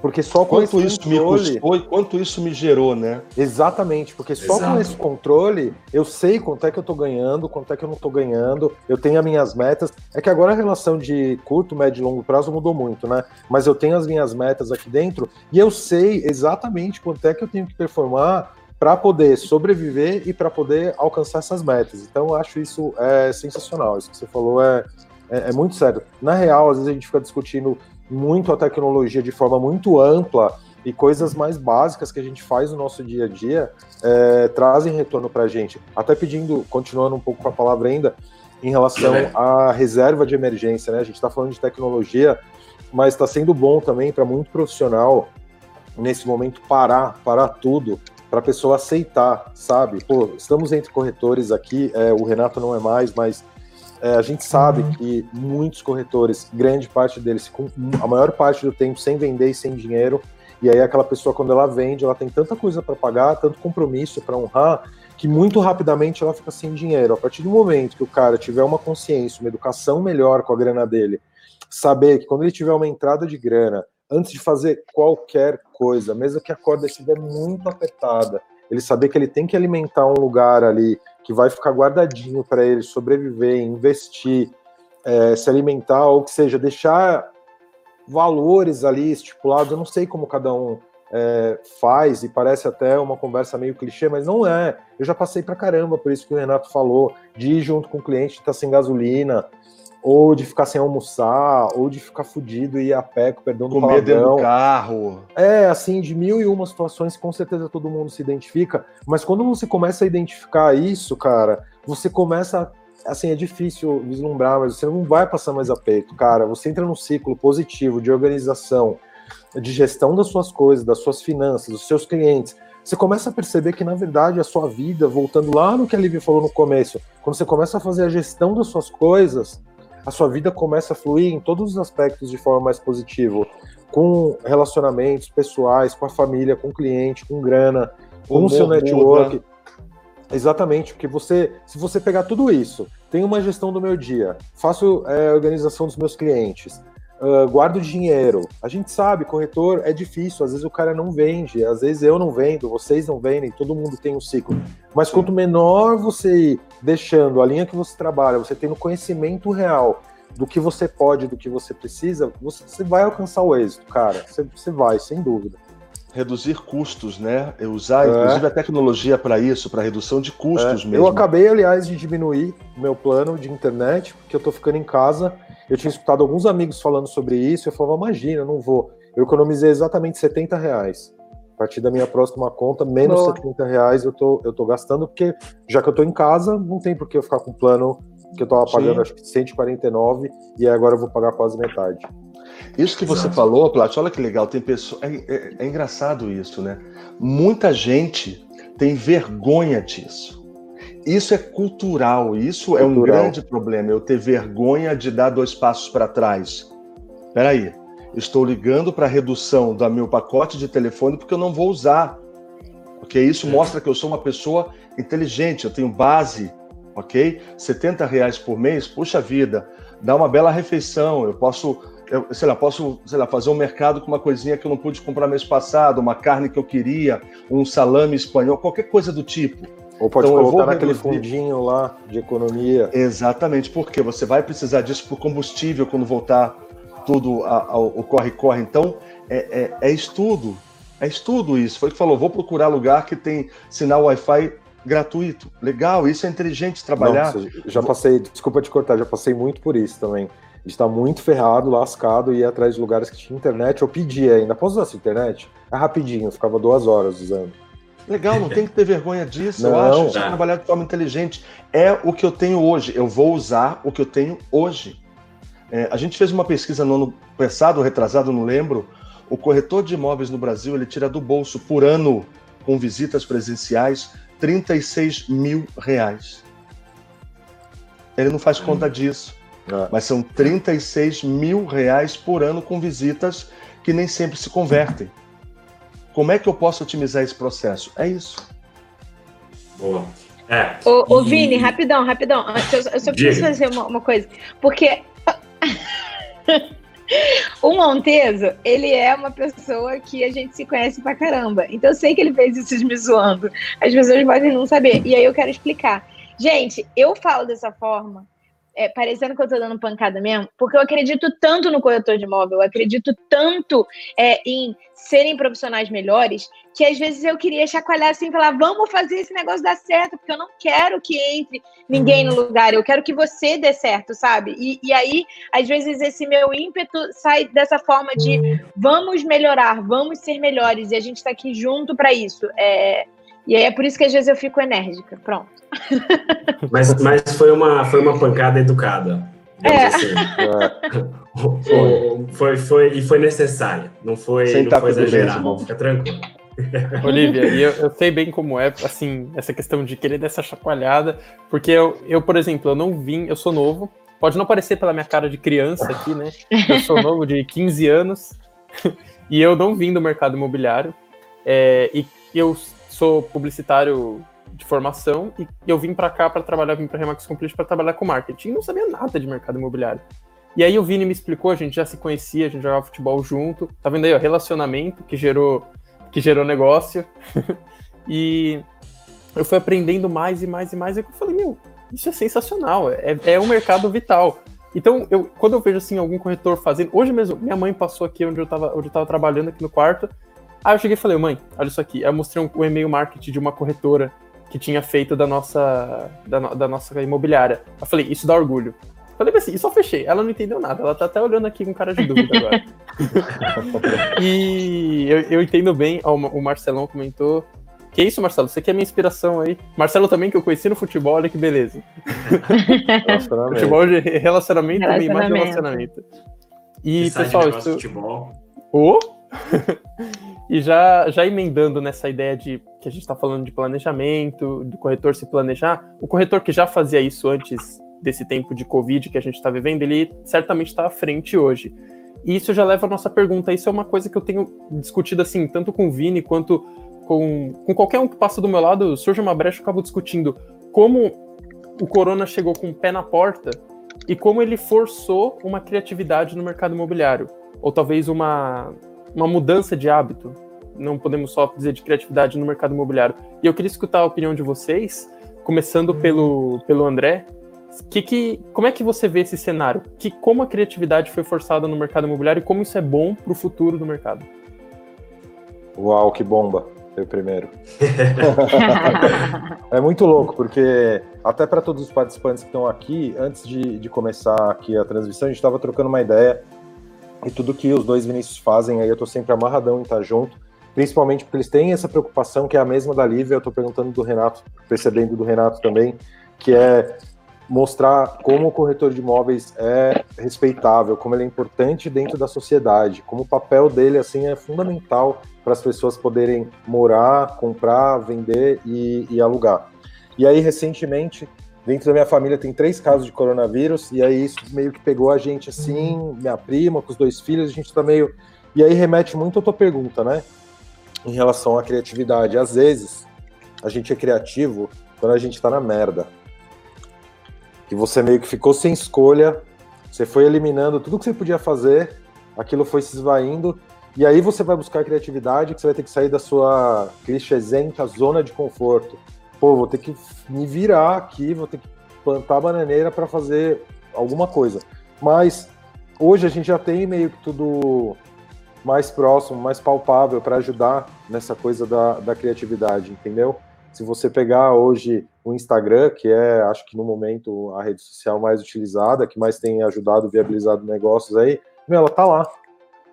Porque só com quanto esse isso controle... me custou e quanto isso me gerou, né? Exatamente, porque só Exato. com esse controle eu sei quanto é que eu tô ganhando, quanto é que eu não tô ganhando, eu tenho as minhas metas. É que agora a relação de curto, médio e longo prazo mudou muito, né? Mas eu tenho as minhas metas aqui dentro e eu sei exatamente quanto é que eu tenho que performar para poder sobreviver e para poder alcançar essas metas. Então eu acho isso é sensacional. Isso que você falou é, é, é muito sério. Na real, às vezes a gente fica discutindo muito a tecnologia de forma muito ampla e coisas mais básicas que a gente faz no nosso dia a dia é, trazem retorno para a gente. Até pedindo, continuando um pouco com a palavra ainda, em relação à reserva de emergência, né? A gente está falando de tecnologia, mas está sendo bom também para muito profissional nesse momento parar, parar tudo, para a pessoa aceitar, sabe? Pô, estamos entre corretores aqui, é, o Renato não é mais, mas é, a gente sabe uhum. que muitos corretores, grande parte deles, com a maior parte do tempo sem vender e sem dinheiro, e aí aquela pessoa quando ela vende, ela tem tanta coisa para pagar, tanto compromisso para honrar, que muito rapidamente ela fica sem dinheiro. A partir do momento que o cara tiver uma consciência, uma educação melhor com a grana dele, saber que quando ele tiver uma entrada de grana, antes de fazer qualquer coisa, mesmo que a corda estiver muito apertada, ele saber que ele tem que alimentar um lugar ali que vai ficar guardadinho para ele sobreviver, investir, é, se alimentar, ou que seja, deixar valores ali estipulados. Eu não sei como cada um é, faz, e parece até uma conversa meio clichê, mas não é. Eu já passei para caramba, por isso que o Renato falou, de ir junto com o cliente, estar tá sem gasolina, ou de ficar sem almoçar, ou de ficar fudido e ir a pé com perdão do Comer dentro do carro. É, assim, de mil e uma situações, com certeza todo mundo se identifica, mas quando você começa a identificar isso, cara, você começa, assim, é difícil vislumbrar, mas você não vai passar mais aperto, cara, você entra num ciclo positivo de organização, de gestão das suas coisas, das suas finanças, dos seus clientes, você começa a perceber que, na verdade, a sua vida, voltando lá no que a Lívia falou no começo, quando você começa a fazer a gestão das suas coisas, a sua vida começa a fluir em todos os aspectos de forma mais positiva, com relacionamentos pessoais, com a família, com o cliente, com grana, com o seu network. Muda. Exatamente, porque você, se você pegar tudo isso, tenho uma gestão do meu dia, faço é, organização dos meus clientes, uh, guardo dinheiro. A gente sabe, corretor é difícil, às vezes o cara não vende, às vezes eu não vendo, vocês não vendem, todo mundo tem um ciclo. Mas quanto menor você ir deixando a linha que você trabalha, você tendo conhecimento real do que você pode, do que você precisa, você vai alcançar o êxito, cara. Você, você vai, sem dúvida reduzir custos, né? Eu usar, é. inclusive, a tecnologia para isso, para redução de custos é. mesmo. Eu acabei, aliás, de diminuir o meu plano de internet, porque eu estou ficando em casa eu tinha escutado alguns amigos falando sobre isso, eu falava, imagina, não vou. Eu economizei exatamente 70 reais. A partir da minha próxima conta, menos Boa. 70 reais eu tô, eu tô gastando, porque já que eu tô em casa, não tem por que eu ficar com plano que eu tava pagando Sim. acho que 149 e agora eu vou pagar quase metade. Isso que você falou, Plat, olha que legal, tem pessoa. É, é, é engraçado isso, né? Muita gente tem vergonha disso. Isso é cultural, isso cultural. é um grande problema. Eu ter vergonha de dar dois passos para trás. Peraí, estou ligando para redução do meu pacote de telefone porque eu não vou usar. Ok? Isso mostra que eu sou uma pessoa inteligente, eu tenho base, ok? 70 reais por mês, puxa vida, dá uma bela refeição. Eu posso, eu, sei lá, posso, sei lá, fazer um mercado com uma coisinha que eu não pude comprar mês passado, uma carne que eu queria, um salame espanhol, qualquer coisa do tipo. Ou pode então, colocar naquele fundinho lá de economia. Exatamente, porque você vai precisar disso para o combustível quando voltar tudo ao corre-corre. Então, é, é, é, estudo. É estudo isso. Foi o que falou, vou procurar lugar que tem sinal Wi-Fi gratuito. Legal, isso é inteligente trabalhar. Não, já passei, desculpa te cortar, já passei muito por isso também. A tá muito ferrado, lascado, e ia atrás de lugares que tinha internet. Eu pedia ainda, posso usar essa internet? É rapidinho, ficava duas horas usando. Legal, não tem que ter vergonha disso. Não, eu acho que trabalhar de forma inteligente é o que eu tenho hoje. Eu vou usar o que eu tenho hoje. É, a gente fez uma pesquisa no ano passado, retrasado, não lembro. O corretor de imóveis no Brasil ele tira do bolso por ano, com visitas presenciais, 36 mil reais. Ele não faz conta disso. Ah. Mas são 36 mil reais por ano com visitas que nem sempre se convertem. Como é que eu posso otimizar esse processo? É isso. Boa. É. Ô, ô Vini, rapidão, rapidão. Eu, eu só preciso fazer uma, uma coisa. Porque o Monteso, ele é uma pessoa que a gente se conhece pra caramba. Então eu sei que ele fez isso me zoando. As pessoas podem não saber. E aí eu quero explicar. Gente, eu falo dessa forma é, parecendo que eu tô dando pancada mesmo, porque eu acredito tanto no corretor de imóvel, eu acredito tanto é, em serem profissionais melhores, que às vezes eu queria chacoalhar assim e falar, vamos fazer esse negócio dar certo, porque eu não quero que entre ninguém no lugar, eu quero que você dê certo, sabe? E, e aí, às vezes, esse meu ímpeto sai dessa forma de vamos melhorar, vamos ser melhores, e a gente tá aqui junto para isso. É, e aí é por isso que às vezes eu fico enérgica. Pronto. Mas, mas foi, uma, foi uma pancada educada. É. Assim. foi, foi, foi, e foi necessária. Não foi, não foi exagerado. Fica tranquilo. Olivia, eu, eu, sei bem como é, assim, essa questão de querer dessa chacoalhada, porque eu, eu, por exemplo, eu não vim, eu sou novo, pode não parecer pela minha cara de criança aqui, né? Eu sou novo de 15 anos e eu não vim do mercado imobiliário. É, e eu sou publicitário de formação e eu vim para cá para trabalhar, vim para Remax Complete para trabalhar com marketing. Não sabia nada de mercado imobiliário. E aí o Vini me explicou, a gente já se conhecia, a gente jogava futebol junto. Tá vendo aí, ó, relacionamento que gerou que gerou negócio. e eu fui aprendendo mais e mais e mais e eu falei, meu, isso é sensacional, é, é um mercado vital. Então, eu, quando eu vejo assim algum corretor fazendo, hoje mesmo minha mãe passou aqui onde eu estava onde eu tava trabalhando aqui no quarto, Aí eu cheguei e falei, mãe, olha isso aqui. Aí eu mostrei um, um e-mail marketing de uma corretora que tinha feito da nossa, da, da nossa imobiliária. Eu falei, isso dá orgulho. Eu falei assim, e só fechei. Ela não entendeu nada. Ela tá até olhando aqui com cara de dúvida agora. e eu, eu, entendo bem, ó, o Marcelão comentou. Que isso, Marcelo? Você que é minha inspiração aí. Marcelo também, que eu conheci no futebol, olha que beleza. futebol de relacionamento, relacionamento. também, mais relacionamento. E, pessoal, isso. Futebol. Oh? E já, já emendando nessa ideia de que a gente está falando de planejamento, do corretor se planejar, o corretor que já fazia isso antes desse tempo de Covid que a gente está vivendo, ele certamente está à frente hoje. E isso já leva a nossa pergunta. Isso é uma coisa que eu tenho discutido assim, tanto com o Vini quanto com, com qualquer um que passa do meu lado, surge uma brecha, eu acabo discutindo como o corona chegou com o pé na porta e como ele forçou uma criatividade no mercado imobiliário. Ou talvez uma, uma mudança de hábito. Não podemos só dizer de criatividade no mercado imobiliário. E eu queria escutar a opinião de vocês, começando uhum. pelo, pelo André. Que, que, como é que você vê esse cenário? Que como a criatividade foi forçada no mercado imobiliário e como isso é bom para o futuro do mercado? Uau, que bomba! Eu primeiro. é muito louco, porque até para todos os participantes que estão aqui, antes de, de começar aqui a transmissão, a gente estava trocando uma ideia e tudo que os dois Vinícius fazem aí, eu tô sempre amarradão em estar junto, principalmente porque eles têm essa preocupação que é a mesma da Lívia, eu tô perguntando do Renato, percebendo do Renato também, que é mostrar como o corretor de imóveis é respeitável, como ele é importante dentro da sociedade, como o papel dele assim é fundamental para as pessoas poderem morar, comprar, vender e, e alugar. E aí recentemente dentro da minha família tem três casos de coronavírus, e aí isso meio que pegou a gente assim, uhum. minha prima com os dois filhos, a gente tá meio. E aí remete muito à tua pergunta, né? Em relação à criatividade. Às vezes, a gente é criativo quando a gente tá na merda. Que você meio que ficou sem escolha, você foi eliminando tudo que você podia fazer, aquilo foi se esvaindo, e aí você vai buscar criatividade, que você vai ter que sair da sua clichêzenta zona de conforto pô, vou ter que me virar aqui, vou ter que plantar bananeira para fazer alguma coisa. Mas hoje a gente já tem meio que tudo mais próximo, mais palpável para ajudar nessa coisa da, da criatividade, entendeu? Se você pegar hoje o Instagram, que é, acho que no momento, a rede social mais utilizada, que mais tem ajudado, viabilizado negócios aí, meu, ela tá lá.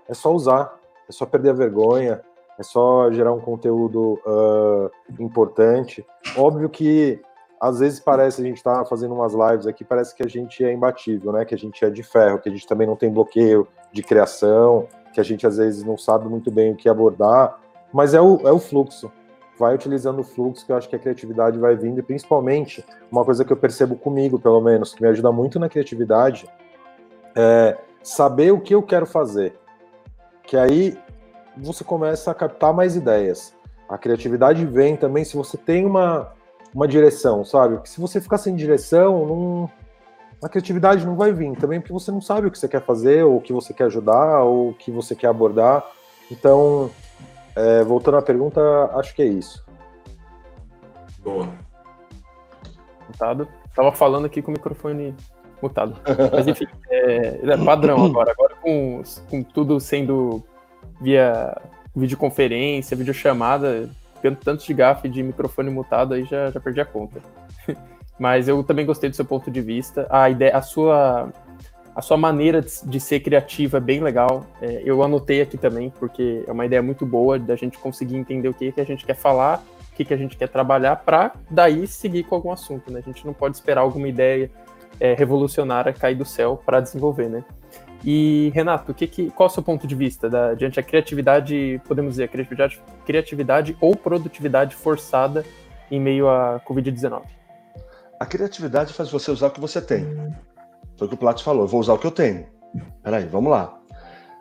É só usar, é só perder a vergonha, é só gerar um conteúdo uh, importante. Óbvio que às vezes parece a gente tá fazendo umas lives aqui, parece que a gente é imbatível, né? Que a gente é de ferro, que a gente também não tem bloqueio de criação, que a gente às vezes não sabe muito bem o que abordar, mas é o, é o fluxo. Vai utilizando o fluxo, que eu acho que a criatividade vai vindo, e principalmente, uma coisa que eu percebo comigo, pelo menos, que me ajuda muito na criatividade, é saber o que eu quero fazer. Que aí você começa a captar mais ideias. A criatividade vem também se você tem uma, uma direção, sabe? Porque se você ficar sem direção, não, a criatividade não vai vir também, porque você não sabe o que você quer fazer, ou o que você quer ajudar, ou o que você quer abordar. Então, é, voltando à pergunta, acho que é isso. Boa. Tava falando aqui com o microfone mutado. Mas enfim, é, é padrão agora. Agora com, com tudo sendo via videoconferência, videochamada, tendo tanto de gafe de microfone mutado, aí já, já perdi a conta. Mas eu também gostei do seu ponto de vista. A ideia, a sua, a sua maneira de, ser criativa é bem legal. É, eu anotei aqui também, porque é uma ideia muito boa da gente conseguir entender o que, que a gente quer falar, o que, que a gente quer trabalhar, para daí seguir com algum assunto. Né? A gente não pode esperar alguma ideia é, revolucionária cair do céu para desenvolver, né? E, Renato, que que, qual é o seu ponto de vista da, diante da criatividade, podemos dizer, criatividade, criatividade ou produtividade forçada em meio à Covid-19? A criatividade faz você usar o que você tem. Foi o que o Platts falou, eu vou usar o que eu tenho. Peraí, vamos lá.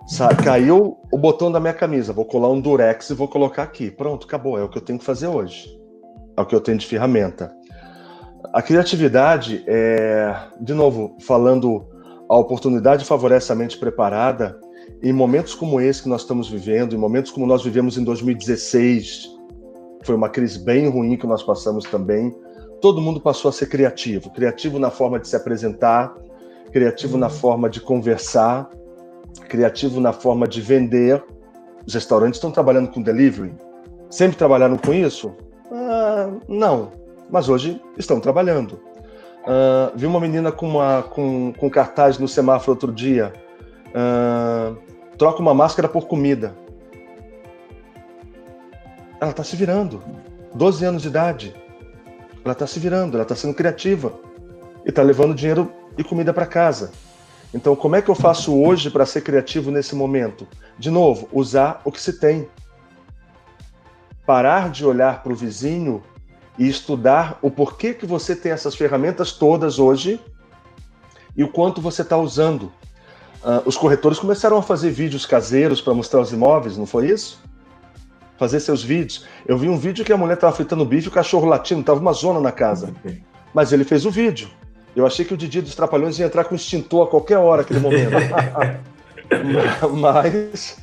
Sa caiu o botão da minha camisa, vou colar um durex e vou colocar aqui. Pronto, acabou, é o que eu tenho que fazer hoje. É o que eu tenho de ferramenta. A criatividade é, de novo, falando a oportunidade favorece a mente preparada. Em momentos como esse que nós estamos vivendo, em momentos como nós vivemos em 2016, foi uma crise bem ruim que nós passamos também. Todo mundo passou a ser criativo, criativo na forma de se apresentar, criativo na forma de conversar, criativo na forma de vender. Os restaurantes estão trabalhando com delivery. Sempre trabalharam com isso? Ah, não, mas hoje estão trabalhando. Uh, vi uma menina com, uma, com, com cartaz no semáforo outro dia. Uh, troca uma máscara por comida. Ela está se virando. 12 anos de idade. Ela está se virando, ela está sendo criativa. E está levando dinheiro e comida para casa. Então, como é que eu faço hoje para ser criativo nesse momento? De novo, usar o que se tem. Parar de olhar para o vizinho e estudar o porquê que você tem essas ferramentas todas hoje e o quanto você está usando. Uh, os corretores começaram a fazer vídeos caseiros para mostrar os imóveis, não foi isso? Fazer seus vídeos. Eu vi um vídeo que a mulher estava fritando bife e o cachorro latindo, estava uma zona na casa. Mas ele fez o vídeo. Eu achei que o Didi dos Trapalhões ia entrar com extintor a qualquer hora, aquele momento. Mas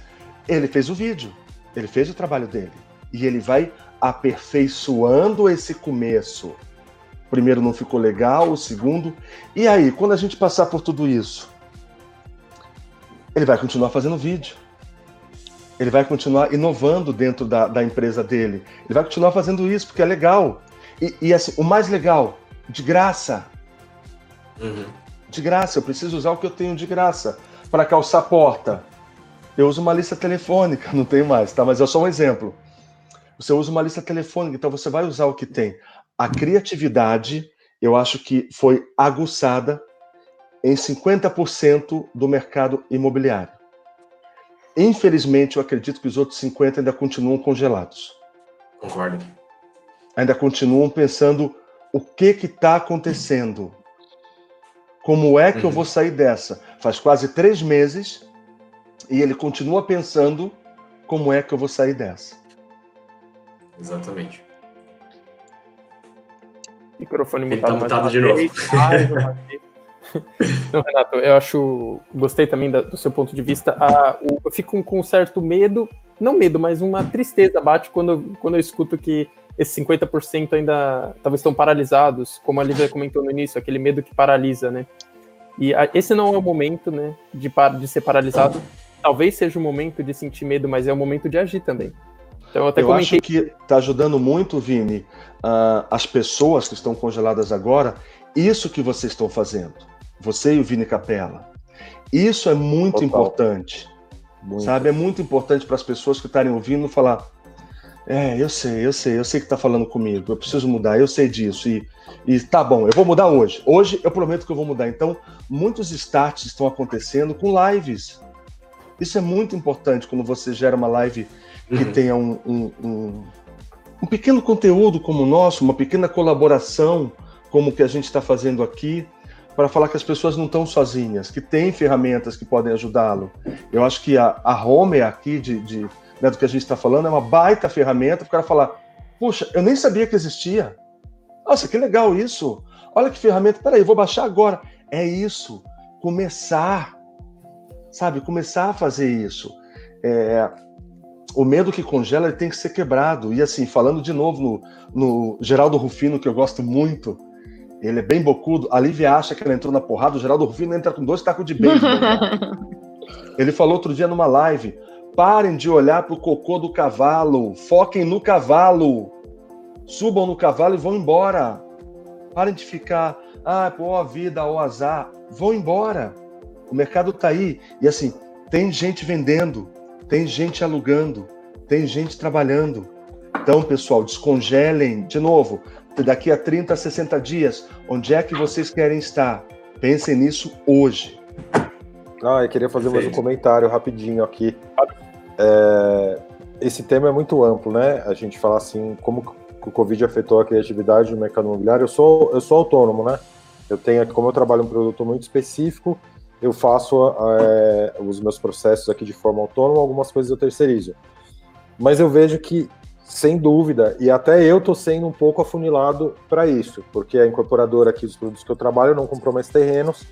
ele fez o vídeo. Ele fez o trabalho dele. E ele vai aperfeiçoando esse começo. O primeiro não ficou legal, o segundo. E aí, quando a gente passar por tudo isso, ele vai continuar fazendo vídeo. Ele vai continuar inovando dentro da, da empresa dele. Ele vai continuar fazendo isso porque é legal. E, e assim, o mais legal, de graça. Uhum. De graça, eu preciso usar o que eu tenho de graça. Para calçar porta, eu uso uma lista telefônica, não tenho mais, tá? Mas é só um exemplo. Você usa uma lista telefônica, então você vai usar o que tem. A criatividade, eu acho que foi aguçada em 50% do mercado imobiliário. Infelizmente, eu acredito que os outros 50% ainda continuam congelados. Concordo. Ainda continuam pensando o que está acontecendo. Como é que uhum. eu vou sair dessa? Faz quase três meses e ele continua pensando como é que eu vou sair dessa. Exatamente. Microfone Ele mutado, tá mutado de novo. Não, Renato, eu acho. Gostei também do seu ponto de vista. Ah, eu fico com um certo medo, não medo, mas uma tristeza bate quando, quando eu escuto que esses 50% ainda talvez estão paralisados, como a Lívia comentou no início, aquele medo que paralisa, né? E a, esse não é o momento, né, de, de ser paralisado. Talvez seja o momento de sentir medo, mas é o momento de agir também. Então, eu, até eu comentei... acho que está ajudando muito, Vini, uh, as pessoas que estão congeladas agora, isso que vocês estão fazendo. Você e o Vini Capella. Isso é muito Total. importante. Muito. Sabe? É muito importante para as pessoas que estarem ouvindo falar: É, eu sei, eu sei, eu sei que está falando comigo, eu preciso mudar, eu sei disso. E, e tá bom, eu vou mudar hoje. Hoje eu prometo que eu vou mudar. Então, muitos starts estão acontecendo com lives. Isso é muito importante quando você gera uma live que uhum. tenha um, um, um, um, pequeno conteúdo como o nosso, uma pequena colaboração como o que a gente está fazendo aqui, para falar que as pessoas não estão sozinhas, que tem ferramentas que podem ajudá-lo. Eu acho que a, a Home aqui, de, de né, do que a gente está falando, é uma baita ferramenta para o cara falar: puxa, eu nem sabia que existia. Nossa, que legal isso! Olha que ferramenta, peraí, vou baixar agora. É isso, começar, sabe? Começar a fazer isso. É, o medo que congela ele tem que ser quebrado. E assim, falando de novo no, no Geraldo Rufino, que eu gosto muito, Ele é bem bocudo. A Lívia acha que ela entrou na porrada. O Geraldo Rufino entra com dois tacos de beisebol. ele falou outro dia numa live: parem de olhar pro cocô do cavalo. Foquem no cavalo. Subam no cavalo e vão embora. Parem de ficar, ah, pô, a vida, o azar. Vão embora. O mercado tá aí. E assim, tem gente vendendo, tem gente alugando, tem gente trabalhando. Então, pessoal, descongelem. De novo, daqui a 30, 60 dias, onde é que vocês querem estar? Pensem nisso hoje. Ah, eu queria fazer mais um comentário rapidinho aqui. É, esse tema é muito amplo, né? A gente falar assim, como o Covid afetou a criatividade no mercado imobiliário. Eu sou, eu sou autônomo, né? Eu tenho como eu trabalho um produto muito específico, eu faço é, os meus processos aqui de forma autônoma, algumas coisas eu terceirizo. Mas eu vejo que sem dúvida, e até eu estou sendo um pouco afunilado para isso, porque a incorporadora aqui dos produtos que eu trabalho não comprou mais terrenos,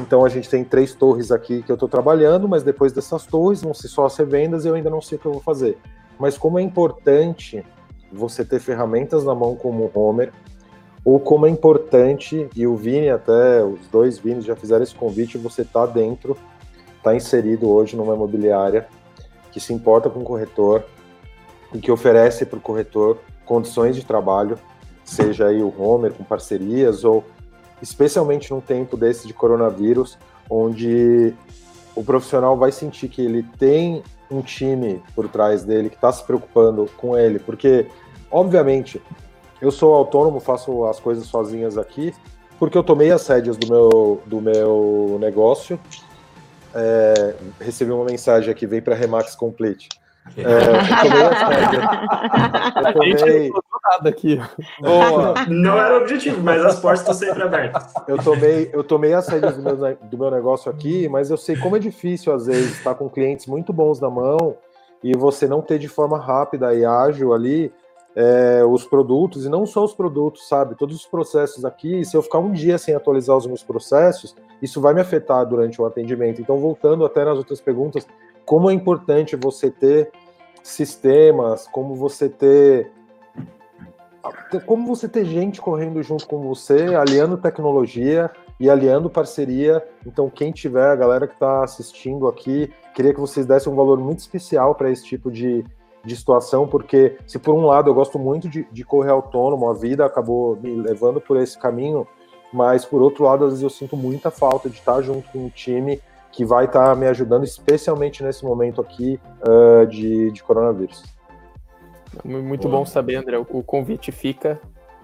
então a gente tem três torres aqui que eu estou trabalhando, mas depois dessas torres vão ser só as revendas e eu ainda não sei o que eu vou fazer. Mas como é importante você ter ferramentas na mão como o Homer, ou como é importante, e o Vini até, os dois Vinis já fizeram esse convite, você está dentro, está inserido hoje numa imobiliária que se importa com o corretor, e que oferece para o corretor condições de trabalho, seja aí o Homer com parcerias ou especialmente num tempo desse de coronavírus, onde o profissional vai sentir que ele tem um time por trás dele que está se preocupando com ele, porque obviamente eu sou autônomo, faço as coisas sozinhas aqui, porque eu tomei as rédeas do meu, do meu negócio. É, recebi uma mensagem aqui, vem para Remax Complete. É, eu tomei as Eu tomei... nada aqui. Boa. Não era o objetivo, mas as portas estão sempre abertas. Eu tomei, eu tomei as rédeas do meu, do meu negócio aqui, mas eu sei como é difícil, às vezes, estar com clientes muito bons na mão e você não ter de forma rápida e ágil ali é, os produtos, e não só os produtos, sabe? Todos os processos aqui, se eu ficar um dia sem atualizar os meus processos, isso vai me afetar durante o atendimento. Então, voltando até nas outras perguntas, como é importante você ter sistemas, como você ter como você ter gente correndo junto com você, aliando tecnologia e aliando parceria. Então, quem tiver, a galera que está assistindo aqui, queria que vocês dessem um valor muito especial para esse tipo de, de situação, porque se por um lado eu gosto muito de, de correr autônomo, a vida acabou me levando por esse caminho, mas por outro lado, às vezes eu sinto muita falta de estar junto com um time que vai estar tá me ajudando, especialmente nesse momento aqui uh, de, de coronavírus. Muito Boa. bom saber, André. O convite fica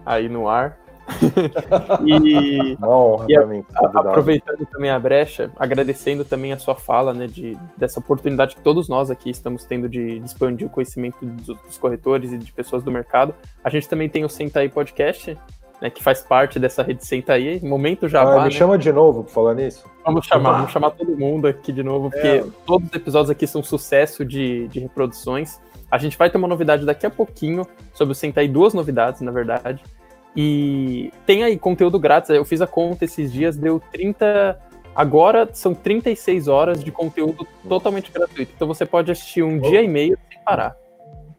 aí no ar. e, Não, e a, aproveitando também a brecha, agradecendo também a sua fala, né, de, dessa oportunidade que todos nós aqui estamos tendo de, de expandir o conhecimento dos, dos, corretores e de pessoas do mercado. A gente também tem o Senta aí Podcast, né, que faz parte dessa rede Senta aí. Momento já. Ah, me né? chama de novo para falar nisso. Vamos chamar, vamos chamar todo mundo aqui de novo, porque é. todos os episódios aqui são sucesso de, de reproduções. A gente vai ter uma novidade daqui a pouquinho sobre o Sentai, duas novidades, na verdade. E tem aí conteúdo grátis. Eu fiz a conta esses dias, deu 30. Agora são 36 horas de conteúdo totalmente gratuito. Então você pode assistir um oh. dia e meio sem parar.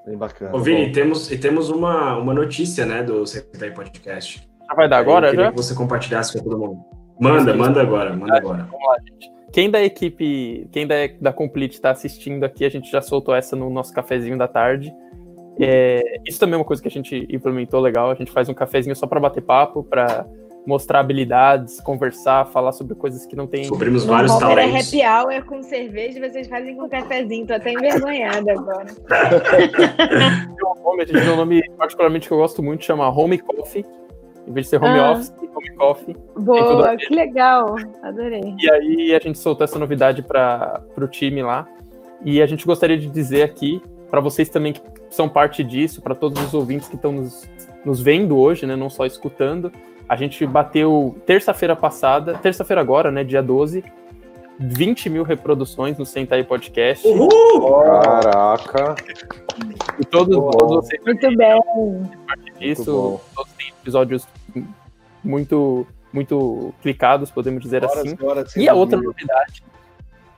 Bem bacana. Ô, Vini, temos, e temos uma, uma notícia, né, do Sentai Podcast. Já vai dar agora, Eu queria já? que você compartilhasse com todo mundo. Manda, manda agora, manda agora. Vamos lá, gente. Quem da equipe, quem da, da Complete está assistindo aqui, a gente já soltou essa no nosso cafezinho da tarde. É, isso também é uma coisa que a gente implementou legal. A gente faz um cafezinho só para bater papo, para mostrar habilidades, conversar, falar sobre coisas que não tem. Descobrimos vários no talentos. É happy hour com cerveja e vocês fazem com cafezinho. Tô até envergonhada agora. tem um nome, a gente tem um nome particularmente que eu gosto muito, chama Home Coffee. Em vez de ser home ah. office, home coffee. Boa, que legal. Adorei. E aí a gente soltou essa novidade para o time lá. E a gente gostaria de dizer aqui, para vocês também que são parte disso, para todos os ouvintes que estão nos, nos vendo hoje, né, não só escutando. A gente bateu terça-feira passada, terça-feira agora, né, dia 12, 20 mil reproduções no Sentai Podcast. Uhul! Caraca! E todos, todos vocês. Muito bem. Parte disso, todos têm episódios muito, muito clicados, podemos dizer horas, assim. Horas, e a outra novidade.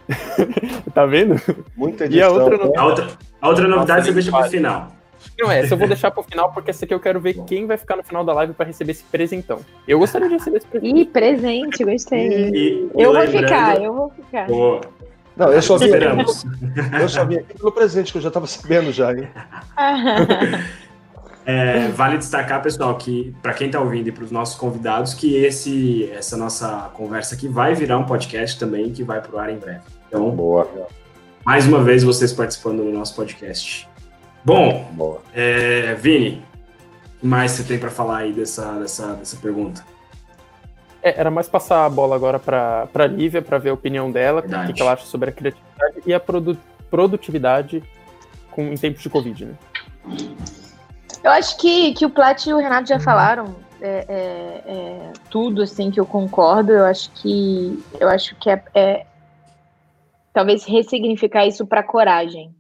tá vendo? Muita edição. E a outra, novidade, a outra, a outra novidade você deixa para o final. Não é, essa eu vou deixar pro final, porque essa aqui eu quero ver quem vai ficar no final da live para receber esse presentão. Eu gostaria de receber esse presente. Ih, presente, gostei. E, eu vou ficar, eu vou ficar. Boa. Não, eu só vim aqui, Esperamos. eu só vim aqui pelo presente, que eu já estava sabendo já, hein? É, vale destacar, pessoal, que para quem está ouvindo e para os nossos convidados, que esse, essa nossa conversa aqui vai virar um podcast também, que vai para o ar em breve. Então, Boa, mais uma vez, vocês participando do nosso podcast. Bom, boa. é, Vini, o que mais você tem para falar aí dessa, dessa, dessa pergunta? É, era mais passar a bola agora para a Lívia, para ver a opinião dela, o que ela acha sobre a criatividade e a produ- produtividade com, em tempos de Covid, né? Eu acho que, que o Plat e o Renato já falaram é, é, é, tudo assim que eu concordo. Eu acho que eu acho que é, é talvez ressignificar isso para coragem.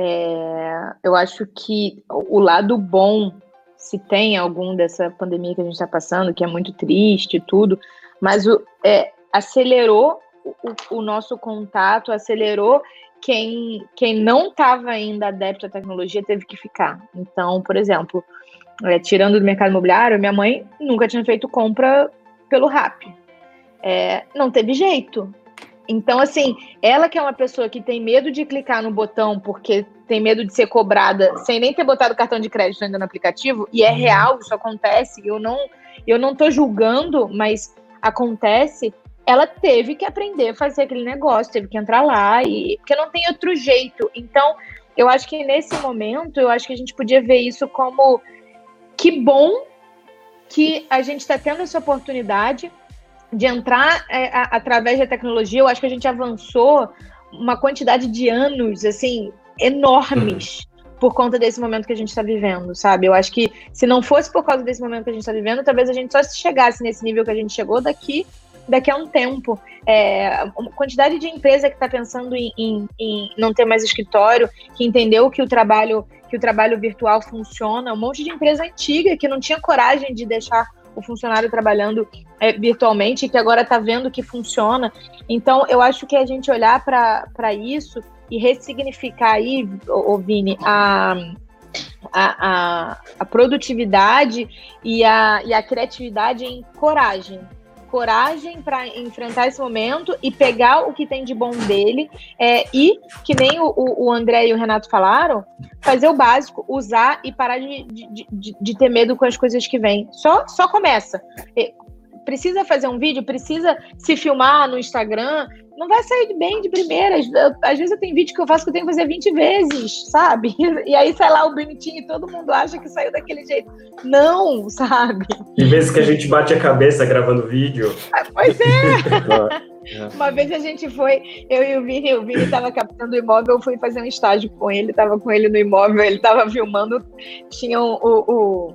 É, eu acho que o lado bom, se tem algum dessa pandemia que a gente está passando, que é muito triste e tudo, mas o, é, acelerou o, o nosso contato, acelerou quem, quem não estava ainda adepto à tecnologia teve que ficar. Então, por exemplo, é, tirando do mercado imobiliário, minha mãe nunca tinha feito compra pelo RAP. É, não teve jeito. Então, assim, ela que é uma pessoa que tem medo de clicar no botão porque tem medo de ser cobrada sem nem ter botado cartão de crédito ainda no aplicativo, e é real, isso acontece, eu não, eu não tô julgando, mas acontece, ela teve que aprender a fazer aquele negócio, teve que entrar lá, e porque não tem outro jeito. Então, eu acho que nesse momento, eu acho que a gente podia ver isso como que bom que a gente está tendo essa oportunidade de entrar é, a, através da tecnologia. Eu acho que a gente avançou uma quantidade de anos, assim, enormes. Por conta desse momento que a gente está vivendo, sabe? Eu acho que se não fosse por causa desse momento que a gente está vivendo, talvez a gente só chegasse nesse nível que a gente chegou daqui daqui a um tempo. É, a quantidade de empresa que está pensando em, em, em, não ter mais escritório, que entendeu que o trabalho que o trabalho virtual funciona, um monte de empresa antiga que não tinha coragem de deixar o funcionário trabalhando é, virtualmente e que agora está vendo que funciona. Então, eu acho que a gente olhar para isso e ressignificar aí, ô, Vini, a, a, a, a produtividade e a, e a criatividade em coragem, coragem para enfrentar esse momento e pegar o que tem de bom dele é, e, que nem o, o André e o Renato falaram, fazer o básico, usar e parar de, de, de, de ter medo com as coisas que vêm. Só, só começa. Precisa fazer um vídeo, precisa se filmar no Instagram, não vai sair bem de primeiras. Às vezes eu tenho vídeo que eu faço que eu tenho que fazer 20 vezes, sabe? E aí sai lá o bonitinho e todo mundo acha que saiu daquele jeito. Não, sabe? Tem vezes que a gente bate a cabeça gravando vídeo. Pois é! Uma vez a gente foi, eu e o Vini, o Vini tava captando o imóvel, eu fui fazer um estágio com ele, tava com ele no imóvel, ele tava filmando, tinha o. o, o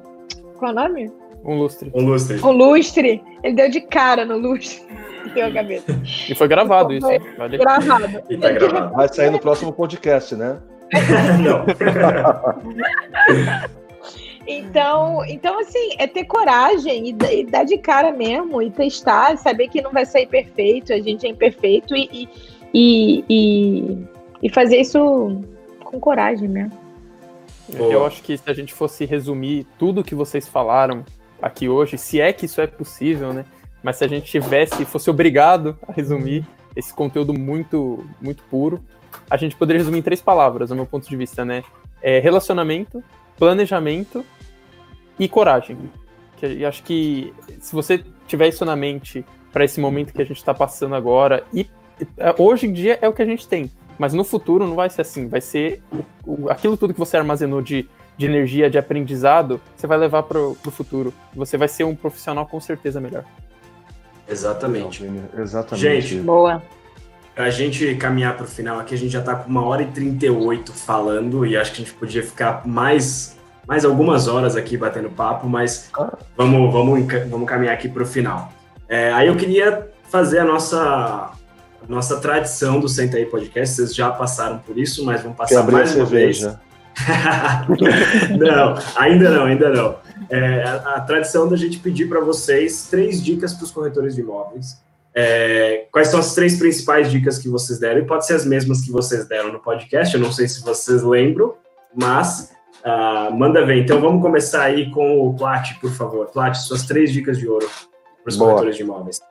qual é o nome? Um lustre. Um lustre. Um lustre. Ele deu de cara no lustre. Deu a cabeça. E foi gravado isso. Foi Vale. Gravado. E tá gravado. Vai sair no próximo podcast, né? Não. Então, então, assim, é ter coragem e, e, dar de cara mesmo, e testar, saber que não vai sair perfeito, a gente é imperfeito, e, e, e, e fazer isso com coragem mesmo. Boa. Eu acho que se a gente fosse resumir tudo que vocês falaram aqui hoje, se é que isso é possível, né? Mas se a gente tivesse, fosse obrigado a resumir esse conteúdo muito, muito puro, a gente poderia resumir em três palavras, do meu ponto de vista, né? É relacionamento, planejamento e coragem. Que, e acho que se você tiver isso na mente para esse momento que a gente está passando agora, e hoje em dia é o que a gente tem, mas no futuro não vai ser assim, vai ser o, aquilo tudo que você armazenou de, de energia, de aprendizado, você vai levar para o futuro. Você vai ser um profissional com certeza melhor. Exatamente. Exatamente. Gente, boa. Pra gente caminhar para o final aqui, a gente já está com uma hora e 38 falando e acho que a gente podia ficar mais, mais algumas horas aqui batendo papo, mas vamos, vamos, vamos caminhar aqui para o final. É, aí eu queria fazer a nossa, a nossa tradição do Senta aí Podcast, vocês já passaram por isso, mas vamos passar mais uma vez. não, ainda não, ainda não. É, a, a, tradição da gente pedir para vocês três dicas para os corretores de imóveis. É, quais são as três principais dicas que vocês deram? E pode ser as mesmas que vocês deram no podcast, eu não sei se vocês lembram, mas Uh, manda ver. Então vamos começar aí com o Plat, por favor. Plat, suas três dicas de ouro para os corretores de imóveis.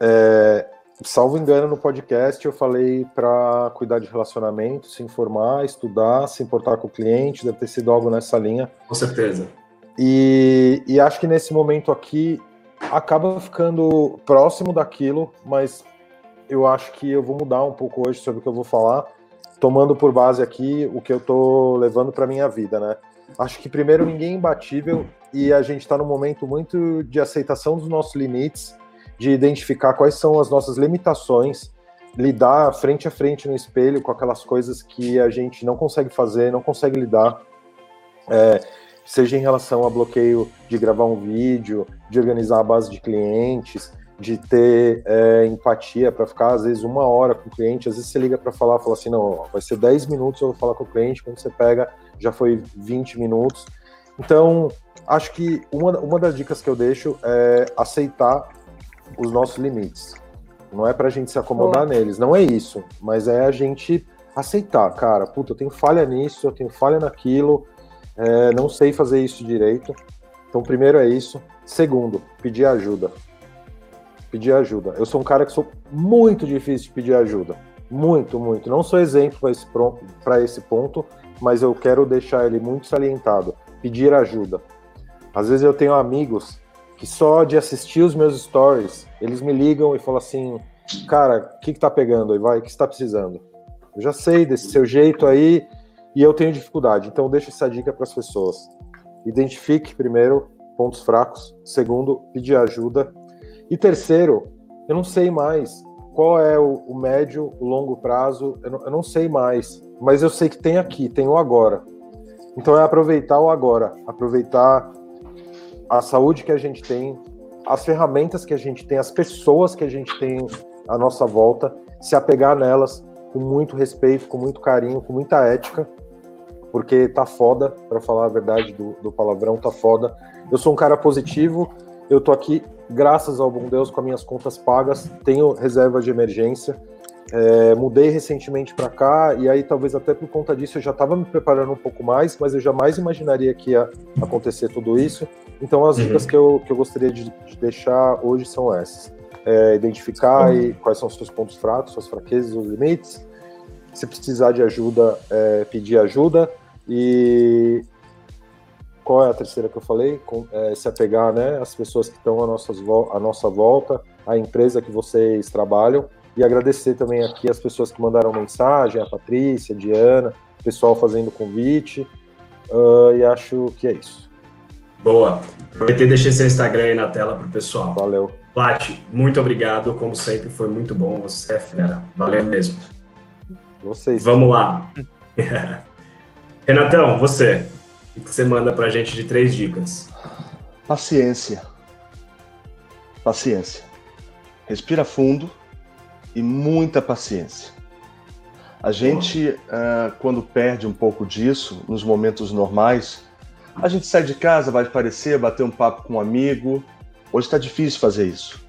É, salvo engano, no podcast eu falei para cuidar de relacionamento, se informar, estudar, se importar com o cliente, deve ter sido algo nessa linha. Com certeza. E, e acho que nesse momento aqui acaba ficando próximo daquilo, mas eu acho que eu vou mudar um pouco hoje sobre o que eu vou falar, tomando por base aqui o que eu tô levando para minha vida, né? Acho que primeiro ninguém é imbatível e a gente está num momento muito de aceitação dos nossos limites, de identificar quais são as nossas limitações, lidar frente a frente no espelho com aquelas coisas que a gente não consegue fazer, não consegue lidar. É, seja em relação a bloqueio de gravar um vídeo, de organizar a base de clientes, de ter é, empatia para ficar às vezes uma hora com o cliente, às vezes você liga para falar, fala assim, não, vai ser 10 minutos eu vou falar com o cliente, quando você pega já foi 20 minutos. Então, acho que uma, uma das dicas que eu deixo é aceitar os nossos limites. Não é para a gente se acomodar neles, não é isso, mas é a gente aceitar, cara, puta, eu tenho falha nisso, eu tenho falha naquilo, é, não sei fazer isso direito. Então, primeiro é isso. Segundo, pedir ajuda. Pedir ajuda. Eu sou um cara que sou muito difícil de pedir ajuda. Muito, muito. Não sou exemplo para esse, esse ponto, mas eu quero deixar ele muito salientado. Pedir ajuda. Às vezes eu tenho amigos que só de assistir os meus stories, eles me ligam e falam assim: Cara, o que, que tá pegando aí? Vai, o que você tá precisando? Eu já sei desse seu jeito aí, e eu tenho dificuldade. Então, deixa essa dica para as pessoas. Identifique, primeiro, pontos fracos. Segundo, pedir ajuda. E terceiro, eu não sei mais qual é o, o médio, o longo prazo. Eu não, eu não sei mais. Mas eu sei que tem aqui, tem o agora. Então, é aproveitar o agora. Aproveitar a saúde que a gente tem, as ferramentas que a gente tem, as pessoas que a gente tem à nossa volta, se apegar nelas com muito respeito, com muito carinho, com muita ética porque tá foda, para falar a verdade do, do, palavrão, tá foda. Eu sou um cara positivo, eu tô aqui, graças ao bom Deus, com as minhas contas pagas, tenho reserva de emergência. É, mudei recentemente para cá e aí talvez até por conta disso eu já estava me preparando um pouco mais, mas eu jamais imaginaria que ia acontecer tudo isso. Então as uhum. dicas que eu, que eu gostaria de, de deixar hoje são essas: é, identificar uhum. quais são os seus pontos fracos, suas fraquezas, os limites. Se precisar de ajuda, é, pedir ajuda. E qual é a terceira que eu falei? Com, é, se apegar né, às pessoas que estão à, nossas, à nossa volta, à empresa que vocês trabalham. E agradecer também aqui as pessoas que mandaram mensagem, a Patrícia, a Diana, o pessoal fazendo convite. Uh, e acho que é isso. Boa. Aproveitei e deixei seu Instagram aí na tela para o pessoal. Valeu. Plat, muito obrigado. Como sempre, foi muito bom. Você é fera. Valeu mesmo. Vocês. Vamos lá. Renatão, você. O que você manda pra gente de três dicas? Paciência. Paciência. Respira fundo e muita paciência. A gente, uh, quando perde um pouco disso, nos momentos normais, a gente sai de casa, vai aparecer, bater um papo com um amigo. Hoje está difícil fazer isso.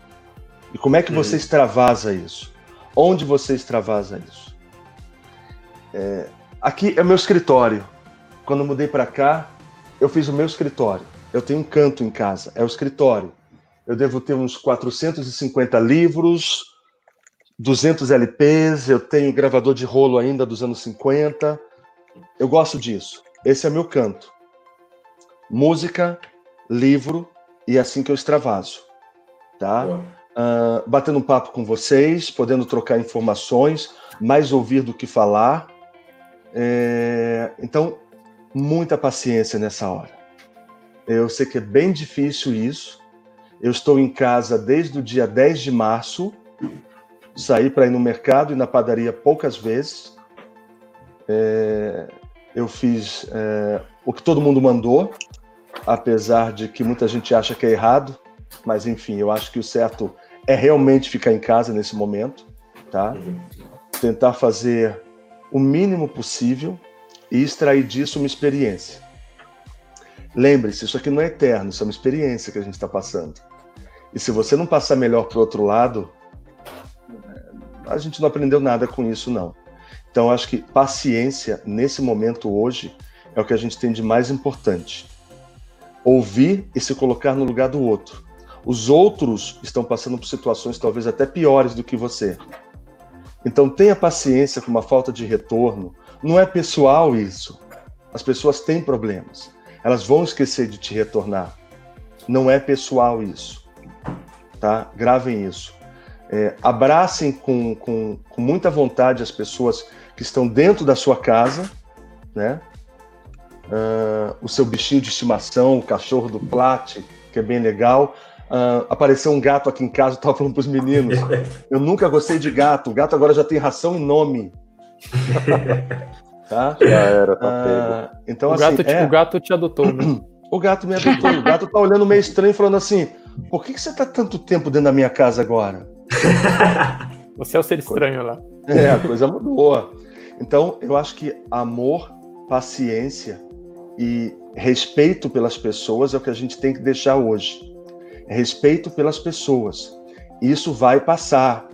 E como é que você extravasa isso? Onde você extravasa isso? É, Aqui é o meu escritório. Quando eu mudei para cá, eu fiz o meu escritório. Eu tenho um canto em casa, é o escritório. Eu devo ter uns 450 livros, 200 LPs, eu tenho gravador de rolo ainda dos anos 50. Eu gosto disso. Esse é meu canto. Música, livro e é assim que eu extravaso, tá? Uh, batendo um papo com vocês, podendo trocar informações, mais ouvir do que falar é, então, muita paciência nessa hora. Eu sei que é bem difícil isso. Eu estou em casa desde o dia 10 de março. Saí para ir no mercado e na padaria poucas vezes. É, eu fiz é, o que todo mundo mandou, apesar de que muita gente acha que é errado. Mas enfim, eu acho que o certo é realmente ficar em casa nesse momento, tá? Uhum. Tentar fazer o mínimo possível e extrair disso uma experiência. Lembre-se, isso aqui não é eterno, isso é uma experiência que a gente está passando. E se você não passar melhor para o outro lado, a gente não aprendeu nada com isso, não. Então, acho que paciência, nesse momento hoje, é o que a gente tem de mais importante. Ouvir e se colocar no lugar do outro. Os outros estão passando por situações talvez até piores do que você. Então tenha paciência com uma falta de retorno. Não é pessoal isso. As pessoas têm problemas. Elas vão esquecer de te retornar. Não é pessoal isso. Tá? Gravem isso. É, abracem com, com, com muita vontade as pessoas que estão dentro da sua casa, né? Uh, o seu bichinho de estimação, o cachorro do Plat, que é bem legal. Uh, apareceu um gato aqui em casa, eu estava falando para os meninos. Eu nunca gostei de gato. O gato agora já tem ração e nome. tá? Já era, tá uh, Então, o, assim, gato, é... o gato te adotou, né? O gato me adotou. O gato tá olhando meio estranho, falando assim: por que, que você tá tanto tempo dentro da minha casa agora? Você é o ser estranho lá. É, a coisa mudou. Então, eu acho que amor, paciência e respeito pelas pessoas é o que a gente tem que deixar hoje. Respeito pelas pessoas. Isso vai passar.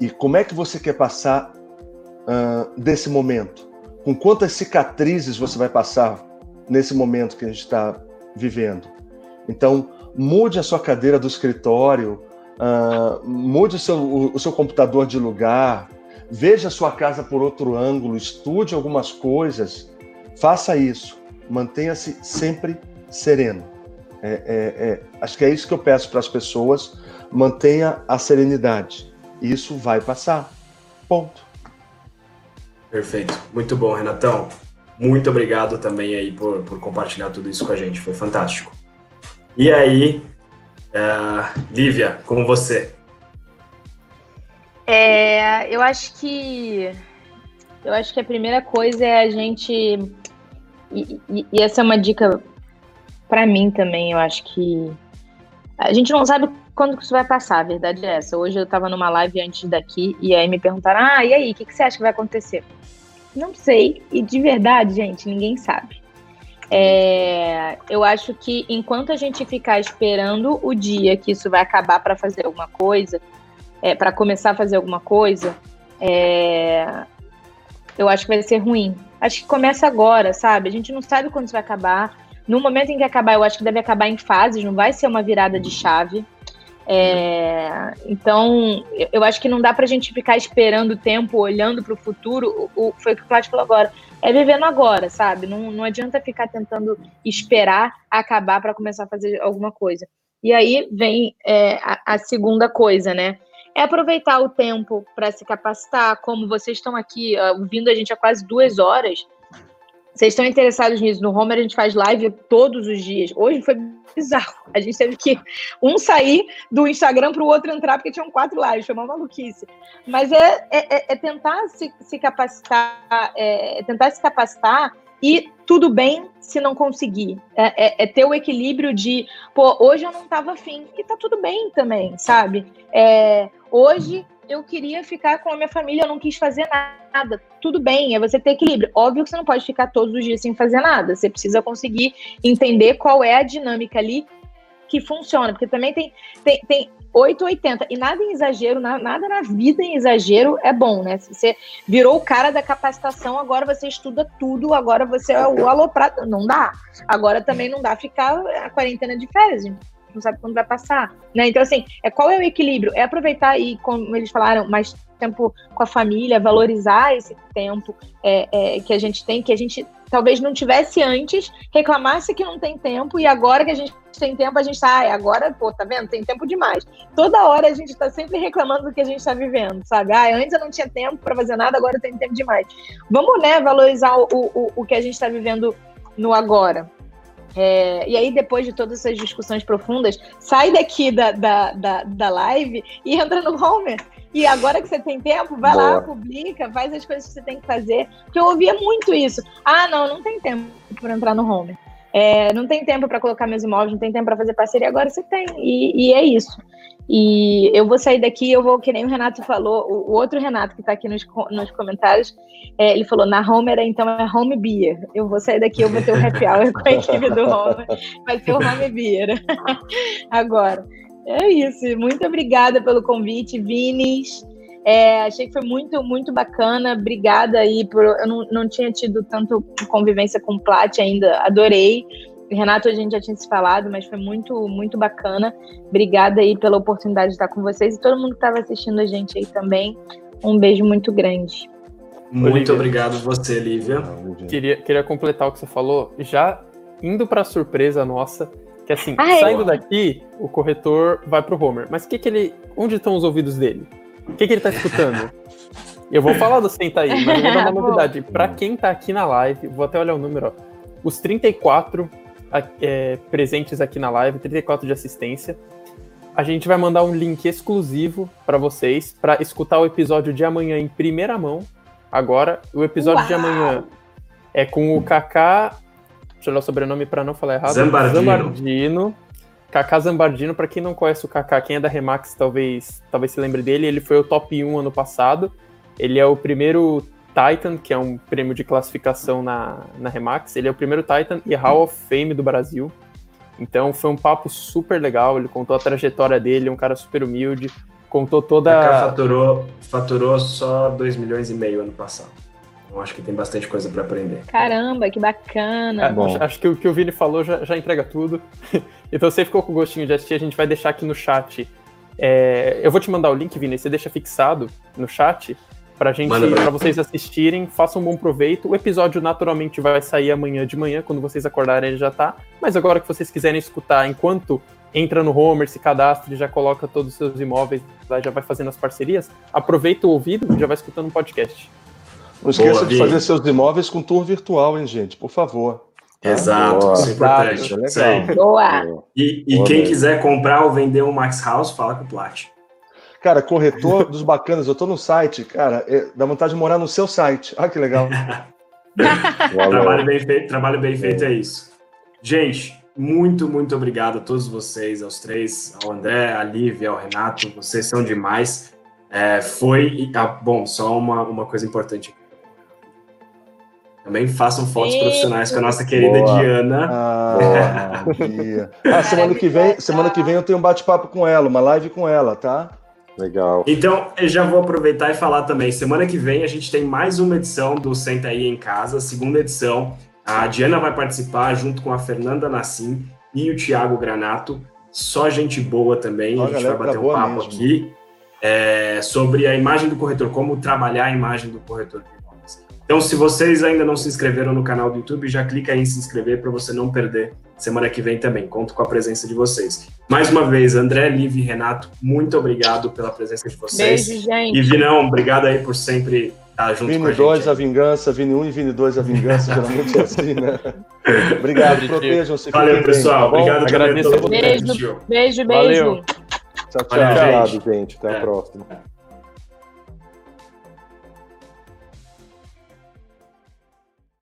E como é que você quer passar uh, desse momento? Com quantas cicatrizes você vai passar nesse momento que a gente está vivendo? Então, mude a sua cadeira do escritório, uh, mude o seu, o, o seu computador de lugar, veja a sua casa por outro ângulo, estude algumas coisas, faça isso, mantenha-se sempre sereno. É, é, é, acho que é isso que eu peço para as pessoas, mantenha a serenidade. Isso vai passar. Ponto. Perfeito. Muito bom, Renatão. Muito obrigado também aí por, por compartilhar tudo isso com a gente. Foi fantástico. E aí, uh, Lívia, com você. É, eu acho que eu acho que a primeira coisa é a gente e, e, e essa é uma dica para mim também. Eu acho que a gente não sabe quando que isso vai passar. A verdade é essa. Hoje eu estava numa live antes daqui e aí me perguntaram: ah, e aí, o que, que você acha que vai acontecer? Não sei. E de verdade, gente, ninguém sabe. É, eu acho que enquanto a gente ficar esperando o dia que isso vai acabar para fazer alguma coisa, é, para começar a fazer alguma coisa, é, eu acho que vai ser ruim. Acho que começa agora, sabe? A gente não sabe quando isso vai acabar. No momento em que acabar, eu acho que deve acabar em fases, não vai ser uma virada de chave. É, então, eu acho que não dá para a gente ficar esperando o tempo, olhando para o futuro. O, foi o que o Cláudio falou agora. É vivendo agora, sabe? Não, não adianta ficar tentando esperar acabar para começar a fazer alguma coisa. E aí vem é, a, a segunda coisa, né? é aproveitar o tempo para se capacitar, como vocês estão aqui ouvindo a gente há quase duas horas. Vocês estão interessados nisso? No Homer a gente faz live todos os dias. Hoje foi bizarro. A gente teve que um sair do Instagram para o outro entrar, porque tinham quatro lives, foi uma maluquice. Mas é, é, é, é tentar se, se capacitar, é, é tentar se capacitar e tudo bem se não conseguir. É, é, é, ter o equilíbrio de, pô, hoje eu não tava afim. E tá tudo bem também, sabe? É, hoje eu queria ficar com a minha família, eu não quis fazer nada. Tudo bem, é você ter equilíbrio. Óbvio que você não pode ficar todos os dias sem fazer nada. Você precisa conseguir entender qual é a dinâmica ali que funciona. Porque também tem, tem, tem 8, 80. E nada em exagero, nada na vida em exagero é bom, né? Você virou o cara da capacitação, agora você estuda tudo, agora você é o aloprado. Não dá. Agora também não dá ficar a quarentena de férias, gente não sabe quando vai passar, né? Então, assim, é, qual é o equilíbrio? É aproveitar e, como eles falaram, mais tempo com a família, valorizar esse tempo é, é, que a gente tem, que a gente talvez não tivesse antes, reclamasse que não tem tempo, e agora que a gente tem tempo, a gente tá, ah, agora, pô, tá vendo? Tem tempo demais. Toda hora a gente tá sempre reclamando do que a gente tá vivendo, sabe? Ah, antes eu não tinha tempo para fazer nada, agora eu tenho tempo demais. Vamos, né, valorizar o, o, o que a gente tá vivendo no agora. É, e aí, depois de todas essas discussões profundas, sai daqui da, da, da, da live e entra no Homer. E agora que você tem tempo, vai Boa. lá, publica, faz as coisas que você tem que fazer. Porque eu ouvia muito isso. Ah, não, não tem tempo para entrar no Homer. É, não tem tempo para colocar meus imóveis, não tem tempo para fazer parceria. Agora você tem. E, e é isso. E eu vou sair daqui, eu vou, que nem o Renato falou, o, outro Renato que está aqui nos, nos comentários, é, ele falou, na Homer, então é Home Beer. Eu vou sair daqui, eu vou ter o happy hour com a equipe do Homer, vai ser o Home Beer. Agora, é isso. Muito obrigada pelo convite, Vinis. É, achei que foi muito, muito bacana. Obrigada aí por. Eu não, não tinha tido tanto convivência com o Plat ainda, adorei. Renato, a gente já tinha se falado, mas foi muito, muito bacana. Obrigada aí pela oportunidade de estar com vocês e todo mundo que estava assistindo a gente aí também. Um beijo muito grande. Muito Olivia. obrigado você, Lívia. Queria, queria completar o que você falou. Já indo para a surpresa nossa, que assim, ah, é? saindo daqui, o corretor vai pro Homer. Mas que que ele, onde estão os ouvidos dele? O que, que ele tá escutando? eu vou falar do Senta aí, mas eu vou dar uma novidade. Para quem tá aqui na live, vou até olhar o número, ó. Os 34 é, presentes aqui na live, 34 de assistência. A gente vai mandar um link exclusivo para vocês para escutar o episódio de amanhã em primeira mão. Agora, o episódio Uau. de amanhã é com o Kaká. Deixa eu olhar o sobrenome para não falar errado. Zambardino. Zambardino. Kaká Zambardino, para quem não conhece o Kaká, quem é da Remax talvez, talvez se lembre dele. Ele foi o top 1 ano passado. Ele é o primeiro Titan, que é um prêmio de classificação na, na Remax. Ele é o primeiro Titan e Hall of Fame do Brasil. Então foi um papo super legal. Ele contou a trajetória dele, um cara super humilde. Contou toda. O cara faturou, faturou só 2 milhões e meio ano passado. Então acho que tem bastante coisa para aprender. Caramba, que bacana. É, acho, acho, que o que o Vini falou já, já entrega tudo. então você ficou com gostinho de assistir, a gente vai deixar aqui no chat. É, eu vou te mandar o link, Vini, você deixa fixado no chat pra gente, para vocês assistirem, façam um bom proveito. O episódio naturalmente vai sair amanhã de manhã, quando vocês acordarem ele já tá. Mas agora que vocês quiserem escutar enquanto entra no Homer, se cadastra, já coloca todos os seus imóveis, já vai fazendo as parcerias, aproveita o ouvido e já vai escutando o um podcast. Não esqueça Boa, de fazer seus imóveis com tour virtual, hein, gente? Por favor. Exato, Boa. isso é importante. É Boa. E, e Boa quem mesmo. quiser comprar ou vender um Max House, fala com o Plat. Cara, corretor dos bacanas, eu tô no site, cara, é, dá vontade de morar no seu site. Ah, que legal. trabalho bem feito, trabalho bem feito é isso. Gente, muito, muito obrigado a todos vocês, aos três, ao André, à Lívia, ao Renato, vocês são demais. É, foi, ah, bom, só uma, uma coisa importante. Também façam fotos profissionais com a nossa querida Boa. Diana. Ah, ah, semana que vem, semana que vem eu tenho um bate-papo com ela, uma live com ela, tá? Legal. Então, eu já vou aproveitar e falar também. Semana que vem a gente tem mais uma edição do Senta aí em Casa, segunda edição. A Diana vai participar junto com a Fernanda Nassim e o Thiago Granato. Só gente boa também. a gente vai bater um papo mesmo. aqui é, sobre a imagem do corretor, como trabalhar a imagem do corretor então, se vocês ainda não se inscreveram no canal do YouTube, já clica aí em se inscrever para você não perder semana que vem também. Conto com a presença de vocês. Mais uma vez, André, Liv e Renato, muito obrigado pela presença de vocês. Beijo, gente. E Vinão, obrigado aí por sempre estar junto Vini com a gente. Vini 2 a vingança, Vini 1 um e Vini 2 a vingança, geralmente é assim, né? Obrigado, protejam-se. Valeu, pessoal. Bem, tá obrigado também a todo mundo. Beijo, beijo, beijo. Valeu. Tchau, tchau. Valeu, gente. Até a é. próxima.